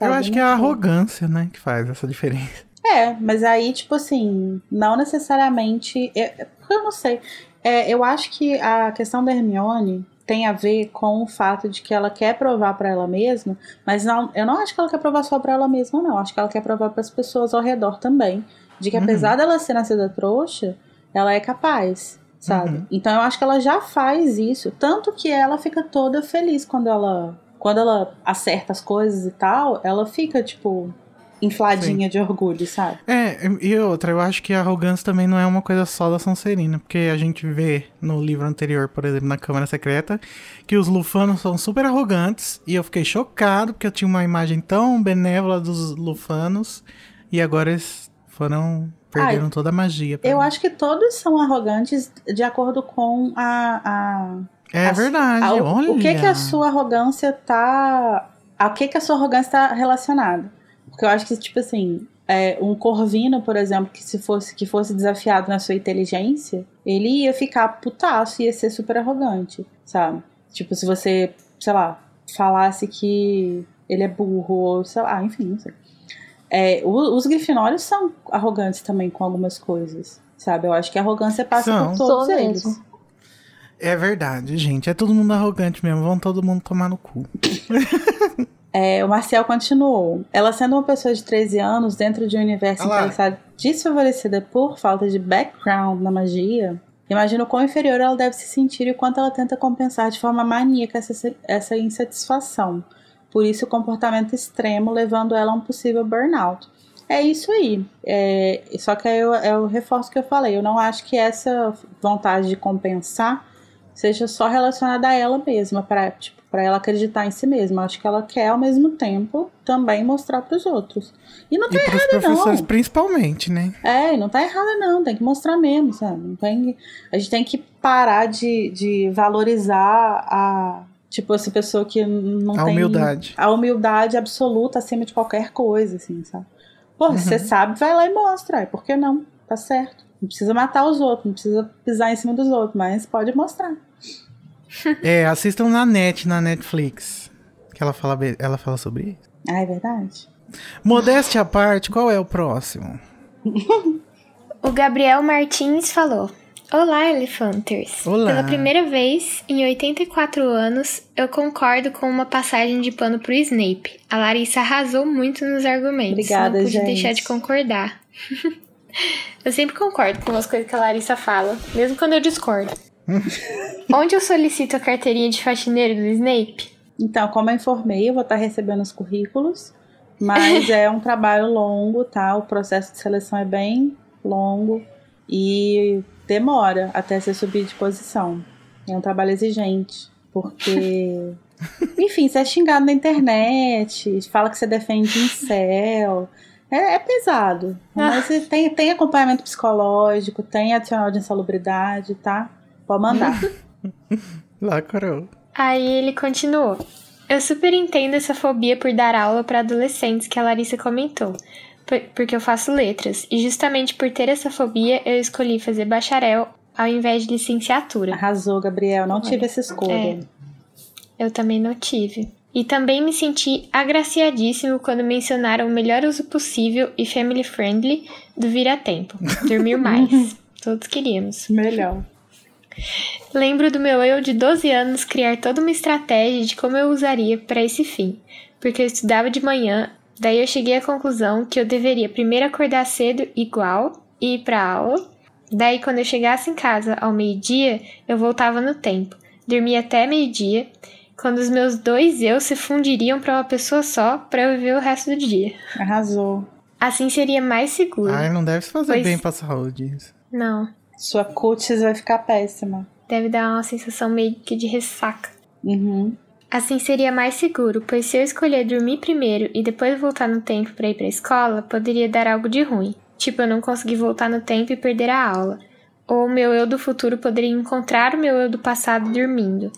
Eu acho que é a arrogância, né, que faz essa diferença. É, mas aí, tipo assim, não necessariamente. Eu, eu não sei. É, eu acho que a questão da Hermione tem a ver com o fato de que ela quer provar para ela mesma, mas não, eu não acho que ela quer provar só para ela mesma, não. Acho que ela quer provar para as pessoas ao redor também, de que uhum. apesar dela ser nascida trouxa, ela é capaz, sabe? Uhum. Então eu acho que ela já faz isso, tanto que ela fica toda feliz quando ela quando ela acerta as coisas e tal, ela fica tipo infladinha Sim. de orgulho, sabe? É, e outra, eu acho que a arrogância também não é uma coisa só da Sonserina, porque a gente vê no livro anterior, por exemplo, na Câmara Secreta, que os lufanos são super arrogantes, e eu fiquei chocado, porque eu tinha uma imagem tão benévola dos lufanos, e agora eles foram perderam Ai, toda a magia. Eu mim. acho que todos são arrogantes de acordo com a. a é a, verdade. A, o, o que que a sua arrogância tá. A que que a sua arrogância está relacionada? Porque eu acho que, tipo assim, é, um corvino, por exemplo, que se fosse que fosse desafiado na sua inteligência, ele ia ficar putaço, ia ser super arrogante, sabe? Tipo, se você, sei lá, falasse que ele é burro, ou sei lá, enfim, não sei. É, os grifinórios são arrogantes também com algumas coisas, sabe? Eu acho que a arrogância passa são. por todos Sou eles. Mesmo. É verdade, gente. É todo mundo arrogante mesmo. Vão todo mundo tomar no cu. É, o Marcial continuou. Ela sendo uma pessoa de 13 anos dentro de um universo está desfavorecida por falta de background na magia, imagino quão inferior ela deve se sentir e o quanto ela tenta compensar de forma maníaca essa, essa insatisfação. Por isso o comportamento extremo levando ela a um possível burnout. É isso aí. É, só que eu, é o reforço que eu falei. Eu não acho que essa vontade de compensar seja só relacionada a ela mesma, para tipo, para ela acreditar em si mesma. Acho que ela quer ao mesmo tempo também mostrar para os outros. E não tá e errado professores não. principalmente, né? É, não tá errada não, tem que mostrar mesmo, sabe? Tem, a gente tem que parar de, de valorizar a tipo essa pessoa que não a tem humildade. a humildade absoluta acima de qualquer coisa, assim, sabe? Pô, uhum. você sabe, vai lá e mostra, por que não? Tá certo. Não precisa matar os outros, não precisa pisar em cima dos outros, mas pode mostrar. é, assistam na net, na Netflix. Que ela fala, ela fala sobre isso. Ah, é verdade. Modéstia à parte, qual é o próximo? o Gabriel Martins falou: Olá, Elefanters. Olá. Pela primeira vez em 84 anos, eu concordo com uma passagem de pano pro Snape. A Larissa arrasou muito nos argumentos. Obrigada, Não pude gente. deixar de concordar. eu sempre concordo com as coisas que a Larissa fala, mesmo quando eu discordo. Onde eu solicito a carteirinha de faxineiro do Snape? Então, como eu informei, eu vou estar recebendo os currículos, mas é um trabalho longo, tá? O processo de seleção é bem longo e demora até você subir de posição. É um trabalho exigente, porque. Enfim, você é xingado na internet, fala que você defende em céu. É, é pesado. Mas ah. tem, tem acompanhamento psicológico, tem adicional de insalubridade, tá? Pode mandar. Lá, Carol. Aí ele continuou. Eu super entendo essa fobia por dar aula para adolescentes que a Larissa comentou, porque eu faço letras, e justamente por ter essa fobia eu escolhi fazer bacharel ao invés de licenciatura. Arrasou, Gabriel, não tive essa escolha. É, eu também não tive. E também me senti agraciadíssimo quando mencionaram o melhor uso possível e family friendly do vira-tempo. Dormir mais. Todos queríamos. Melhor. Lembro do meu eu de 12 anos criar toda uma estratégia de como eu usaria para esse fim, porque eu estudava de manhã, daí eu cheguei à conclusão que eu deveria primeiro acordar cedo igual e ir para aula. Daí quando eu chegasse em casa ao meio-dia, eu voltava no tempo, dormia até meio-dia, quando os meus dois eu se fundiriam para uma pessoa só para eu viver o resto do dia. Arrasou. Assim seria mais seguro. Ai, não deve se fazer pois... bem pra saúde isso. Não. Sua cutis vai ficar péssima. Deve dar uma sensação meio que de ressaca. Uhum. Assim seria mais seguro, pois se eu escolher dormir primeiro e depois voltar no tempo para ir para a escola, poderia dar algo de ruim. Tipo, eu não conseguir voltar no tempo e perder a aula. Ou o meu eu do futuro poderia encontrar o meu eu do passado dormindo.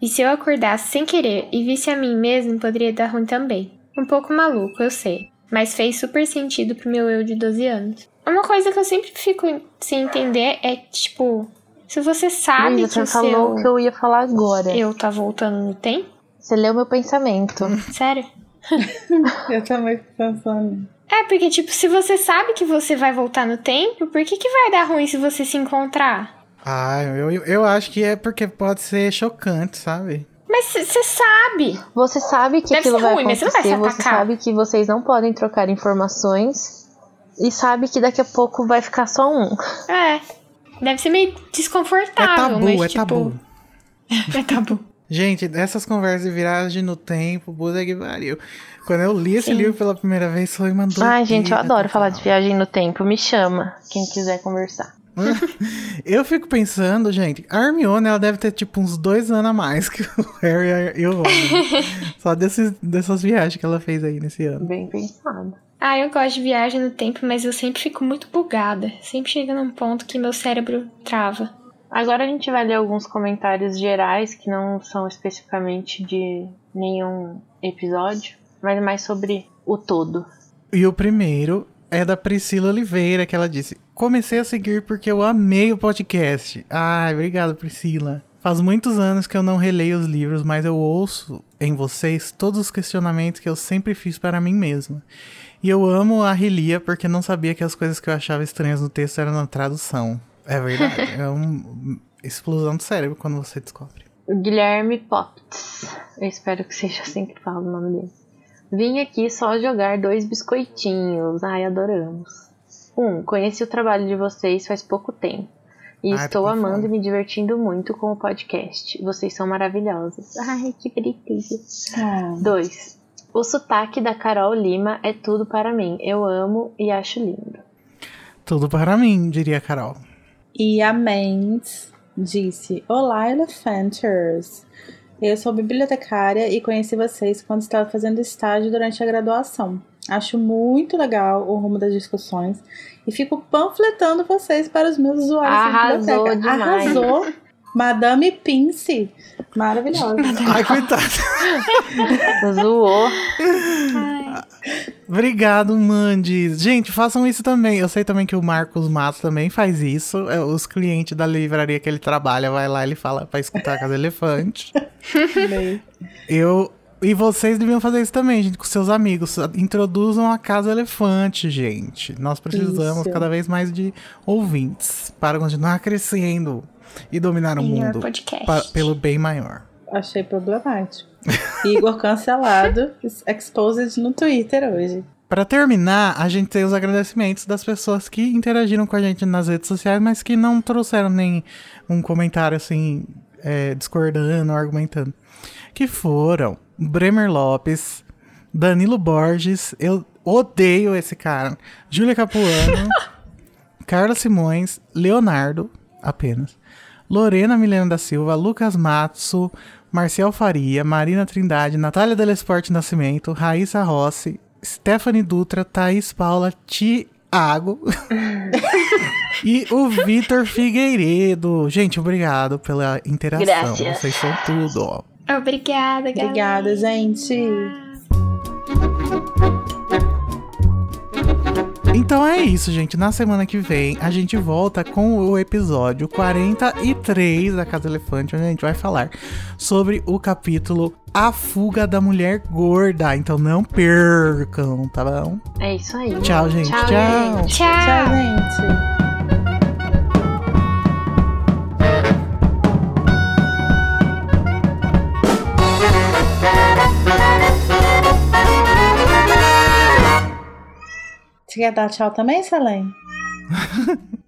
E se eu acordasse sem querer e visse a mim mesmo, poderia dar ruim também. Um pouco maluco, eu sei, mas fez super sentido pro meu eu de 12 anos. Uma coisa que eu sempre fico sem entender é, tipo, se você sabe Luísa, que você o falou seu que eu ia falar agora. eu tá voltando no tempo, Você leu meu pensamento. sério? Eu também fico pensando. É, porque, tipo, se você sabe que você vai voltar no tempo, por que, que vai dar ruim se você se encontrar? Ah, eu, eu acho que é porque pode ser chocante, sabe? Mas você sabe. Você sabe que Deve aquilo ser vai ruim, mas você não vai acontecer, se você atacar. sabe que vocês não podem trocar informações e sabe que daqui a pouco vai ficar só um. É. Deve ser meio É desconfortável, tabu, mas, é tipo... tabu. É tabu. Gente, essas conversas de viragem no tempo, puta que pariu. Quando eu li esse Sim. livro pela primeira vez, foi uma doideira. Ai, gente, eu adoro total. falar de viagem no tempo. Me chama, quem quiser conversar. Eu fico pensando, gente, a Hermione, ela deve ter tipo uns dois anos a mais que o Harry e o Ron. né? Só desses, dessas viagens que ela fez aí nesse ano. Bem pensado. Ah, eu gosto de viagem no tempo, mas eu sempre fico muito bugada. Sempre chega num ponto que meu cérebro trava. Agora a gente vai ler alguns comentários gerais que não são especificamente de nenhum episódio, mas mais sobre o todo. E o primeiro é da Priscila Oliveira, que ela disse: Comecei a seguir porque eu amei o podcast. Ai, obrigado, Priscila. Faz muitos anos que eu não releio os livros, mas eu ouço em vocês todos os questionamentos que eu sempre fiz para mim mesma. E eu amo a relia porque não sabia que as coisas que eu achava estranhas no texto eram na tradução. É verdade. é uma explosão do cérebro quando você descobre. Guilherme Popts. Eu espero que seja assim que fala o nome dele. Vim aqui só jogar dois biscoitinhos. Ai, adoramos. Um, conheci o trabalho de vocês faz pouco tempo. E Ai, estou amando fome. e me divertindo muito com o podcast. Vocês são maravilhosos. Ai, que bonitinho. Ah, 2. O sotaque da Carol Lima é tudo para mim. Eu amo e acho lindo. Tudo para mim, diria a Carol. E a Mendes disse: Olá, Elephanters! Eu sou bibliotecária e conheci vocês quando estava fazendo estágio durante a graduação. Acho muito legal o rumo das discussões e fico panfletando vocês para os meus usuários Arrasou da biblioteca. demais. Arrasou! Madame Pince! Maravilhosa. Ai, coitada. Zoou. Obrigado, Mandes. Gente, façam isso também. Eu sei também que o Marcos Matos também faz isso. É, Os clientes da livraria que ele trabalha, vai lá, ele fala pra escutar a Casa Elefante. Eu. E vocês deviam fazer isso também, gente, com seus amigos. Introduzam a Casa Elefante, gente. Nós precisamos Isso. cada vez mais de ouvintes para continuar crescendo e dominar o mundo pa- pelo bem maior. Achei problemático. Igor cancelado, exposed no Twitter hoje. Pra terminar, a gente tem os agradecimentos das pessoas que interagiram com a gente nas redes sociais, mas que não trouxeram nem um comentário assim, é, discordando ou argumentando. Que foram Bremer Lopes, Danilo Borges, eu odeio esse cara, Júlia Capuano, Carla Simões, Leonardo, apenas, Lorena Milena da Silva, Lucas Matsu, Marcial Faria, Marina Trindade, Natália Delesporte Nascimento, Raíssa Rossi, Stephanie Dutra, Thaís Paula, Tiago e o Vitor Figueiredo. Gente, obrigado pela interação. Gracias. Vocês são tudo, ó. Obrigada, galera. Obrigada, gente. Então é isso, gente. Na semana que vem a gente volta com o episódio 43 da Casa Elefante, onde a gente vai falar sobre o capítulo A Fuga da Mulher Gorda. Então não percam, tá bom? É isso aí. Tchau, gente. Tchau, Tchau. gente. Tchau. Tchau, gente. Você quer dar tchau também, Selene?